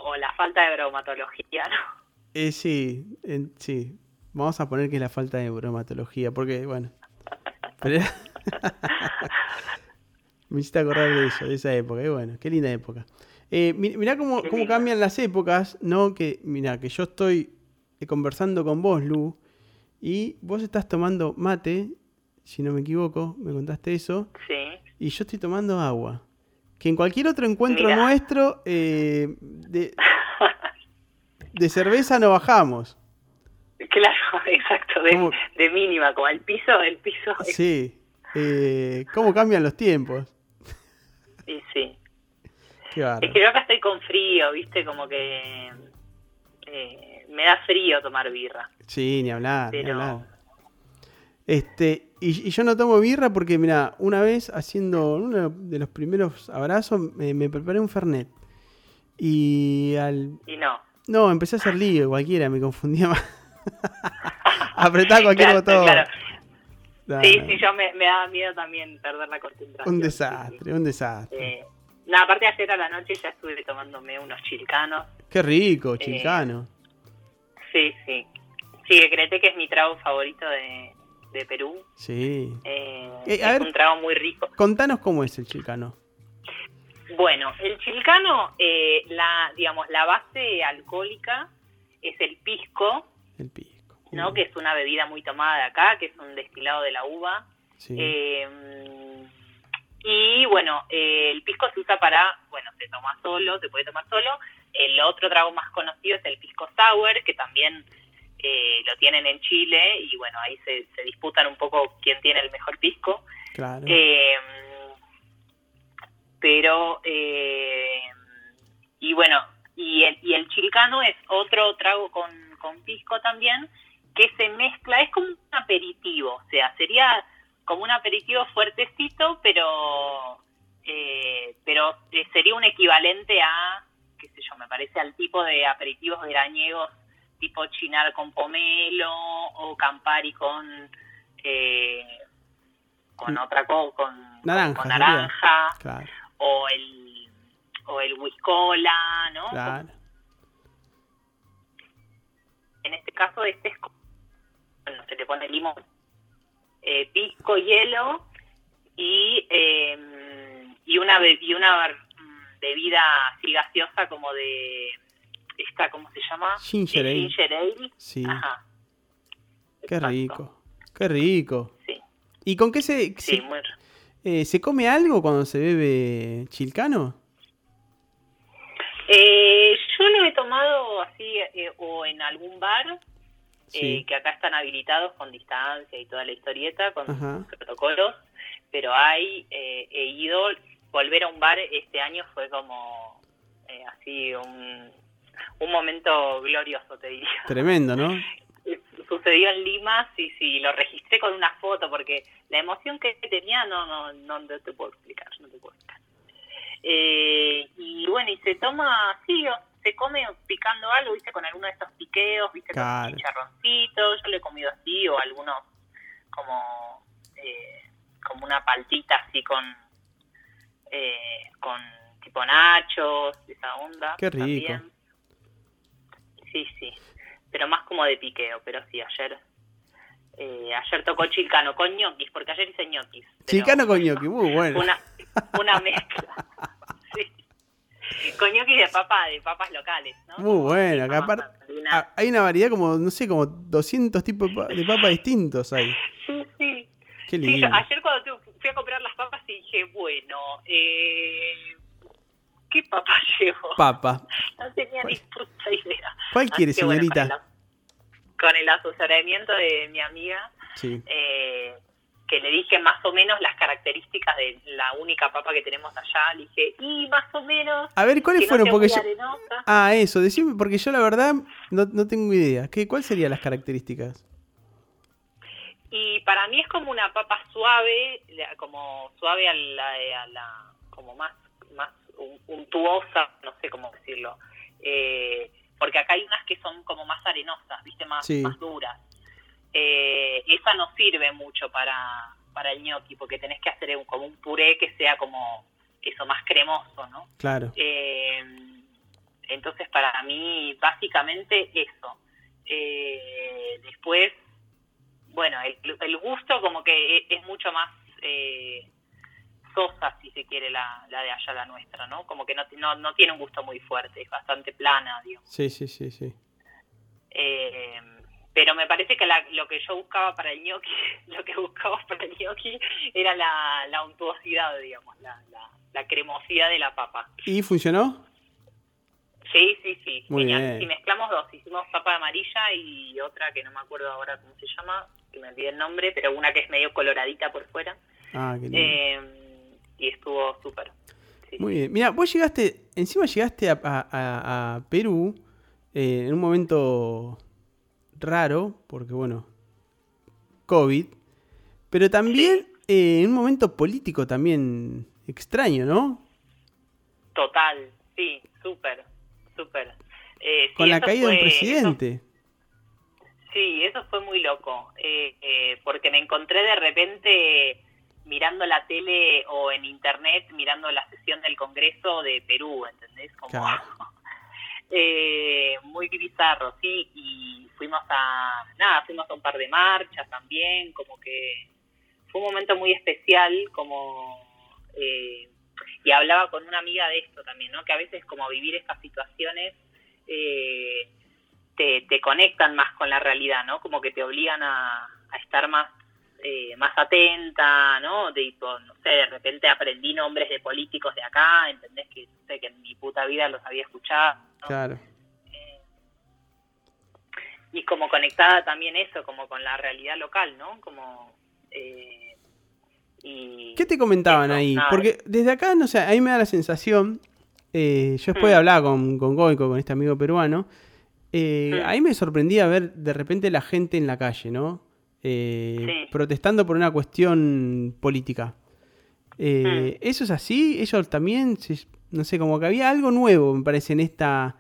S4: o- la falta de bromatología, ¿no?
S2: Eh, sí, en- sí. Vamos a poner que es la falta de bromatología, porque bueno. Pero Me hiciste acordar de eso, de esa época. Y bueno, qué linda época. Eh, mi- mirá cómo, cómo cambian las épocas, ¿no? Que, mirá, que yo estoy eh, conversando con vos, Lu, y vos estás tomando mate, si no me equivoco, me contaste eso,
S4: Sí.
S2: y yo estoy tomando agua. Que en cualquier otro encuentro
S4: Mirá.
S2: nuestro eh, de, de cerveza no bajamos.
S4: Claro, exacto, de, mínima, como el piso, el piso.
S2: Sí. Eh, ¿Cómo cambian los tiempos?
S4: Sí.
S2: Qué
S4: Es que yo acá estoy con frío, ¿viste? Como que eh, me da frío tomar birra.
S2: Sí, ni hablar, ni
S4: Pero-
S2: hablar. Este, y, y yo no tomo birra porque, mira, una vez haciendo uno de los primeros abrazos, me, me preparé un Fernet. Y al.
S4: Y no.
S2: No, empecé a hacer lío, cualquiera, me confundía más. Apretaba cualquier
S4: Claro,
S2: botón.
S4: claro. Sí, sí, yo me, me daba miedo también perder la concentración.
S2: Un
S4: sí,
S2: desastre, un desastre.
S4: Eh, no, aparte ayer a la noche ya estuve tomándome unos chilcanos.
S2: Qué rico,
S4: eh,
S2: chilcano.
S4: Sí, sí. Sí, que creté que es mi trago favorito de, de Perú.
S2: Sí.
S4: Eh,
S2: Eh, a
S4: es
S2: ver.
S4: un trago muy rico.
S2: Contanos cómo es el chilcano.
S4: Bueno, el chilcano, eh, la, digamos, la base alcohólica es el pisco,
S2: El pisco.
S4: ¿No? Que es una bebida muy tomada de acá, que es un destilado de la uva.
S2: Sí.
S4: Eh, y bueno, eh, el pisco se usa para, bueno, se toma solo, se puede tomar solo. El otro trago más conocido es el pisco sour, que también eh, lo tienen en Chile y bueno, ahí se, se disputan un poco quién tiene el mejor pisco.
S2: claro.
S4: Eh, pero, eh, y bueno, y el, y el chilcano es otro trago con, con pisco también, que se mezcla, es como un aperitivo, o sea, sería como un aperitivo fuertecito, pero, eh, pero eh, sería un equivalente a, qué sé yo, me parece al tipo de aperitivos veraniegos tipo chinar con pomelo o campari con... Eh, con otra cosa, con,
S2: Naranja,
S4: con
S2: sería.
S4: naranja
S2: Claro.
S4: o el o el whiskola, ¿no?
S2: Claro.
S4: En este caso, este es, como- bueno, se le pone limón, eh, pisco, hielo y, eh, y una, y una mm, bebida así gaseosa como de, esta, ¿cómo se llama?
S2: Ginger ale.
S4: Ginger ale.
S2: Sí.
S4: Ajá.
S2: Qué
S4: Exacto.
S2: rico. Qué rico.
S4: Sí,
S2: ¿Y con qué se,
S4: sí,
S2: se,
S4: muy
S2: eh, se come algo cuando se bebe chilcano?
S4: Eh, yo lo he tomado así eh, o en algún bar
S2: Sí.
S4: eh, que acá están habilitados con distancia y toda la historieta, con
S2: Ajá.
S4: protocolos, pero hay, eh, he ido, volver a un bar este año fue como eh, así un, un momento glorioso, te diría.
S2: Tremendo, ¿no?
S4: Sucedió en Lima, sí, sí, lo registré con una foto porque la emoción que tenía no, no, no, te puedo explicar, no te puedo explicar. Eh, y bueno, y se toma así, o se come picando algo, viste, con alguno de estos piqueos, viste,
S2: Claro.
S4: con chicharroncitos, yo lo he comido así, o algunos como, eh, como una paltita así con, eh, con tipo nachos, esa onda.
S2: Qué rico.
S4: también. Sí, sí, pero más como de piqueo, pero sí, ayer... Eh, ayer tocó chilcano con ñoquis, porque ayer hice ñoquis.
S2: Chilcano con gnocchi, muy bueno.
S4: una, una mezcla. Sí. Con ñoquis de papa, de papas locales, ¿no?
S2: Muy bueno. Aparte, ah, hay una variedad como, no sé, como 200 tipos de pa- de papas distintos ahí.
S4: Sí, sí.
S2: Qué
S4: Sí,
S2: lindo.
S4: ayer cuando fui a comprar las papas y dije, bueno, eh, ¿qué papas llevo?
S2: Papa.
S4: no tenía ni puta idea.
S2: ¿Cuál quiere,
S4: bueno,
S2: señorita?
S4: con, el, con el asesoramiento de mi amiga,
S2: Sí.
S4: eh, que le dije más o menos las características de la única papa que tenemos allá, le dije, y más o menos...
S2: A ver, ¿cuáles
S4: no
S2: fueron? Porque yo... Ah, eso, decime, porque yo la verdad no, no tengo idea. ¿Qué, ¿Cuáles serían las características?
S4: Y para mí es como una papa suave, como suave a la, a la- como más, más un- untuosa, no sé cómo decirlo. Eh, porque acá hay unas que son como más arenosas, viste, más,
S2: Sí.
S4: más duras. Eh, esa no sirve mucho para, para el gnocchi, porque tenés que hacer un- como un puré que sea como eso, más cremoso, ¿no?
S2: Claro.
S4: Eh, entonces, para mí, básicamente eso. Eh, después, bueno, el, el gusto como que es, es mucho más eh, sosa, si se quiere, la, la de allá, la nuestra, ¿no? Como que no, no, no tiene un gusto muy fuerte, es bastante plana, digo.
S2: Sí, sí, sí, sí.
S4: Eh, pero me parece que la- lo que yo buscaba para el gnocchi, lo que buscaba para el gnocchi era la, la untuosidad, digamos, la, la, la cremosidad de la papa.
S2: ¿Y funcionó?
S4: Sí, sí, sí.
S2: Muy
S4: Tenía-
S2: bien.
S4: Si mezclamos dos, hicimos papa amarilla y otra que no me acuerdo ahora cómo se llama, que me olvidé el nombre, pero una que es medio coloradita por fuera.
S2: Ah, qué lindo.
S4: Eh, y estuvo súper. Sí.
S2: Muy bien. Mira, vos llegaste, encima llegaste a, a- a- a Perú eh, en un momento raro, porque bueno, COVID, pero también eh, en un momento político también extraño, ¿no?
S4: Total, sí, súper, súper. Eh, sí,
S2: Con la caída de un
S4: fue-
S2: presidente.
S4: eso- sí, eso fue muy loco, eh, eh, porque me encontré de repente mirando la tele o en internet mirando la sesión del Congreso de Perú, ¿entendés? Como,
S2: Claro.
S4: eh, muy bizarro, sí, y fuimos a, nada, fuimos a un par de marchas también, como que fue un momento muy especial, como, eh, y hablaba con una amiga de esto también, ¿no? Que a veces como vivir estas situaciones eh, te, te conectan más con la realidad, ¿no? Como que te obligan a, a estar más eh, más atenta, ¿no? De, tipo, no sé, de repente aprendí nombres de políticos de acá, ¿entendés? Que no sé, que en mi puta vida los había escuchado.
S2: Claro.
S4: Y como conectada también eso, como con la realidad local, ¿no? Como... eh, y
S2: ¿Qué te comentaban
S4: eso,
S2: ahí?
S4: nada.
S2: Porque desde acá, no sé, a mí me da la sensación, eh, yo después
S4: Mm.
S2: hablaba con, con Goico, con este amigo peruano, eh,
S4: Mm.
S2: ahí me sorprendía ver de repente la gente en la calle, ¿no? Eh,
S4: Sí.
S2: Protestando por una cuestión política. Eh, ¿Eso es así? Ellos también, no sé, como que había algo nuevo, me parece, en esta...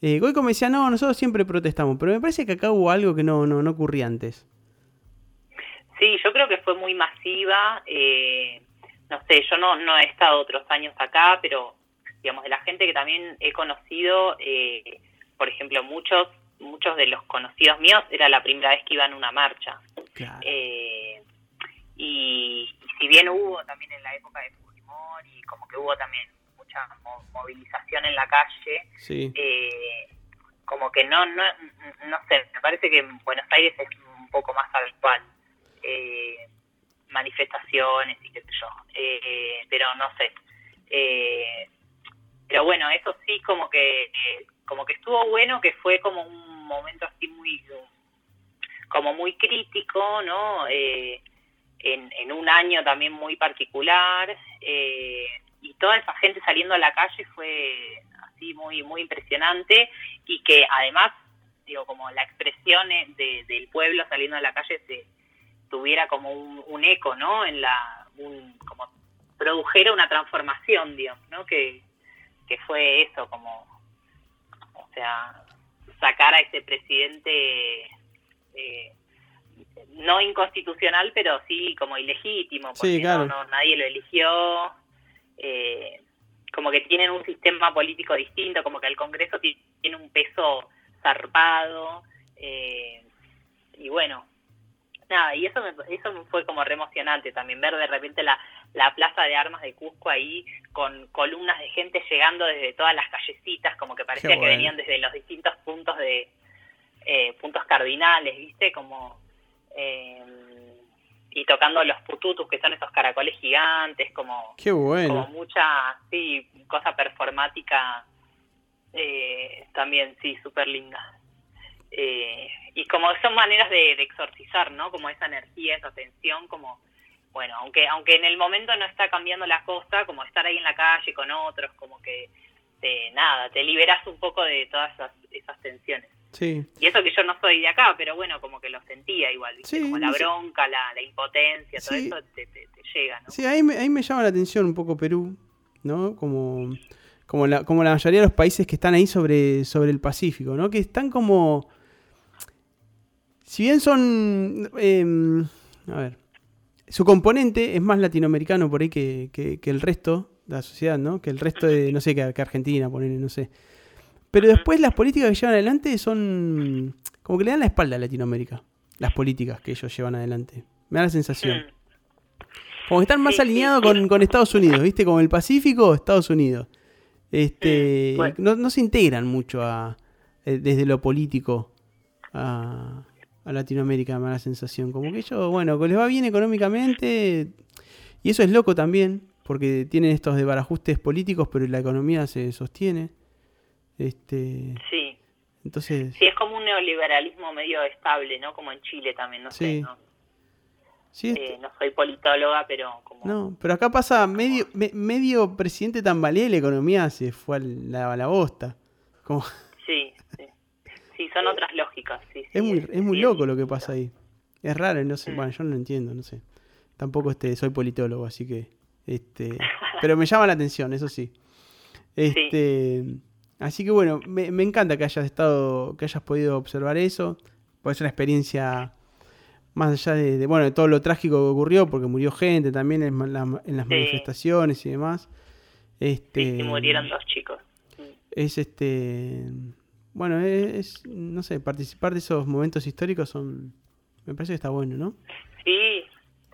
S2: Eh, Goico me decía, no, nosotros siempre protestamos, pero me parece que acá hubo algo que no, no, no ocurría antes.
S4: Sí, yo creo que fue muy masiva. eh, no sé, yo no, no he estado otros años acá, pero digamos, de la gente que también he conocido, eh, por ejemplo, muchos muchos de los conocidos míos era la primera vez que iban a una marcha.
S2: Claro.
S4: Eh, y, y si bien hubo también en la época de Fujimori, como que hubo también mucha mo- movilización en la calle,
S2: Sí.
S4: eh, como que no, no, no sé, me parece que en Buenos Aires es un poco más habitual. Eh, manifestaciones y qué sé yo. Eh, pero no sé. Eh, pero bueno, eso sí como que como que estuvo bueno, que fue como un momento así muy como muy crítico, ¿no? Eh, en, en un año también muy particular eh, y toda esa gente saliendo a la calle fue así muy muy impresionante y que además digo como la expresión eh, de- del pueblo saliendo a la calle se tuviera como un, un eco no en la un, como produjera una transformación digamos no que que fue eso como o sea sacar a ese presidente eh, no inconstitucional pero sí como ilegítimo porque
S2: Sí, claro.
S4: no, no- nadie lo eligió eh, como que tienen un sistema político distinto como que el Congreso ti- tiene un peso zarpado eh, y bueno nada y eso me, eso fue como re emocionante también ver de repente la la plaza de armas de Cusco ahí con columnas de gente llegando desde todas las callecitas como que parecía que venían desde los distintos puntos de eh, puntos cardinales viste como eh, y tocando los pututus que son esos caracoles gigantes como
S2: Qué
S4: como mucha, sí, cosa performática eh, también, sí, súper linda. Eh, y como son maneras de, de exorcizar, ¿no? Como esa energía, esa tensión, como, bueno, aunque aunque en el momento no está cambiando la cosa, como estar ahí en la calle con otros, como que, te, nada, te liberas un poco de todas esas, esas tensiones.
S2: Sí.
S4: Y eso que yo no soy de acá, pero bueno, como que lo sentía igual, ¿viste?
S2: Sí,
S4: como la bronca, la, la impotencia, todo eso te, te, te llega, ¿no?
S2: Sí, ahí me, ahí me llama la atención un poco Perú, ¿no? Como, como, la, como la mayoría de los países que están ahí sobre, sobre el Pacífico, ¿no? Que están como... Si bien son... em, a ver. Su componente es más latinoamericano por ahí que, que- que el resto de la sociedad, ¿no? Que el resto de, no sé, que, que Argentina, ponerle, no sé. Pero después las políticas que llevan adelante son... Como que le dan la espalda a Latinoamérica. Las políticas que ellos llevan adelante. Me da la sensación. Como que están más alineados con, con Estados Unidos, ¿viste? Como el Pacífico, Estados Unidos. Este,
S4: bueno.
S2: no, no se integran mucho a, eh, desde lo político a, a Latinoamérica, me da la sensación. Como que ellos, bueno, les va bien económicamente. Y eso es loco también, porque tienen estos desbarajustes políticos, pero la economía se sostiene. Este,
S4: Sí,
S2: entonces,
S4: Sí, es como un neoliberalismo medio estable, ¿no? Como en Chile también, no
S2: Sí.
S4: sé, ¿no?
S2: sí, este-
S4: Eh, no soy politóloga, pero como...
S2: No, pero acá pasa medio, me- medio presidente tambalea y la economía se fue a la, a la bosta. Como,
S4: Sí, sí. Sí, son otras lógicas, sí. sí,
S2: es muy, es muy loco lo que pasa ahí. Es raro, no sé,
S4: Mm.
S2: bueno, yo no lo entiendo, no sé. Tampoco este, soy politólogo, así que, este, pero me llama la atención, eso sí. Este, así que bueno, me, me encanta que hayas estado, que hayas podido observar eso, porque es una experiencia más allá de, de, bueno, de todo lo trágico que ocurrió, porque murió gente también en, ma- la- en las
S4: Sí.
S2: manifestaciones y demás. Este,
S4: Sí, sí, murieron dos chicos.
S2: Es este bueno es, es, no sé participar de esos momentos históricos son me parece que está bueno no
S4: Sí,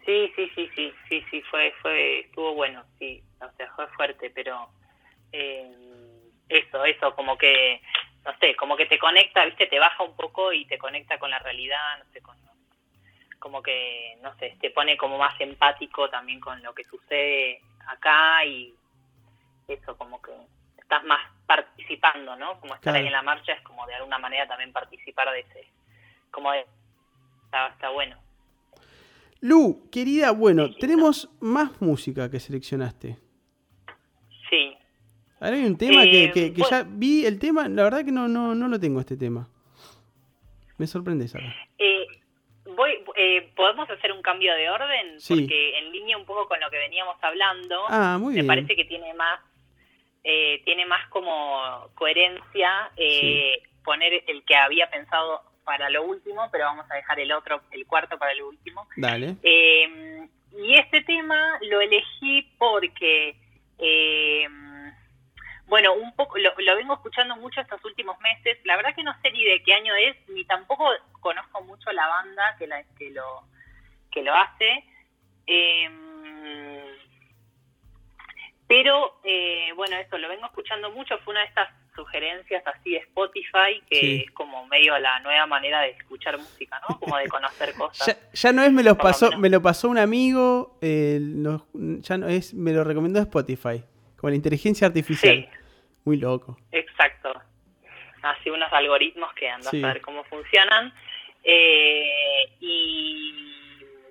S4: sí, sí, sí, sí, sí, sí, fue, fue, estuvo bueno, sí, o sea, fue fuerte, pero eh, eso, eso, como que, no sé, como que te conecta, viste, te baja un poco y te conecta con la realidad, no sé, con, como que, no sé, te pone como más empático también con lo que sucede acá y eso, como que estás más participando, ¿no? Como estar
S2: Claro.
S4: ahí en la marcha es como de alguna manera también participar de ese, como de, está, está bueno.
S2: Lu querida bueno
S4: Sí,
S2: tenemos más música que seleccionaste
S4: Sí,
S2: ahora hay un tema que,
S4: Eh,
S2: que- que
S4: bueno.
S2: ya vi el tema la verdad que no no no lo tengo este tema me sorprende Sara.
S4: Eh, voy, eh, ¿Podemos hacer un cambio de orden?
S2: Sí.
S4: Porque en línea un poco con lo que veníamos hablando,
S2: ah muy
S4: me
S2: bien
S4: parece que tiene más eh, tiene más como coherencia eh, poner el que había pensado para lo último, pero vamos a dejar el otro, el cuarto para lo último.
S2: dale
S4: y este tema lo elegí porque, eh, Bueno, un poco lo, lo vengo escuchando mucho estos últimos meses. La verdad que no sé ni de qué año es, ni tampoco conozco mucho la banda que, la, que, lo, que lo hace. Em, pero, eh, bueno, eso lo vengo escuchando mucho. Fue una de estas sugerencias así de Spotify, que
S2: Sí.
S4: es como medio la nueva manera de escuchar música, ¿no? Como de conocer cosas.
S2: Ya, ya no es me lo
S4: Por lo
S2: pasó, me lo pasó un amigo, eh, nos- ya no es, me lo recomendó Spotify, como la inteligencia artificial.
S4: Sí.
S2: Muy loco.
S4: Exacto. Así unos algoritmos que andan
S2: Sí.
S4: a ver cómo funcionan. Eh, y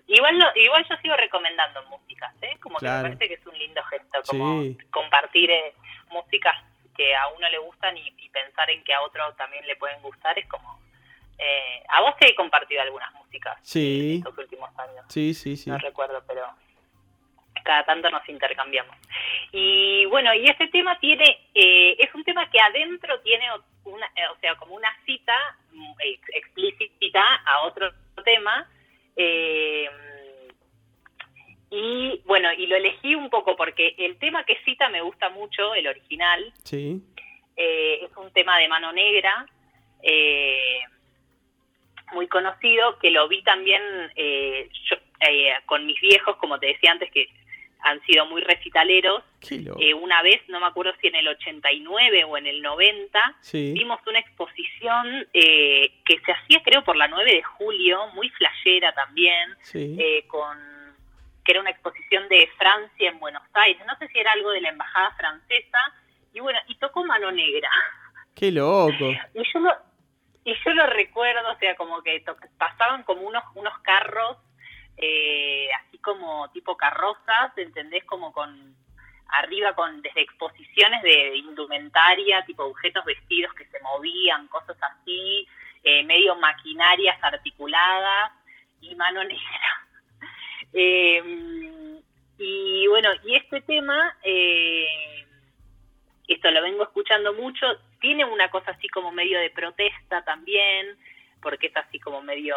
S4: igual no- igual yo sigo recomendando músicas, ¿eh? Como que
S2: Claro.
S4: me parece que es un lindo gesto, como
S2: Sí.
S4: compartir eh, músicas que a uno le gustan y, y pensar en que a otro también le pueden gustar es como... Eh, a vos te he compartido algunas músicas
S2: Sí,
S4: estos últimos años
S2: sí, sí, sí.
S4: no recuerdo, pero cada tanto nos intercambiamos. Y bueno, y este tema tiene, eh, es un tema que adentro tiene una, eh, o sea, como una cita mm, ex- explícita a otro tema. eh, y bueno, y lo elegí un poco porque el tema que cita me gusta mucho, el original,
S2: Sí,
S4: eh, es un tema de mano negra, eh, muy conocido, que lo vi también eh, yo, eh, con mis viejos, como te decía antes, que han sido muy recitaleros. Eh, una vez, no me acuerdo si en el 89 o en el 90,
S2: Sí,
S4: vimos una exposición eh, que se hacía creo por la 9 de julio, muy flashera también,
S2: sí.
S4: eh, con que era una exposición de Francia en Buenos Aires, no sé si era algo de la embajada francesa, y bueno, y tocó Mano Negra.
S2: Qué loco.
S4: Y yo lo, y yo lo recuerdo, o sea, como que to- pasaban como unos, unos carros, eh, así como tipo carrozas, ¿entendés? Como con arriba con desde exposiciones de indumentaria, tipo objetos vestidos que se movían, cosas así, eh, medio maquinarias articuladas y mano negra. Eh, y bueno, y este tema, eh, esto lo vengo escuchando mucho, tiene una cosa así como medio de protesta también, porque es así como medio,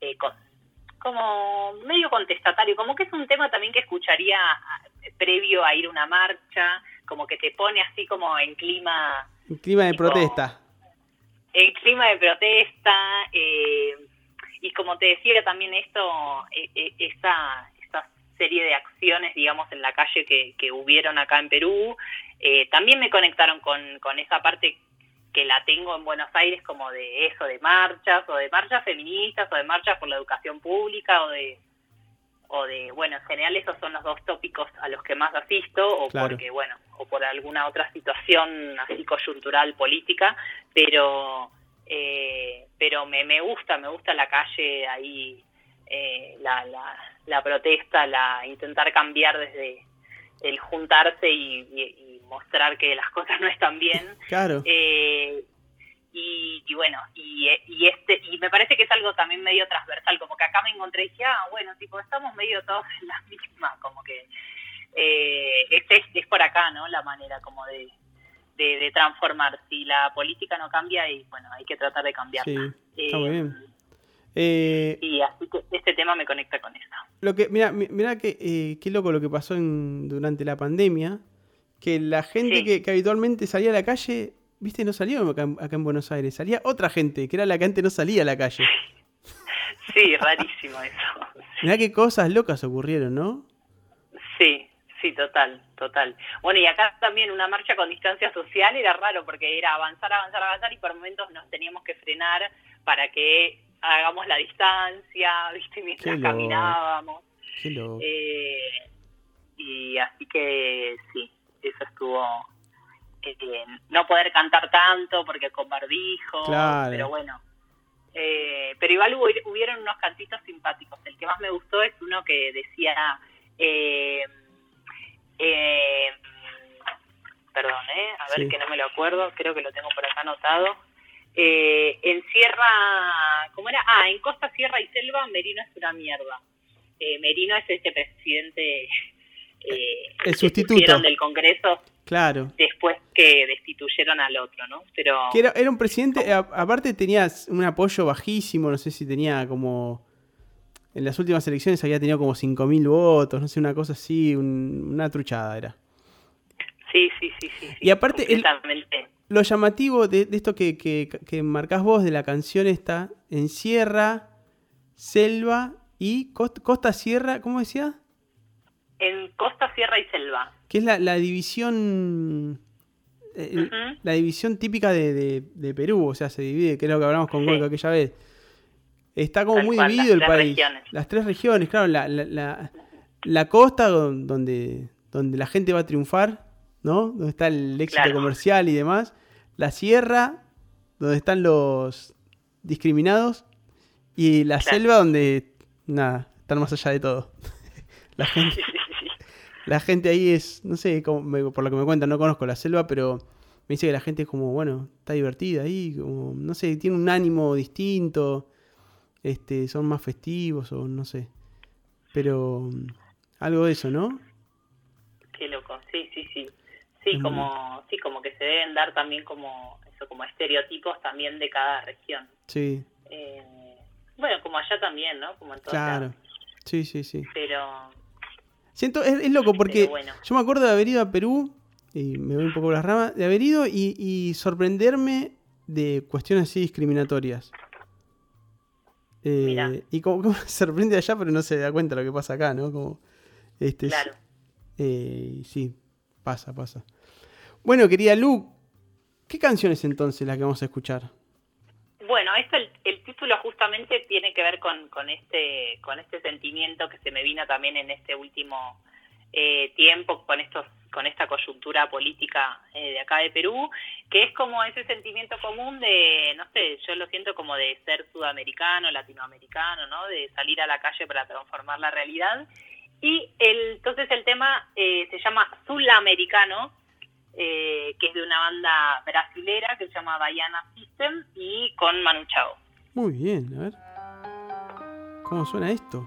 S4: eh, con- como medio contestatario, como que es un tema también que escucharía ah, previo a ir a una marcha, como que te pone así como en clima
S2: Un clima de
S4: Tipo-
S2: protesta.
S4: el clima de protesta eh, y como te decía también esto eh, eh, esa esa serie de acciones digamos en la calle que, que hubieron acá en Perú eh, también me conectaron con, con esa parte que la tengo en Buenos Aires como de eso de marchas o de marchas feministas o de marchas por la educación pública o de o de bueno en general esos son los dos tópicos a los que más asisto o
S2: Claro.
S4: porque bueno o por alguna otra situación así coyuntural política pero eh, pero me, me gusta me gusta la calle ahí eh, la, la, la protesta la intentar cambiar desde el juntarse y, y- y mostrar que las cosas no están bien
S2: Claro.
S4: eh, y, y bueno, y, y este y me parece que es algo también medio transversal, como que acá me encontré y dije, ah, bueno, tipo, estamos medio todos en la misma, como que eh, es, es, es por acá, ¿no? La manera como de, de, de transformar. Si la política no cambia, y bueno, hay que tratar de cambiarla.
S2: Sí, está muy
S4: Eh,
S2: bien. Eh,
S4: Y así que este tema me conecta con eso.
S2: Lo que, mira, mi- mira que eh, qué loco lo que pasó en- durante la pandemia, que la gente
S4: Sí.
S2: que, que habitualmente salía a la calle, viste, no salió acá, en- acá en Buenos Aires, salía otra gente, que era la que antes no salía a la calle.
S4: Sí, rarísimo eso.
S2: Mirá qué cosas locas ocurrieron, ¿no?
S4: Sí, sí, total, total. Bueno, y acá también una marcha con distancia social era raro porque era avanzar, avanzar, avanzar y por momentos nos teníamos que frenar para que hagamos la distancia, ¿viste? Mientras
S2: Qué
S4: caminábamos.
S2: Qué.
S4: Eh, y así que sí, eso estuvo... eh, no poder cantar tanto porque con barbijo,
S2: Claro.
S4: pero bueno. Eh, pero igual hubo, hubieron unos cantitos simpáticos. El que más me gustó es uno que decía... Eh, eh, perdón, ¿eh? a ver
S2: Sí.
S4: que no me lo acuerdo, creo que lo tengo por acá anotado. Eh, en Sierra, ¿cómo era? Ah, en Costa, Sierra y Selva, Merino es una mierda. Eh, Merino es este presidente eh,
S2: El
S4: que
S2: sustituto.
S4: del Congreso
S2: Claro.
S4: después que destituyeron al otro, ¿no? Pero
S2: Que era, era un presidente, a- aparte tenía un apoyo bajísimo, no sé si tenía como... En las últimas elecciones había tenido como 5.000 votos, no sé, una cosa así, un- una truchada era.
S4: Sí, sí, sí, sí.
S2: Y aparte, el-. Lo llamativo de, de esto que, que, que marcás vos de la canción esta, en sierra, selva y costa, costa sierra, ¿cómo decía?
S4: En costa, sierra y selva.
S2: Que es la, la división... eh, el-. La división típica de, de- de Perú, o sea, se divide, que es lo que hablamos con
S4: Sí.
S2: Goico aquella vez. Está como
S4: Tal
S2: muy
S4: cual,
S2: dividido el
S4: las tres
S2: país.
S4: regiones.
S2: Las tres regiones, claro, la, la, la, la costa don- donde, donde la gente va a triunfar, ¿no? Donde está el éxito
S4: Claro.
S2: comercial y demás. La sierra, donde están los discriminados. Y la
S4: Claro.
S2: selva, donde, nada, están más allá de todo. la gente... La gente ahí es, no sé, como me- por lo que me cuentan, no conozco la selva, pero me dice que la gente es como, bueno, está divertida ahí, como, no sé, tiene un ánimo distinto, este, son más festivos o no sé. Pero mm, algo de eso, ¿no?
S4: Qué loco, sí, sí, sí. Sí, como, sí, como que se deben dar también como, eso, como estereotipos también de cada región.
S2: Sí,
S4: Eh, bueno, como allá también, ¿no? Como en todos
S2: claro. Sí, sí, sí.
S4: Pero,
S2: Siento, es, es loco porque
S4: bueno.
S2: yo me acuerdo de haber ido a Perú, y me voy un poco por las ramas, de haber ido y, y sorprenderme de cuestiones así discriminatorias. Eh, y como, como se sorprende allá, pero no se da cuenta lo que pasa acá, ¿no? Como, este,
S4: claro.
S2: eh, sí, pasa, pasa. Bueno, querida Lu, ¿qué canciones entonces las que vamos a escuchar?
S4: Bueno, esto el, título justamente tiene que ver con, con este con este sentimiento que se me vino también en este último eh, tiempo con estos con esta coyuntura política eh, de acá de Perú, que es como ese sentimiento común de, no sé, yo lo siento como de ser sudamericano, latinoamericano, ¿no? De salir a la calle para transformar la realidad. Y el, entonces el tema eh, se llama Sulamericano, eh, que es de una banda brasilera que se llama Baiana System y con Manu Chao.
S2: Muy bien, a ver. ¿Cómo suena esto?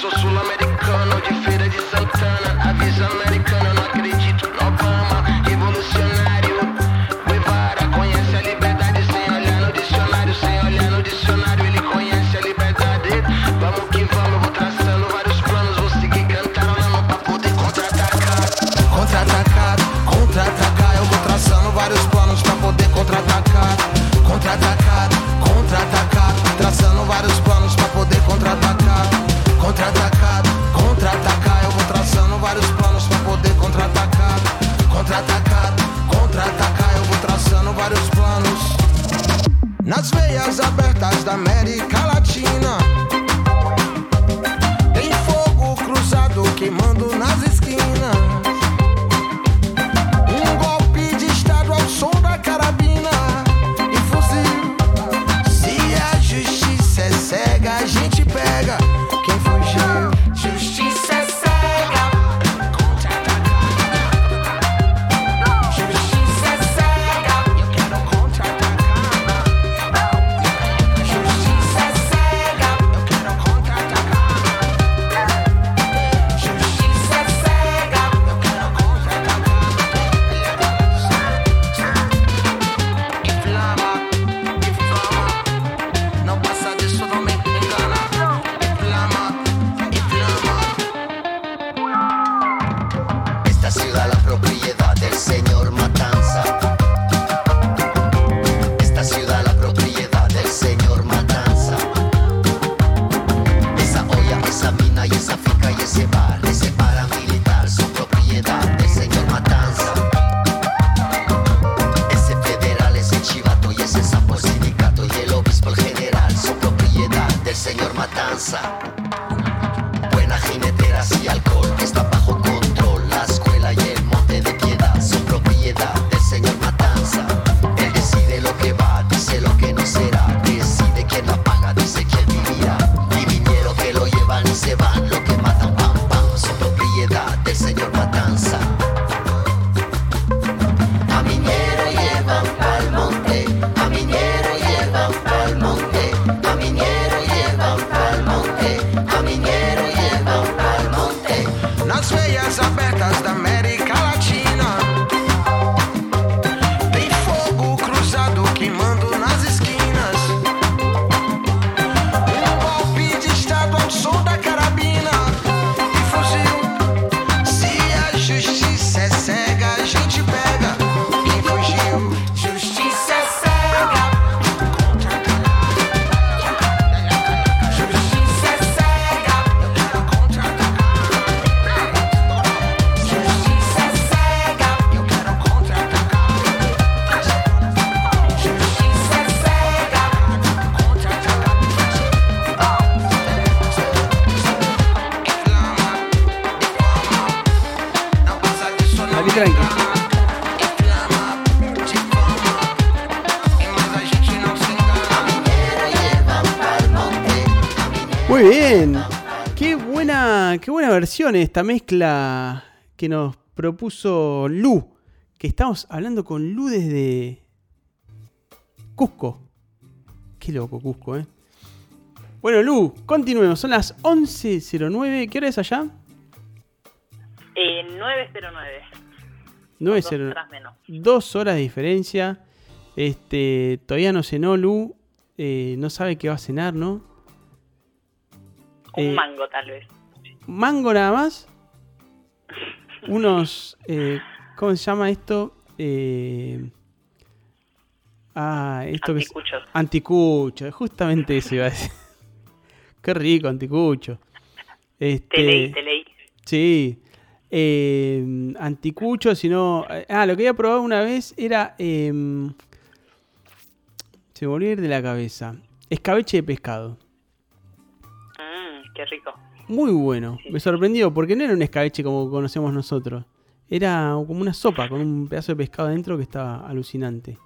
S8: Sou sul-americano de Feira de Santana. Avisa americano, não acredito no Obama Revolucionário. Guevara conhece a liberdade Sem olhar no dicionário Sem olhar no dicionário Ele conhece a liberdade. Vamos que vamos, vou traçando vários planos Vou seguir cantarolando pra poder contra-atacar. Contra-atacar, contra-atacar Eu vou traçando vários planos pra poder Contra-atacar, contra-atacar vários planos. Nas veias abertas da América esta
S2: mezcla que nos propuso Lu. Que estamos hablando con Lu desde Cusco. Qué loco Cusco, ¿eh? Bueno, Lu, continuemos. Son las 11.09. ¿Qué hora es allá?
S4: Eh, 909.
S2: 9.09.
S4: Dos horas menos.
S2: Dos horas de diferencia. Este, todavía no cenó Lu. eh, no sabe qué va a cenar, ¿no?
S4: Un
S2: Eh,
S4: mango, tal vez.
S2: Mango nada más. Unos. eh, ¿Cómo se llama esto? Eh, ah, esto que es. Anticucho. Justamente eso iba a decir. Qué rico, anticucho. Este,
S4: Te leí, te leí.
S2: Sí. Eh, anticucho, sino. Ah, lo que había probado una vez era. em, se volvió a ir de la cabeza. Escabeche de pescado.
S4: Mm, qué rico.
S2: Muy bueno. Me sorprendió porque no era un escabeche como conocemos nosotros. Era como una sopa con un pedazo de pescado adentro que estaba alucinante.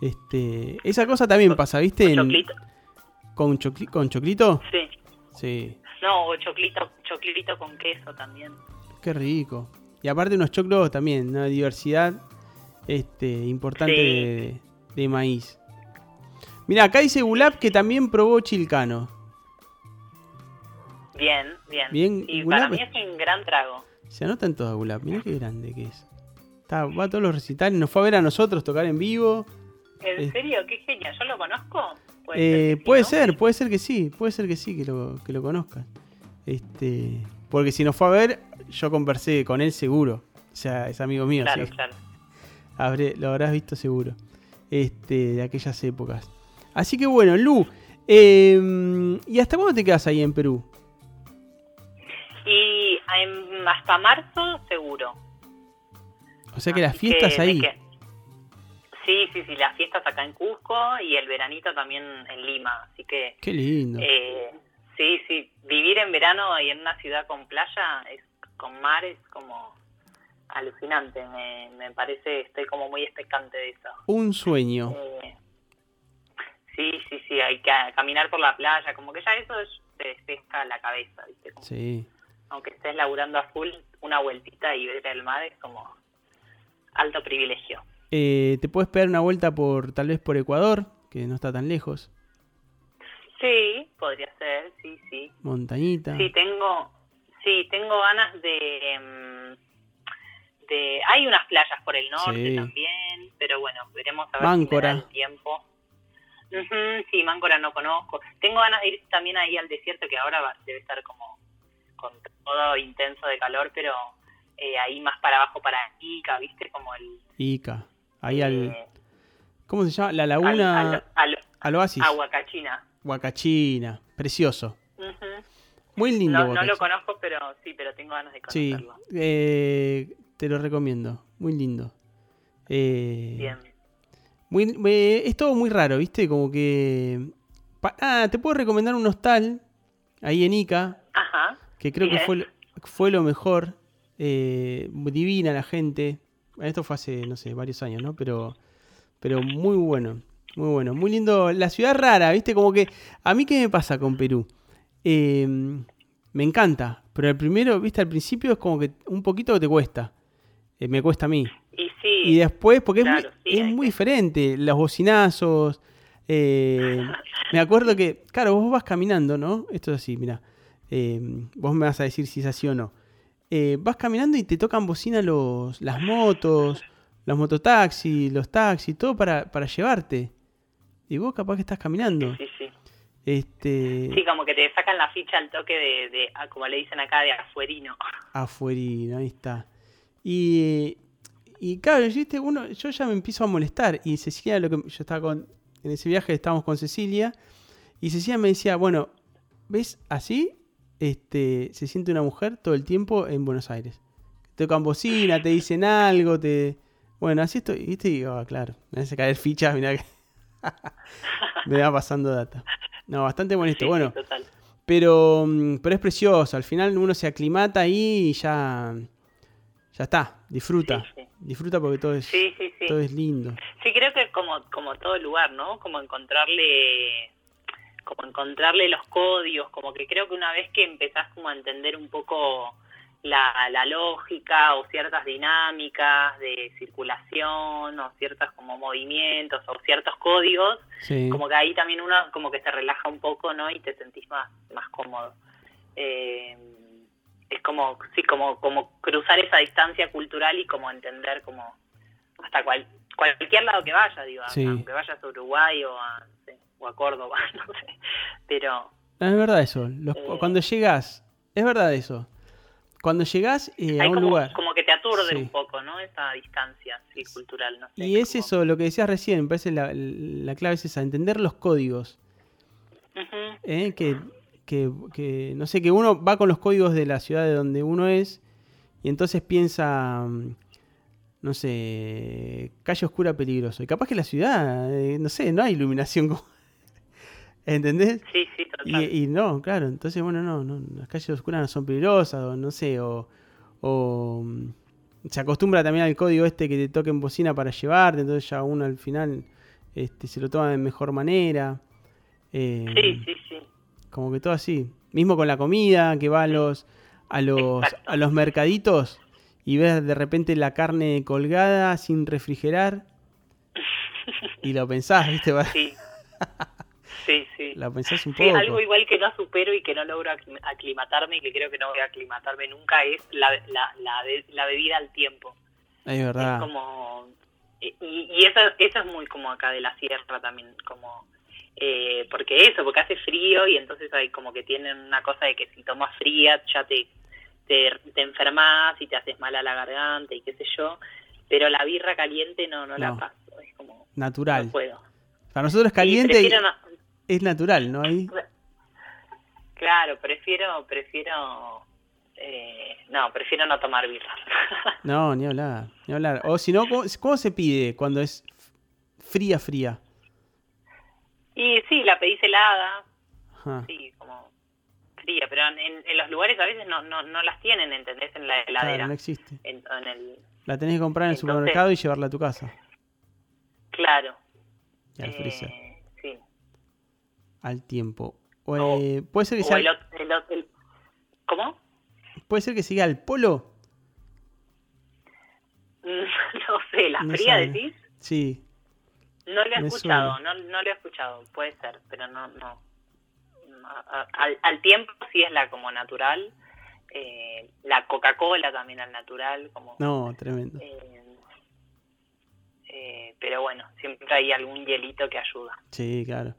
S2: Este, esa cosa también pasa, ¿viste? En-
S4: ¿Choclito?
S2: ¿Con, chocli- ¿Con choclito?
S4: Sí.
S2: Sí.
S4: No, o choclito, choclito con queso también.
S2: Qué rico. Y aparte unos choclos también, una diversidad este, importante
S4: Sí.
S2: de, de maíz. Mira, acá dice Gulab que también probó chilcano.
S4: Bien, bien.
S2: Bien,
S4: y
S2: Gulab
S4: para mí
S2: es-
S4: un gran trago.
S2: Se anotan todas Gulab. Mirá qué grande que es. Está, va a todos los recitales. Nos fue a ver a nosotros tocar en vivo.
S4: ¿En serio? Qué genial. ¿Yo lo conozco? Puede
S2: Eh,
S4: ser
S2: puede
S4: ¿no?
S2: ser, puede ser que sí, puede ser que sí, que lo, que lo conozcan. Este, porque si nos fue a ver, yo conversé con él seguro. O sea, es amigo mío,
S4: Claro,
S2: sí.
S4: claro.
S2: Habré- lo habrás visto seguro. Este, de aquellas épocas. Así que bueno, Lu, eh, ¿y hasta cuándo te quedas ahí en Perú?
S4: Y em, hasta marzo, seguro.
S2: O sea que las
S4: Así
S2: fiestas
S4: que
S2: ahí.
S4: que- Sí, sí, sí, las fiestas acá en Cusco y el veranito también en Lima. Así que,
S2: Qué lindo.
S4: eh, sí, sí, vivir en verano y en una ciudad con playa, es, con mar, es como alucinante. Me, me parece, estoy como muy expectante de eso.
S2: Un sueño.
S4: Eh, sí, sí, sí, hay que caminar por la playa, como que ya eso es- te despeja la cabeza, ¿viste? Como-
S2: Sí.
S4: Aunque estés laburando a full, una vueltita y ver el mar es como alto privilegio.
S2: Eh, te puedes pegar una vuelta por, tal vez por Ecuador, que no está tan lejos.
S4: Sí, podría ser, sí, sí.
S2: Montañita.
S4: Sí, tengo, sí, tengo ganas de, em, de, hay unas playas por el norte
S2: Sí.
S4: también, pero bueno, veremos a ver
S2: Máncora.
S4: si me da el tiempo. Ujú, sí, Máncora no conozco. Tengo ganas de ir también ahí al desierto, que ahora va- debe estar como con todo intenso de calor, pero eh, ahí más para abajo, para Ica, ¿viste? Como el...
S2: Ica. Ahí al.
S4: eh,
S2: ¿Cómo se llama? La laguna.
S4: al, al-
S2: al oasis.
S4: Aguacachina.
S2: Huacachina. Precioso.
S4: Ujú.
S2: Muy lindo.
S4: No, no lo
S2: Huacachina.
S4: conozco, pero sí, pero tengo ganas de
S2: Sí,
S4: conocerlo.
S2: eh, te lo recomiendo. Muy lindo. Eh,
S4: Bien.
S2: muy- eh, es todo muy raro, ¿viste? Como que... pa- ah, te puedo recomendar un hostal ahí en Ica,
S4: Ajá.
S2: Que creo que
S4: Bien.
S2: fue, lo- fue lo mejor. Eh, divina la gente. Esto fue hace, no sé, varios años, ¿no? Pero, pero muy bueno. Muy bueno. Muy lindo. La ciudad rara, ¿viste? Como que... A mí, ¿qué me pasa con Perú? Eh, me encanta. Pero al primero, ¿viste? Al principio es como que un poquito te cuesta. Eh, me cuesta a mí.
S4: Y sí,
S2: Y después, porque es, muy,
S4: sí,
S2: es muy diferente, los bocinazos. eh, me acuerdo que, claro, vos vas caminando, ¿no? Esto es así, mira. Eh, vos me vas a decir si es así o no. Eh, vas caminando y te tocan bocina los, las motos, los mototaxis, los taxis, todo para, para llevarte. Y vos capaz que estás caminando.
S4: Sí, sí.
S2: Este,
S4: Sí, como que te sacan la ficha al toque de, de como le dicen acá, de afuerino.
S2: afuerina, ahí está. Y, y claro, ¿viste? Uno, yo ya me empiezo a molestar. Y Cecilia, lo que yo estaba con, en ese viaje estábamos con Cecilia. Y Cecilia me decía, bueno, ¿ves así? Este, se siente una mujer todo el tiempo en Buenos Aires. Te tocan bocina, te dicen algo, te. Bueno, así estoy. Y te digo, ah, claro, me hace caer fichas, mirá que. me va pasando data. No, bastante bonito.
S4: Sí,
S2: bueno,
S4: total.
S2: pero, mm, pero es precioso. Al final uno se aclimata ahí y ya, ya está. Disfruta.
S4: Sí, sí.
S2: Disfruta porque todo es, todo es lindo.
S4: Sí, creo que como, como todo lugar, ¿no? Como encontrarle como encontrarle los códigos, como que creo que una vez que empezás como a entender un poco la, la lógica o ciertas dinámicas de circulación o ciertos como movimientos o ciertos códigos,
S2: Sí.
S4: como que ahí también uno como que se relaja un poco, ¿no? Y te sentís más, más cómodo. Eh, es como, sí, como, como cruzar esa distancia cultural y como entender como hasta cual, cualquier lado que vaya, digo,
S2: Sí.
S4: aunque vayas a Uruguay o a, o a Córdoba, no sé, pero
S2: No, es verdad eso. Los-
S4: Eh.
S2: Cuando llegas, es verdad eso. Cuando llegas eh, a un
S4: como,
S2: lugar.
S4: como que te aturde
S2: Sí.
S4: un poco, ¿no? Esa distancia, sí, cultural, no sé.
S2: Y es
S4: como-
S2: eso, lo que decías recién, me parece la, la clave es esa, entender los códigos. ¿eh? que, que, que, no sé, que uno va con los códigos de la ciudad de donde uno es y entonces piensa, mm, no sé, calle oscura peligroso. Y capaz que la ciudad, eh, no sé, no hay iluminación. como- ¿Entendés?
S4: Sí, sí, total.
S2: Y, y no, claro, entonces, bueno, no, no, las calles oscuras no son peligrosas, o no sé, o, o mm, se acostumbra también al código este que te toquen bocina para llevarte, entonces ya uno al final este, se lo toma de mejor manera. Eh,
S4: Sí, sí, sí.
S2: como que todo así. Mismo con la comida, que va a los, a los,
S4: Exacto.
S2: a los mercaditos y ves de repente la carne colgada sin refrigerar y lo pensás, ¿viste?
S4: Sí. Sí, sí.
S2: Lo pensás un
S4: Sí,
S2: poco.
S4: algo igual que no supero y que no logro aclim- aclimatarme y que creo que no voy a aclimatarme nunca es la, la, la, be- la bebida al tiempo.
S2: Es verdad.
S4: Es como... Y, y eso, eso es muy como acá de la sierra también, como... Eh, porque eso, porque hace frío y entonces hay como que tienen una cosa de que si tomas fría ya te, te, te enfermas y te haces mal a la garganta y qué sé yo, pero la birra caliente no, no, la paso, es como...
S2: Natural.
S4: No puedo.
S2: Para nosotros es caliente y
S4: prefiero no-
S2: es natural, ¿no? Ahí.
S4: Claro, prefiero, prefiero, eh, no, prefiero no tomar birra.
S2: No, ni hablar, ni hablar. O si no, ¿cómo, cómo se pide cuando es fría, fría?
S4: y sí, la pedís helada,
S2: Ajá.
S4: sí, como fría, pero en, en los lugares a veces no, no, no las tienen, ¿entendés? En la heladera.
S2: Claro, no existe.
S4: en, en el,
S2: La tenés que comprar en el
S4: Entonces-
S2: supermercado y llevarla a tu casa.
S4: claro.
S2: Y al freezer.
S4: eh.
S2: Al tiempo. O, eh, puede ser que sea,
S4: el, ot- el ot- el- ¿Cómo?
S2: puede ser que siga al polo.
S4: no sé, ¿la
S2: No
S4: fría
S2: sabe.
S4: decís?
S2: Sí.
S4: No lo he
S2: Me
S4: escuchado, no, no lo he escuchado, puede ser, pero no, no. Al, al tiempo sí es la como natural, eh, la Coca-Cola también al natural, como...
S2: No, tremendo.
S4: eh, eh, pero bueno, siempre hay algún hielito que ayuda.
S2: Sí, claro.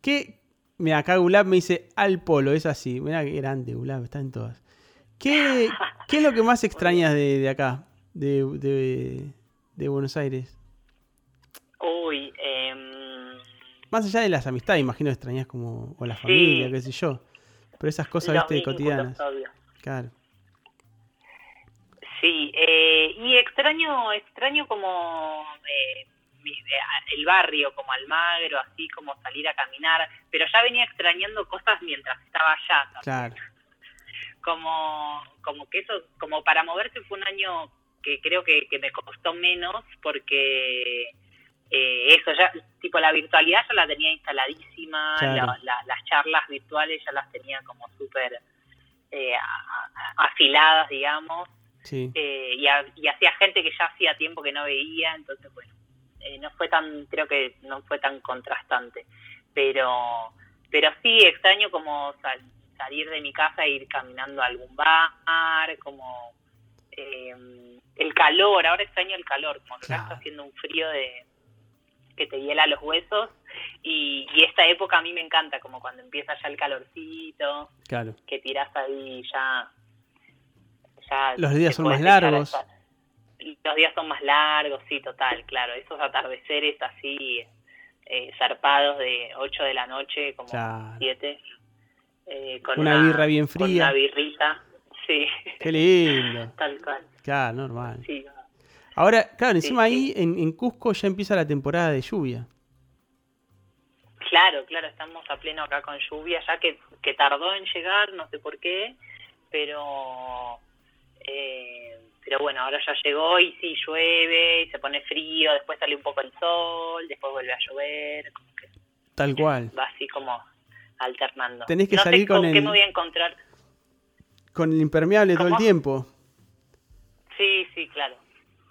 S2: ¿Qué? Mira, acá Gulab me dice al polo, es así. Mira qué grande, Gulab, está en todas. ¿Qué, qué es lo que más extrañas de, de acá, de, de, de Buenos Aires?
S4: Uy, em,
S2: Más allá de las amistades, imagino que extrañas como, o la
S4: Sí.
S2: familia, qué sé yo. Pero esas cosas,
S4: los
S2: viste, cotidianas. Claro.
S4: Sí, eh, y extraño, extraño como eh, el barrio, como Almagro, así como salir a caminar, pero ya venía extrañando cosas mientras estaba allá.
S2: Claro.
S4: Como, como que eso, como para moverse fue un año que creo que, que me costó menos porque eh, eso ya, tipo la virtualidad ya la tenía instaladísima,
S2: Claro.
S4: la- la- las charlas virtuales ya las tenía como súper eh, a- a- afiladas, digamos
S2: Sí.
S4: eh, y, ha- y hacía gente que ya hacía tiempo que no veía, entonces bueno, eh, no fue tan, creo que no fue tan contrastante, pero pero sí extraño como sal- salir de mi casa e ir caminando a algún bar, como eh, el calor, ahora extraño el calor, como
S2: Claro.
S4: está haciendo un frío de que te hiela los huesos y, y esta época a mí me encanta, como cuando empieza ya el calorcito,
S2: Claro.
S4: que tirás ahí ya... ya
S2: Los días son más largos.
S4: estar. Los días son más largos, sí, total, claro. Esos atardeceres así, eh, zarpados de 8 de la noche, como
S2: Claro.
S4: 7. eh, con
S2: Una birra bien
S4: Con
S2: fría.
S4: una birrita, sí,
S2: Qué lindo.
S4: tal cual.
S2: Claro, normal.
S4: Sí,
S2: Ahora, claro, encima
S4: sí.
S2: ahí en, en Cusco ya empieza la temporada de lluvia.
S4: Claro, claro, estamos a pleno acá con lluvia, ya que, que tardó en llegar, no sé por qué, pero eh, pero bueno, ahora ya llegó y sí, llueve, y se pone frío, después sale un poco el sol, después vuelve a llover, como que
S2: Tal cual.
S4: va así como alternando.
S2: Tenés que
S4: no
S2: salir
S4: sé
S2: con
S4: qué
S2: el-
S4: me voy a encontrar.
S2: Con el impermeable todo el tiempo.
S4: Sí, sí, claro,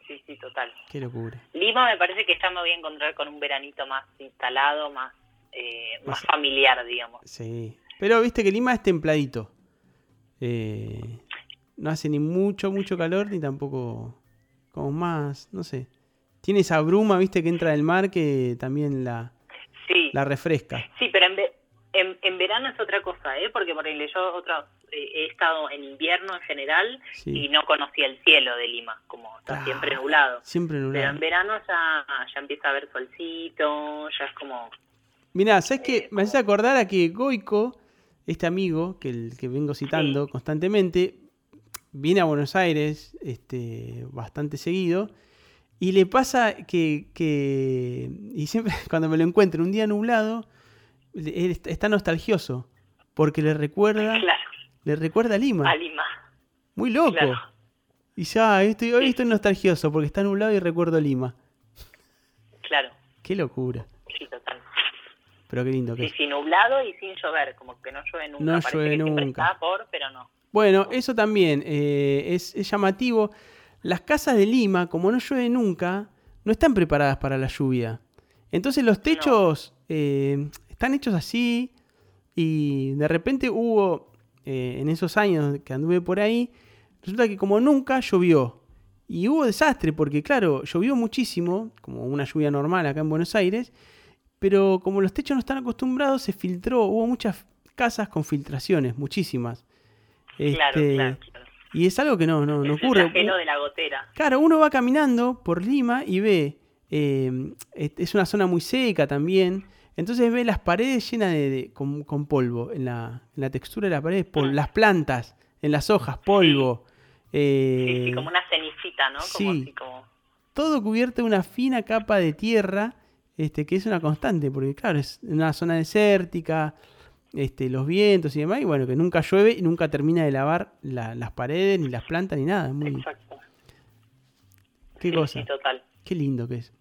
S4: sí, sí, total.
S2: Qué locura.
S4: Lima me parece que ya me voy a encontrar con un veranito más instalado, más, eh, más
S2: Más-
S4: familiar, digamos.
S2: Sí. Pero viste que Lima es templadito. Eh, no hace ni mucho, mucho calor, ni tampoco como más, no sé. Tiene esa bruma, viste, que entra del mar que también la,
S4: Sí,
S2: la refresca.
S4: Sí, pero en, ve- en, en verano es otra cosa, ¿eh? Porque por ejemplo, yo otra, eh, he estado en invierno en general
S2: Sí.
S4: y no conocía el cielo de Lima, como está
S2: Claro.
S4: siempre nublado.
S2: Siempre
S4: Pero
S2: nublado.
S4: en verano ya, ya empieza a haber solcito, ya es como...
S2: Mirá, ¿sabes qué?
S4: Eh,
S2: Me hace acordar a que Goico, este amigo que, el, que vengo citando constantemente, viene a Buenos Aires este, bastante seguido y le pasa que, que- y siempre cuando me lo encuentro un día nublado, él está- nostalgioso porque le recuerda,
S4: Claro,
S2: le recuerda a Lima.
S4: a Lima.
S2: Muy loco.
S4: claro.
S2: Y ya, estoy, hoy estoy nostalgioso porque está nublado y recuerdo a Lima.
S4: Claro,
S2: Qué locura.
S4: sí, total.
S2: Pero qué lindo que
S4: Sí,
S2: es.
S4: sí, nublado y sin llover, como que no llueve nunca.
S2: No
S4: Parece
S2: llueve
S4: que
S2: nunca.
S4: está por, pero no.
S2: Bueno, eso también eh, es, es llamativo. Las casas de Lima, como no llueve nunca, no están preparadas para la lluvia. Entonces los techos eh, están hechos así y de repente hubo, eh, en esos años que anduve por ahí, resulta que como nunca llovió. Y hubo desastre porque, claro, llovió muchísimo, como una lluvia normal acá en Buenos Aires, pero como los techos no están acostumbrados, se filtró. Hubo muchas casas con filtraciones, muchísimas.
S4: Claro,
S2: Este,
S4: claro, claro.
S2: Y es algo que no, no, no
S4: Es el
S2: ocurre.
S4: flagelo de la gotera.
S2: Claro, uno va caminando por Lima y ve, eh, es una zona muy seca también, entonces ve las paredes llenas de, de- con, con polvo, en la, en la textura de las paredes, pol- las plantas, en las hojas, polvo.
S4: Sí,
S2: eh,
S4: sí, como una cenicita, ¿no? Como
S2: sí.
S4: así como...
S2: todo cubierto de una fina capa de tierra, este, que es una constante, porque claro, es una zona desértica, este, los vientos y demás, y bueno, que nunca llueve y nunca termina de lavar la- las paredes, ni las plantas, ni nada. Muy,
S4: Exacto.
S2: qué
S4: Sí,
S2: cosa,
S4: Sí, total.
S2: qué lindo que es.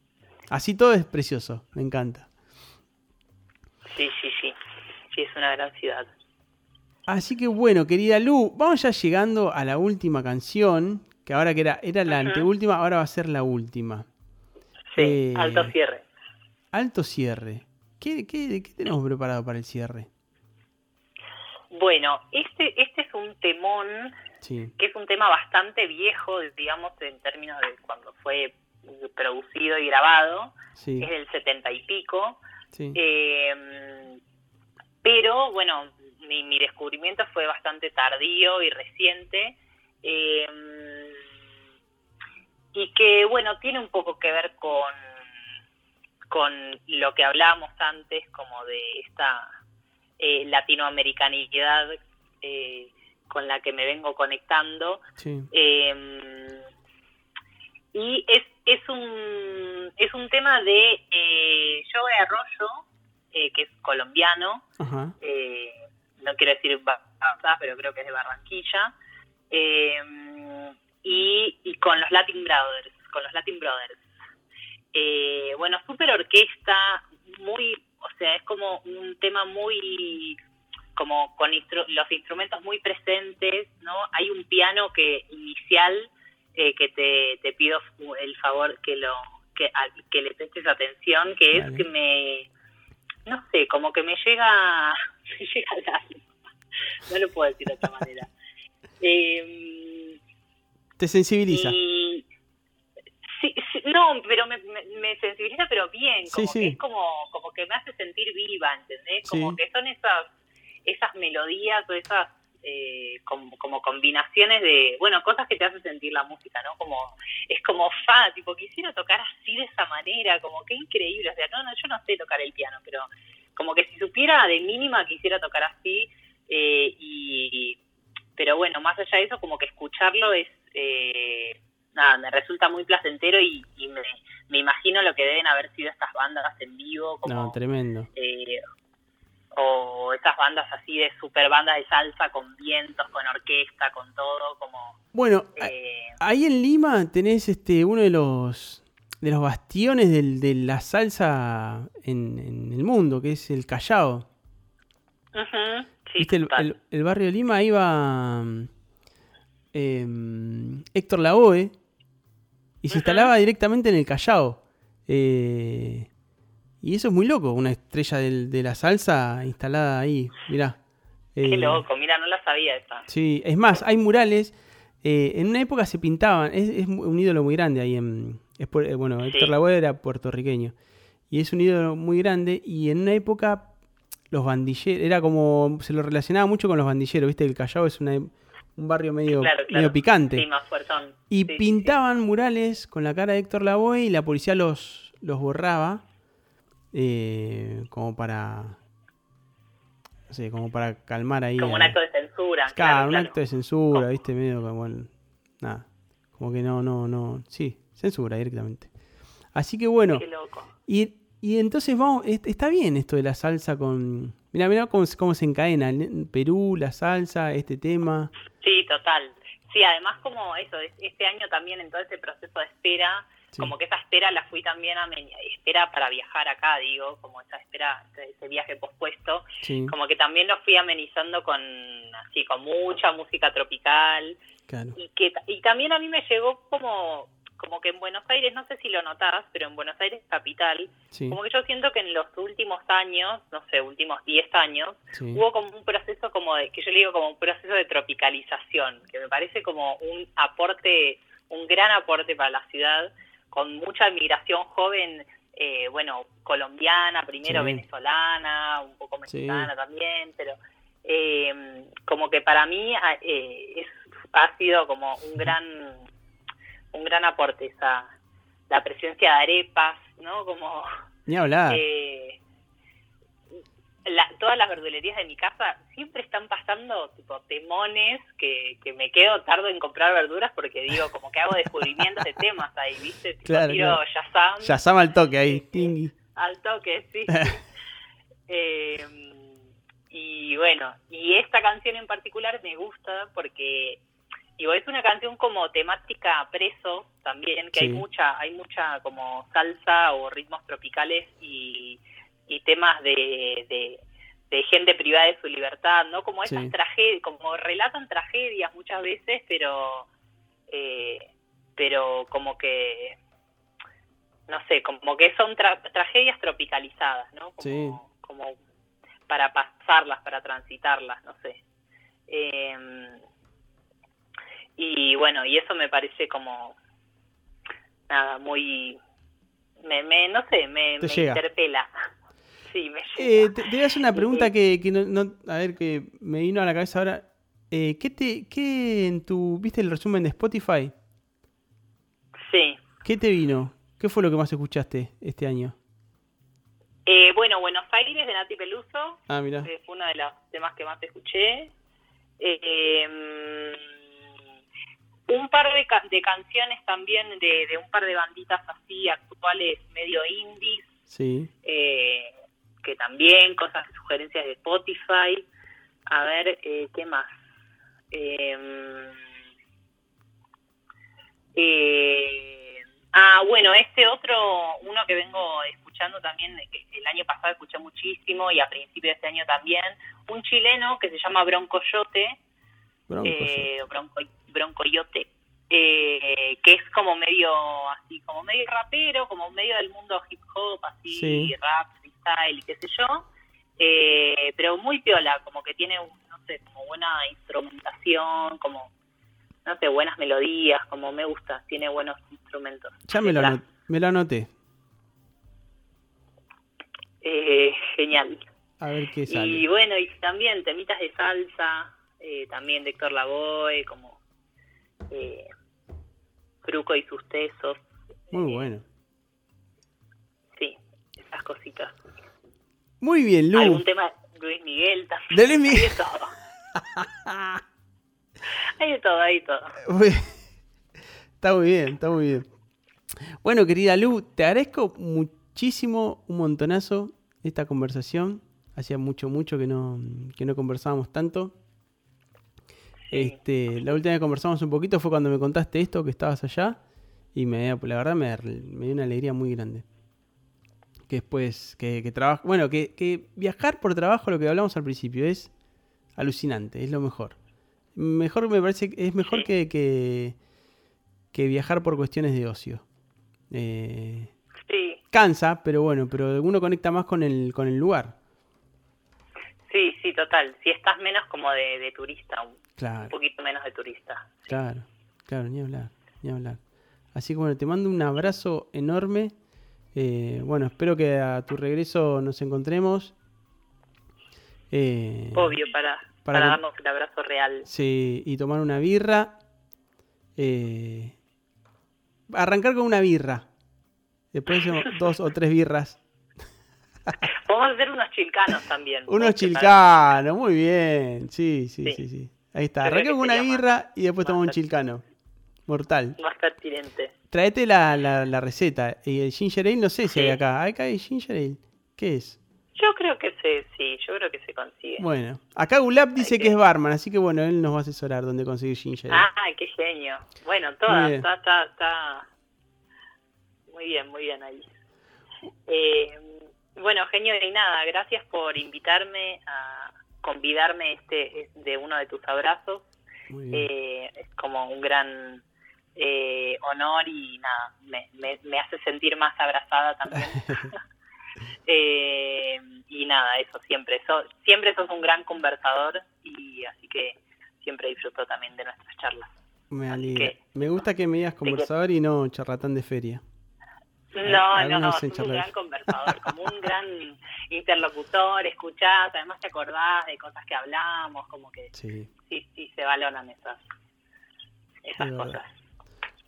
S2: Así todo es precioso, me encanta.
S4: Sí, sí, sí. Sí, es una gran ciudad.
S2: Así que bueno, querida Lu, vamos ya llegando a la última canción, que ahora que era, era la
S4: Ujú.
S2: anteúltima, ahora va a ser la última.
S4: Sí,
S2: Eh,
S4: alto cierre.
S2: Alto cierre. ¿Qué, qué, qué tenemos preparado para el cierre?
S4: Bueno, este, este es un temón
S2: Sí,
S4: que es un tema bastante viejo, digamos, en términos de cuando fue producido y grabado.
S2: sí,
S4: Es del setenta y pico.
S2: sí.
S4: Eh, pero bueno, mi, mi descubrimiento fue bastante tardío y reciente. eh, y que bueno, tiene un poco que ver con, con lo que hablábamos antes, como de esta eh, latinoamericanidad eh, con la que me vengo conectando.
S2: sí.
S4: Eh, y es, es un es un tema de eh, Joe Arroyo, eh, que es colombiano, eh, no quiero decir pero creo que es de Barranquilla, eh, y, y con los Latin Brothers, con los Latin Brothers. Eh, bueno, super orquesta, muy, o sea, es como un tema muy, como con instru- los instrumentos muy presentes, ¿no? Hay un piano que inicial eh, que te, te pido el favor que lo que, a- que le prestes atención, que es que me, no sé, como que me llega, me llega al alma. no lo puedo decir de otra manera. Eh,
S2: Te sensibiliza.
S4: y sí, sí, no, pero me, me, me sensibiliza, pero bien, como
S2: sí.
S4: que es como, como que me hace sentir viva, ¿entendés? Como que son esas, esas melodías o esas eh, como, como combinaciones de, bueno, cosas que te hacen sentir la música, ¿no? Como, es como fa, tipo, quisiera tocar así de esa manera, como que increíble, o sea, no, no, yo no sé tocar el piano, pero como que si supiera de mínima quisiera tocar así, eh, y, pero bueno, más allá de eso, como que escucharlo es, eh, nada, me resulta muy placentero y, y me, me imagino lo que deben haber sido estas bandas en vivo, como,
S2: No, tremendo.
S4: eh, o esas bandas así de super bandas de salsa con vientos, con orquesta, con todo, como...
S2: Bueno,
S4: eh,
S2: ahí en Lima tenés este uno de los de los bastiones del- de la salsa en, en el mundo, que es el Callao.
S4: ujú, sí,
S2: ¿Viste? El, el- el barrio de Lima iba mm, em, Héctor Lavoe y se instalaba directamente en el Callao. Eh, y eso es muy loco, una estrella del- de la salsa instalada ahí, mirá.
S4: Qué
S2: Eh,
S4: loco, mira, no la sabía esa.
S2: Sí, es más, hay murales. eh, en una época se pintaban, es, es un ídolo muy grande ahí en... es bueno, Héctor
S4: Sí.
S2: Lavoe era puertorriqueño. Y es un ídolo muy grande. Y en una época los bandilleros, era como, se lo relacionaba mucho con los bandilleros, viste, el Callao es una- un barrio medio,
S4: Claro, claro.
S2: medio picante.
S4: Sí, más fuertón.
S2: Y
S4: Sí, sí,
S2: pintaban murales con la cara de Héctor Lavoe y la policía los, los borraba eh, como para... No sé, como para calmar ahí.
S4: Como un acto de censura.
S2: Claro,
S4: Claro,
S2: un acto de censura, viste, medio como el- nada, como que no, no, no, sí, censura directamente. Así que bueno,
S4: Qué loco.
S2: y, y entonces vamos, est- está bien esto de la salsa con, mira, mira cómo, se- cómo se encadena, en Perú, la salsa, este tema,
S4: Sí, total. Sí, además como eso, es- este año también en todo ese proceso de espera,
S2: Sí.
S4: como que esa espera la fui también a espera para viajar acá, digo, como esa espera, ese- ese viaje pospuesto,
S2: sí,
S4: como que también lo fui amenizando con así con mucha música tropical
S2: claro,
S4: y que y también a mí me llegó como como que en Buenos Aires, no sé si lo notás, pero en Buenos Aires capital,
S2: sí,
S4: como que yo siento que en los últimos años, no sé, últimos 10 años,
S2: sí,
S4: hubo como un proceso como de, que yo le digo como un proceso de tropicalización, que me parece como un aporte, un gran aporte para la ciudad, con mucha migración joven, eh, bueno, colombiana, primero
S2: Sí.
S4: venezolana, un poco mexicana también, pero eh, como que para mí ah, eh, es, ha sido como un gran, un gran aporte esa, la presencia de arepas, ¿no? Como
S2: ni hablar,
S4: eh, la- todas las verdulerías de mi casa siempre están pasando tipo temones que, que me quedo tardo en comprar verduras porque digo como que hago descubrimientos de temas ahí, ¿viste? Tipo,
S2: Claro,
S4: tiro
S2: claro.
S4: Shazam
S2: ya sama al toque ahí, tingui.
S4: al toque, sí. Eh, y bueno, y esta canción en particular me gusta porque digo, es una canción como temática preso también, que hay mucha, hay mucha como salsa o ritmos tropicales y, y temas de, de, de gente privada de su libertad, ¿no? Como esas
S2: Sí.
S4: tragedias, como relatan tragedias muchas veces, pero eh, pero como que no sé, como que son tra- tragedias tropicalizadas, ¿no? Como,
S2: Sí.
S4: como para pasarlas, para transitarlas, no sé. Eh, y bueno, y eso me parece como nada, muy me, me no sé, me,
S2: Te
S4: interpela. Sí, me
S2: Eh,
S4: llega.
S2: te, te voy a hacer una pregunta que, que no, no- a ver, que me vino a la cabeza ahora. Eh, ¿qué, te, ¿Qué en tu, viste el resumen de Spotify?
S4: Sí.
S2: ¿Qué te vino? ¿Qué fue lo que más escuchaste este año?
S4: Eh, bueno, Buenos Aires de Nati Peluso,
S2: Ah, mira.
S4: eh, fue uno de los temas que más escuché. Eh, un par de, ca- de canciones también de, de un par de banditas así actuales, medio indies,
S2: Sí.
S4: eh, que también, cosas, sugerencias de Spotify. A ver, eh, ¿qué más? Eh, eh, ah, bueno, este otro, uno que vengo escuchando también, que el año pasado escuché muchísimo y a principio de este año también, un chileno que se llama Broncoyote,
S2: Bronco,
S4: eh, Bronco, Broncoyote, eh, que es como medio así, como medio rapero, como medio del mundo hip hop, así,
S2: Sí.
S4: rap, freestyle y qué sé yo, eh, pero muy piola, como que tiene, no sé, como buena instrumentación, como, no sé, buenas melodías, como me gusta, tiene buenos instrumentos.
S2: Ya me lo, me anoté.
S4: Eh, genial.
S2: A ver qué
S4: Y
S2: sale.
S4: bueno, y también temitas de salsa, eh, también de Héctor Lavoe, como eh, Fruco y sus tesos,
S2: Muy bueno.
S4: sí, esas cositas.
S2: Muy bien, Lu.
S4: Algún tema de Luis Miguel también.
S2: De Luis Miguel.
S4: Hay de todo. hay de todo, hay de todo.
S2: Muy- Está muy bien, está muy bien. Bueno, querida Lu, te agradezco muchísimo, un montonazo esta conversación. Hacía mucho, mucho que no, que no conversábamos tanto. Este, la última vez que conversamos un poquito fue cuando me contaste esto, que estabas allá. Y me, la verdad me, me dio una alegría muy grande. Que después, que, que trabajo, bueno, que, que viajar por trabajo, lo que hablamos al principio, es alucinante, es lo mejor. Mejor me parece, que es mejor que, que, que viajar por cuestiones de ocio. Eh,
S4: Sí,
S2: cansa, pero bueno, pero uno conecta más con el, con el lugar.
S4: Sí, sí, total. Si estás menos como de, de turista, un
S2: Claro,
S4: poquito menos de turista.
S2: claro, claro, ni hablar, ni hablar. Así que bueno, te mando un abrazo enorme. Eh, bueno, espero que a tu regreso nos encontremos. Eh,
S4: Obvio, para,
S2: para
S4: para, darnos el abrazo real.
S2: Sí, y tomar una birra. Eh, arrancar con una birra. Después dos o tres birras.
S4: Podemos hacer unos chilcanos también.
S2: Unos chilcanos, muy bien. Sí, sí, sí,
S4: Sí.
S2: sí. Ahí está. Arranca con una
S4: más-
S2: birra y después
S4: más
S2: tomamos un chilcano. Mortal.
S4: Va a estar pertinente.
S2: Traete la, la, la receta. Y el ginger ale, no sé si
S4: Sí.
S2: hay acá. Acá hay ginger ale. ¿Qué es?
S4: Yo creo que se, sí, yo creo que se consigue.
S2: Bueno, acá Gulab dice
S4: que-
S2: que es barman, así que bueno, él nos va a asesorar dónde conseguir ginger ale.
S4: Ah, qué genio. Bueno,
S2: bien.
S4: está, está, está muy bien, muy bien ahí. Eh, bueno, genio y nada, gracias por invitarme a convidarme este de uno de tus abrazos. Eh, es como un gran eh, honor y nada, me, me, me hace sentir más abrazada también. Eh, y nada, eso siempre, so- siempre sos un gran conversador y así que siempre disfruto también de nuestras charlas.
S2: Me alegra.
S4: que-
S2: Me gusta que me digas conversador y no charlatán de feria.
S4: No, no, no, sos un gran conversador, como un gran interlocutor, escuchás, además te acordás de cosas que hablamos, como que
S2: Sí.
S4: sí, sí se valoran esas, esas
S2: Es verdad.
S4: cosas.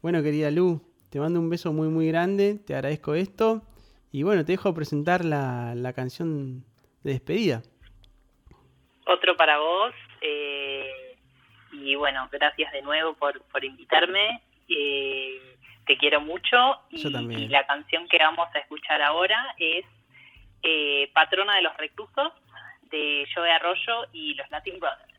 S2: Bueno, querida Lu, te mando un beso muy, muy grande. Te agradezco esto. Y bueno, te dejo presentar la, la canción de despedida.
S4: Otro para vos, eh, y bueno, gracias de nuevo por, por invitarme. eh, te quiero mucho y,
S2: Yo también.
S4: y la canción que vamos a escuchar ahora es eh, Patrona de los Reclusos de Joe Arroyo y los Latin Brothers.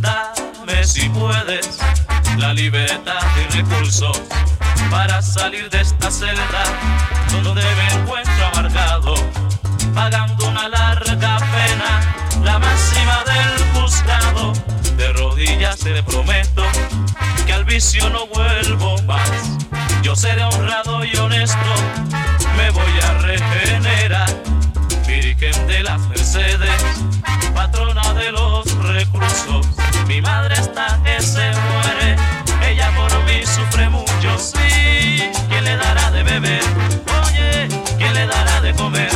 S9: Dame si puedes la libertad y recursos para salir de esta celda donde me encuentro amargado, pagando una larga pena, la máxima del juzgado. De rodillas te prometo que al vicio no vuelvo más. Yo seré honrado y honesto, me voy a regenerar. Virgen de las Mercedes, patrona de los reclusos. Mi madre está que se muere, ella por mí sufre mucho, sí. ¿Quién le dará de beber? Oye, ¿quién le dará de comer?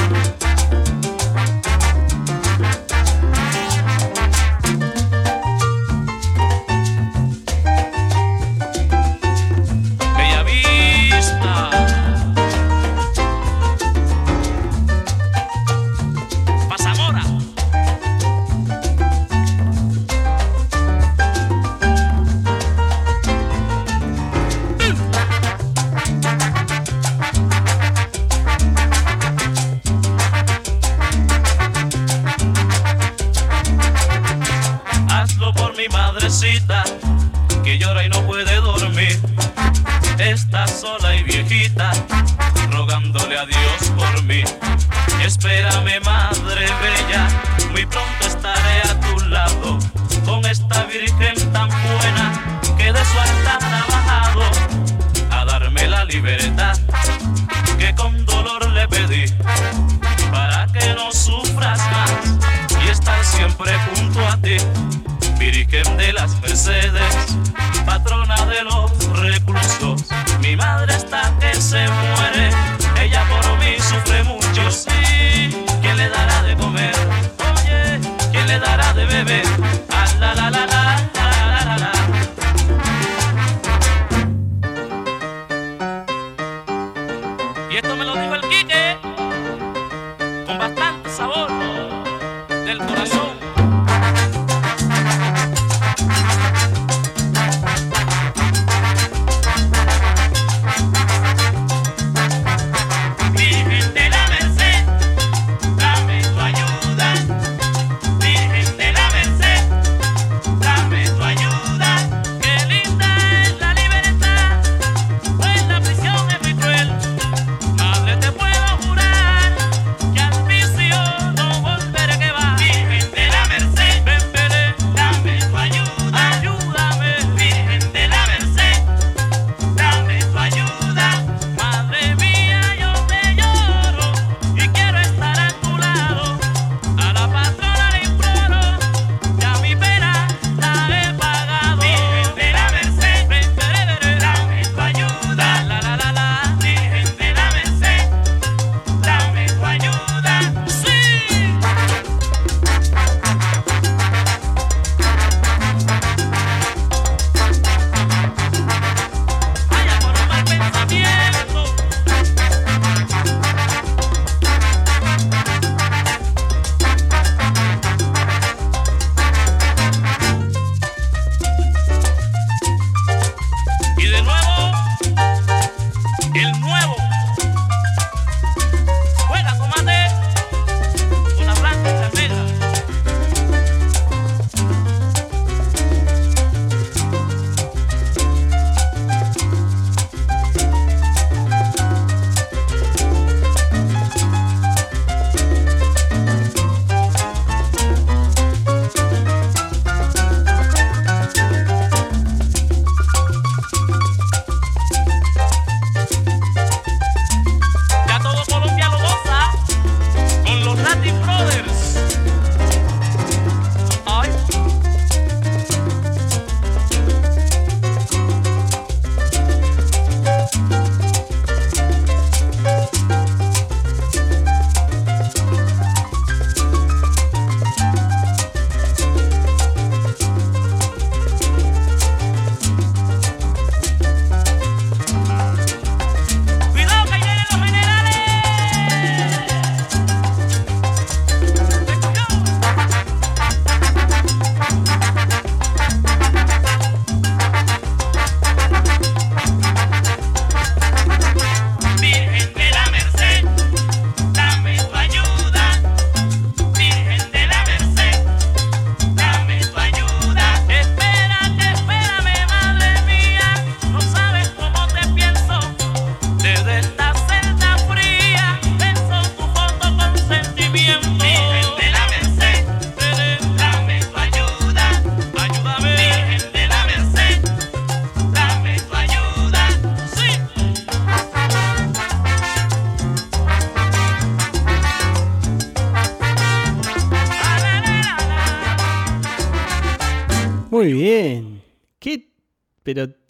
S9: Y viejita, rogándole a Dios por mí. Espérame, madre bella, muy pronto estaré a tu lado, con esta virgen tan buena que de su altar ha bajado a darme la libertad que con dolor le pedí para que no sufras más y estar siempre junto a ti. Virgen de las Mercedes, patrona madrastra que se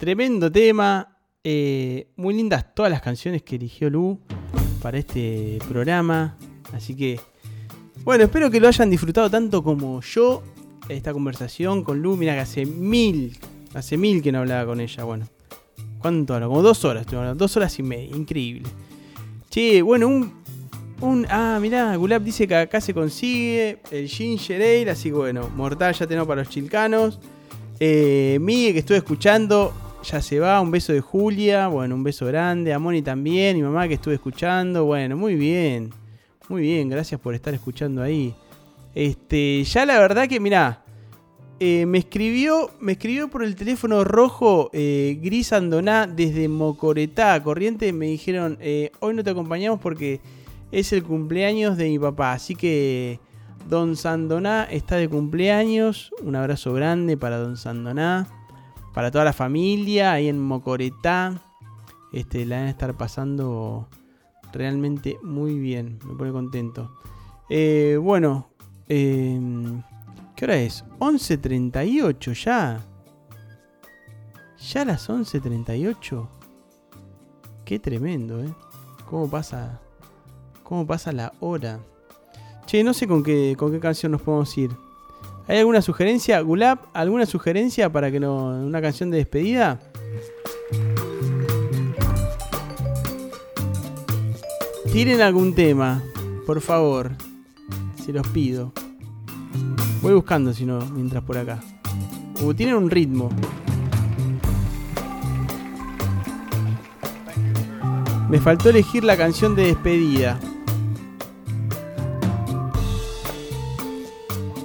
S2: tremendo tema. Eh, muy lindas todas las canciones que eligió Lu para este programa. Así que, bueno, espero que lo hayan disfrutado tanto como yo. Esta conversación con Lu. Mira que hace mil, hace mil que no hablaba con ella. Bueno, ¿cuánto hablo? Como dos horas, dos horas y media. Increíble. Che, bueno, un, un. Ah, mirá, Gulab dice que acá se consigue el Ginger Ale. Así que bueno, mortal ya tenemos para los chilcanos. Eh, que estuve escuchando, ya se va. Un beso de Julia. Bueno, un beso grande. A Moni también. Mi mamá que estuve escuchando. Bueno, muy bien. Muy bien, gracias por estar escuchando ahí. Este, ya la verdad que, mirá, eh, me escribió, me escribió por el teléfono rojo eh, Gris Andoná desde Mocoretá, Corriente. Me dijeron, eh, hoy no te acompañamos porque es el cumpleaños de mi papá. Así que Don Sandoná está de cumpleaños. Un abrazo grande para Don Sandoná. Para toda la familia ahí en Mocoretá. Este, la van a estar pasando realmente muy bien. Me pone contento. Eh, bueno, eh, ¿qué hora es? 11.38 ya. Ya las 11.38. Qué tremendo, ¿eh? ¿Cómo pasa, cómo pasa la hora? Che, no sé con qué, con qué canción nos podemos ir. ¿Hay alguna sugerencia? Gulab, ¿alguna sugerencia para que no. una canción de despedida? Tiren algún tema, por favor. Se los pido. Voy buscando si no, mientras por acá. Uh, tienen un ritmo. Me faltó elegir la canción de despedida.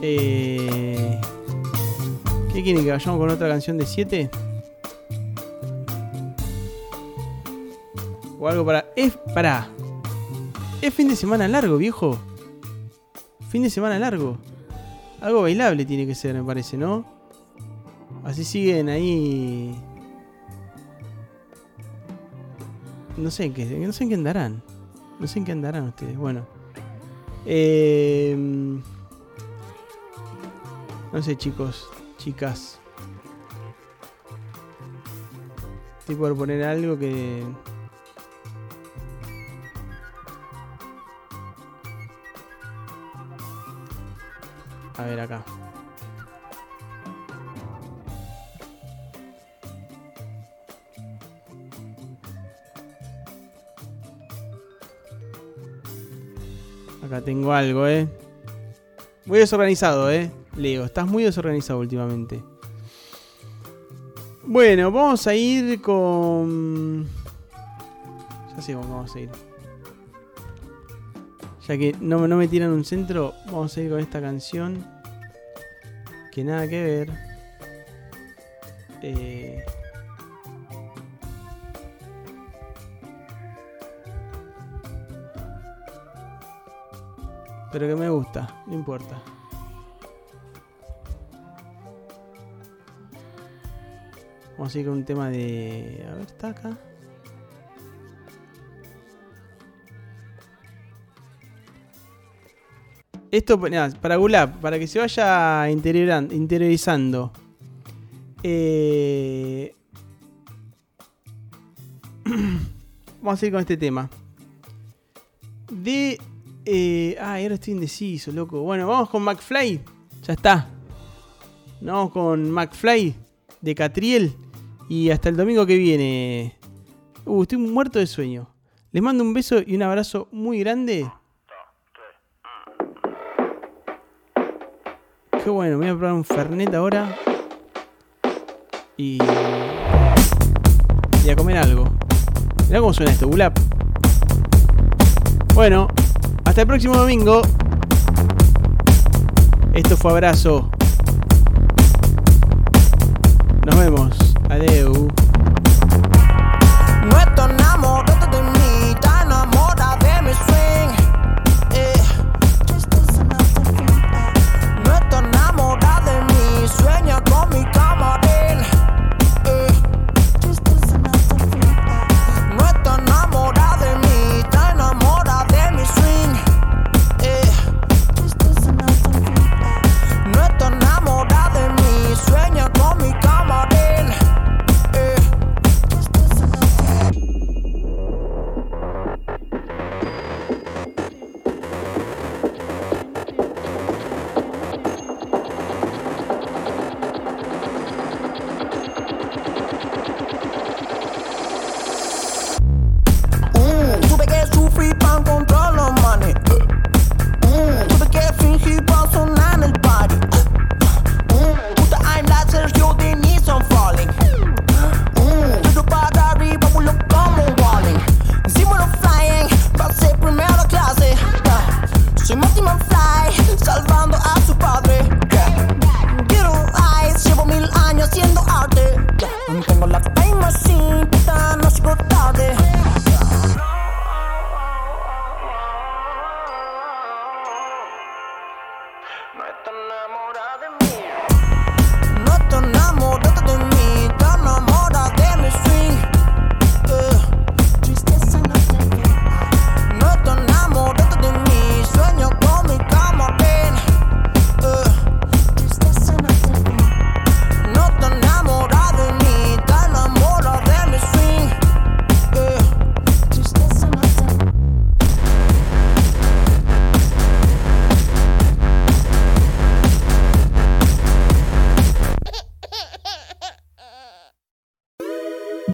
S2: Eh, ¿Qué quieren que vayamos con otra canción de 7? O algo para. Es para. Es fin de semana largo, viejo. Fin de semana largo. Algo bailable tiene que ser, me parece, ¿no? Así siguen ahí. No sé en qué, no sé en qué andarán. No sé en qué andarán ustedes. Bueno. Eh, no sé, chicos, chicas. Estoy por poner algo que. A ver acá. Acá tengo algo, eh. Muy desorganizado, eh. Leo, estás muy desorganizado últimamente. Bueno, vamos a ir con. Ya sé cómo vamos a ir. Ya que no, no me tiran un centro, vamos a ir con esta canción. Que nada que ver. Eh, Pero que me gusta, no importa. Vamos a ir con un tema de. A ver, está acá. Esto para Gulab, para que se vaya interiorizando. Eh, Vamos a ir con este tema. De. Eh... Ah, ahora estoy indeciso, loco. Bueno, vamos con McFly. Ya está. Vamos con McFly de Catriel. Y hasta el domingo que viene. Uh, estoy muerto de sueño. Les mando un beso y un abrazo muy grande. Qué bueno, voy a probar un Fernet ahora. Y. Y a comer algo. Mirá cómo suena esto, Gulap. Bueno, hasta el próximo domingo. Esto fue abrazo.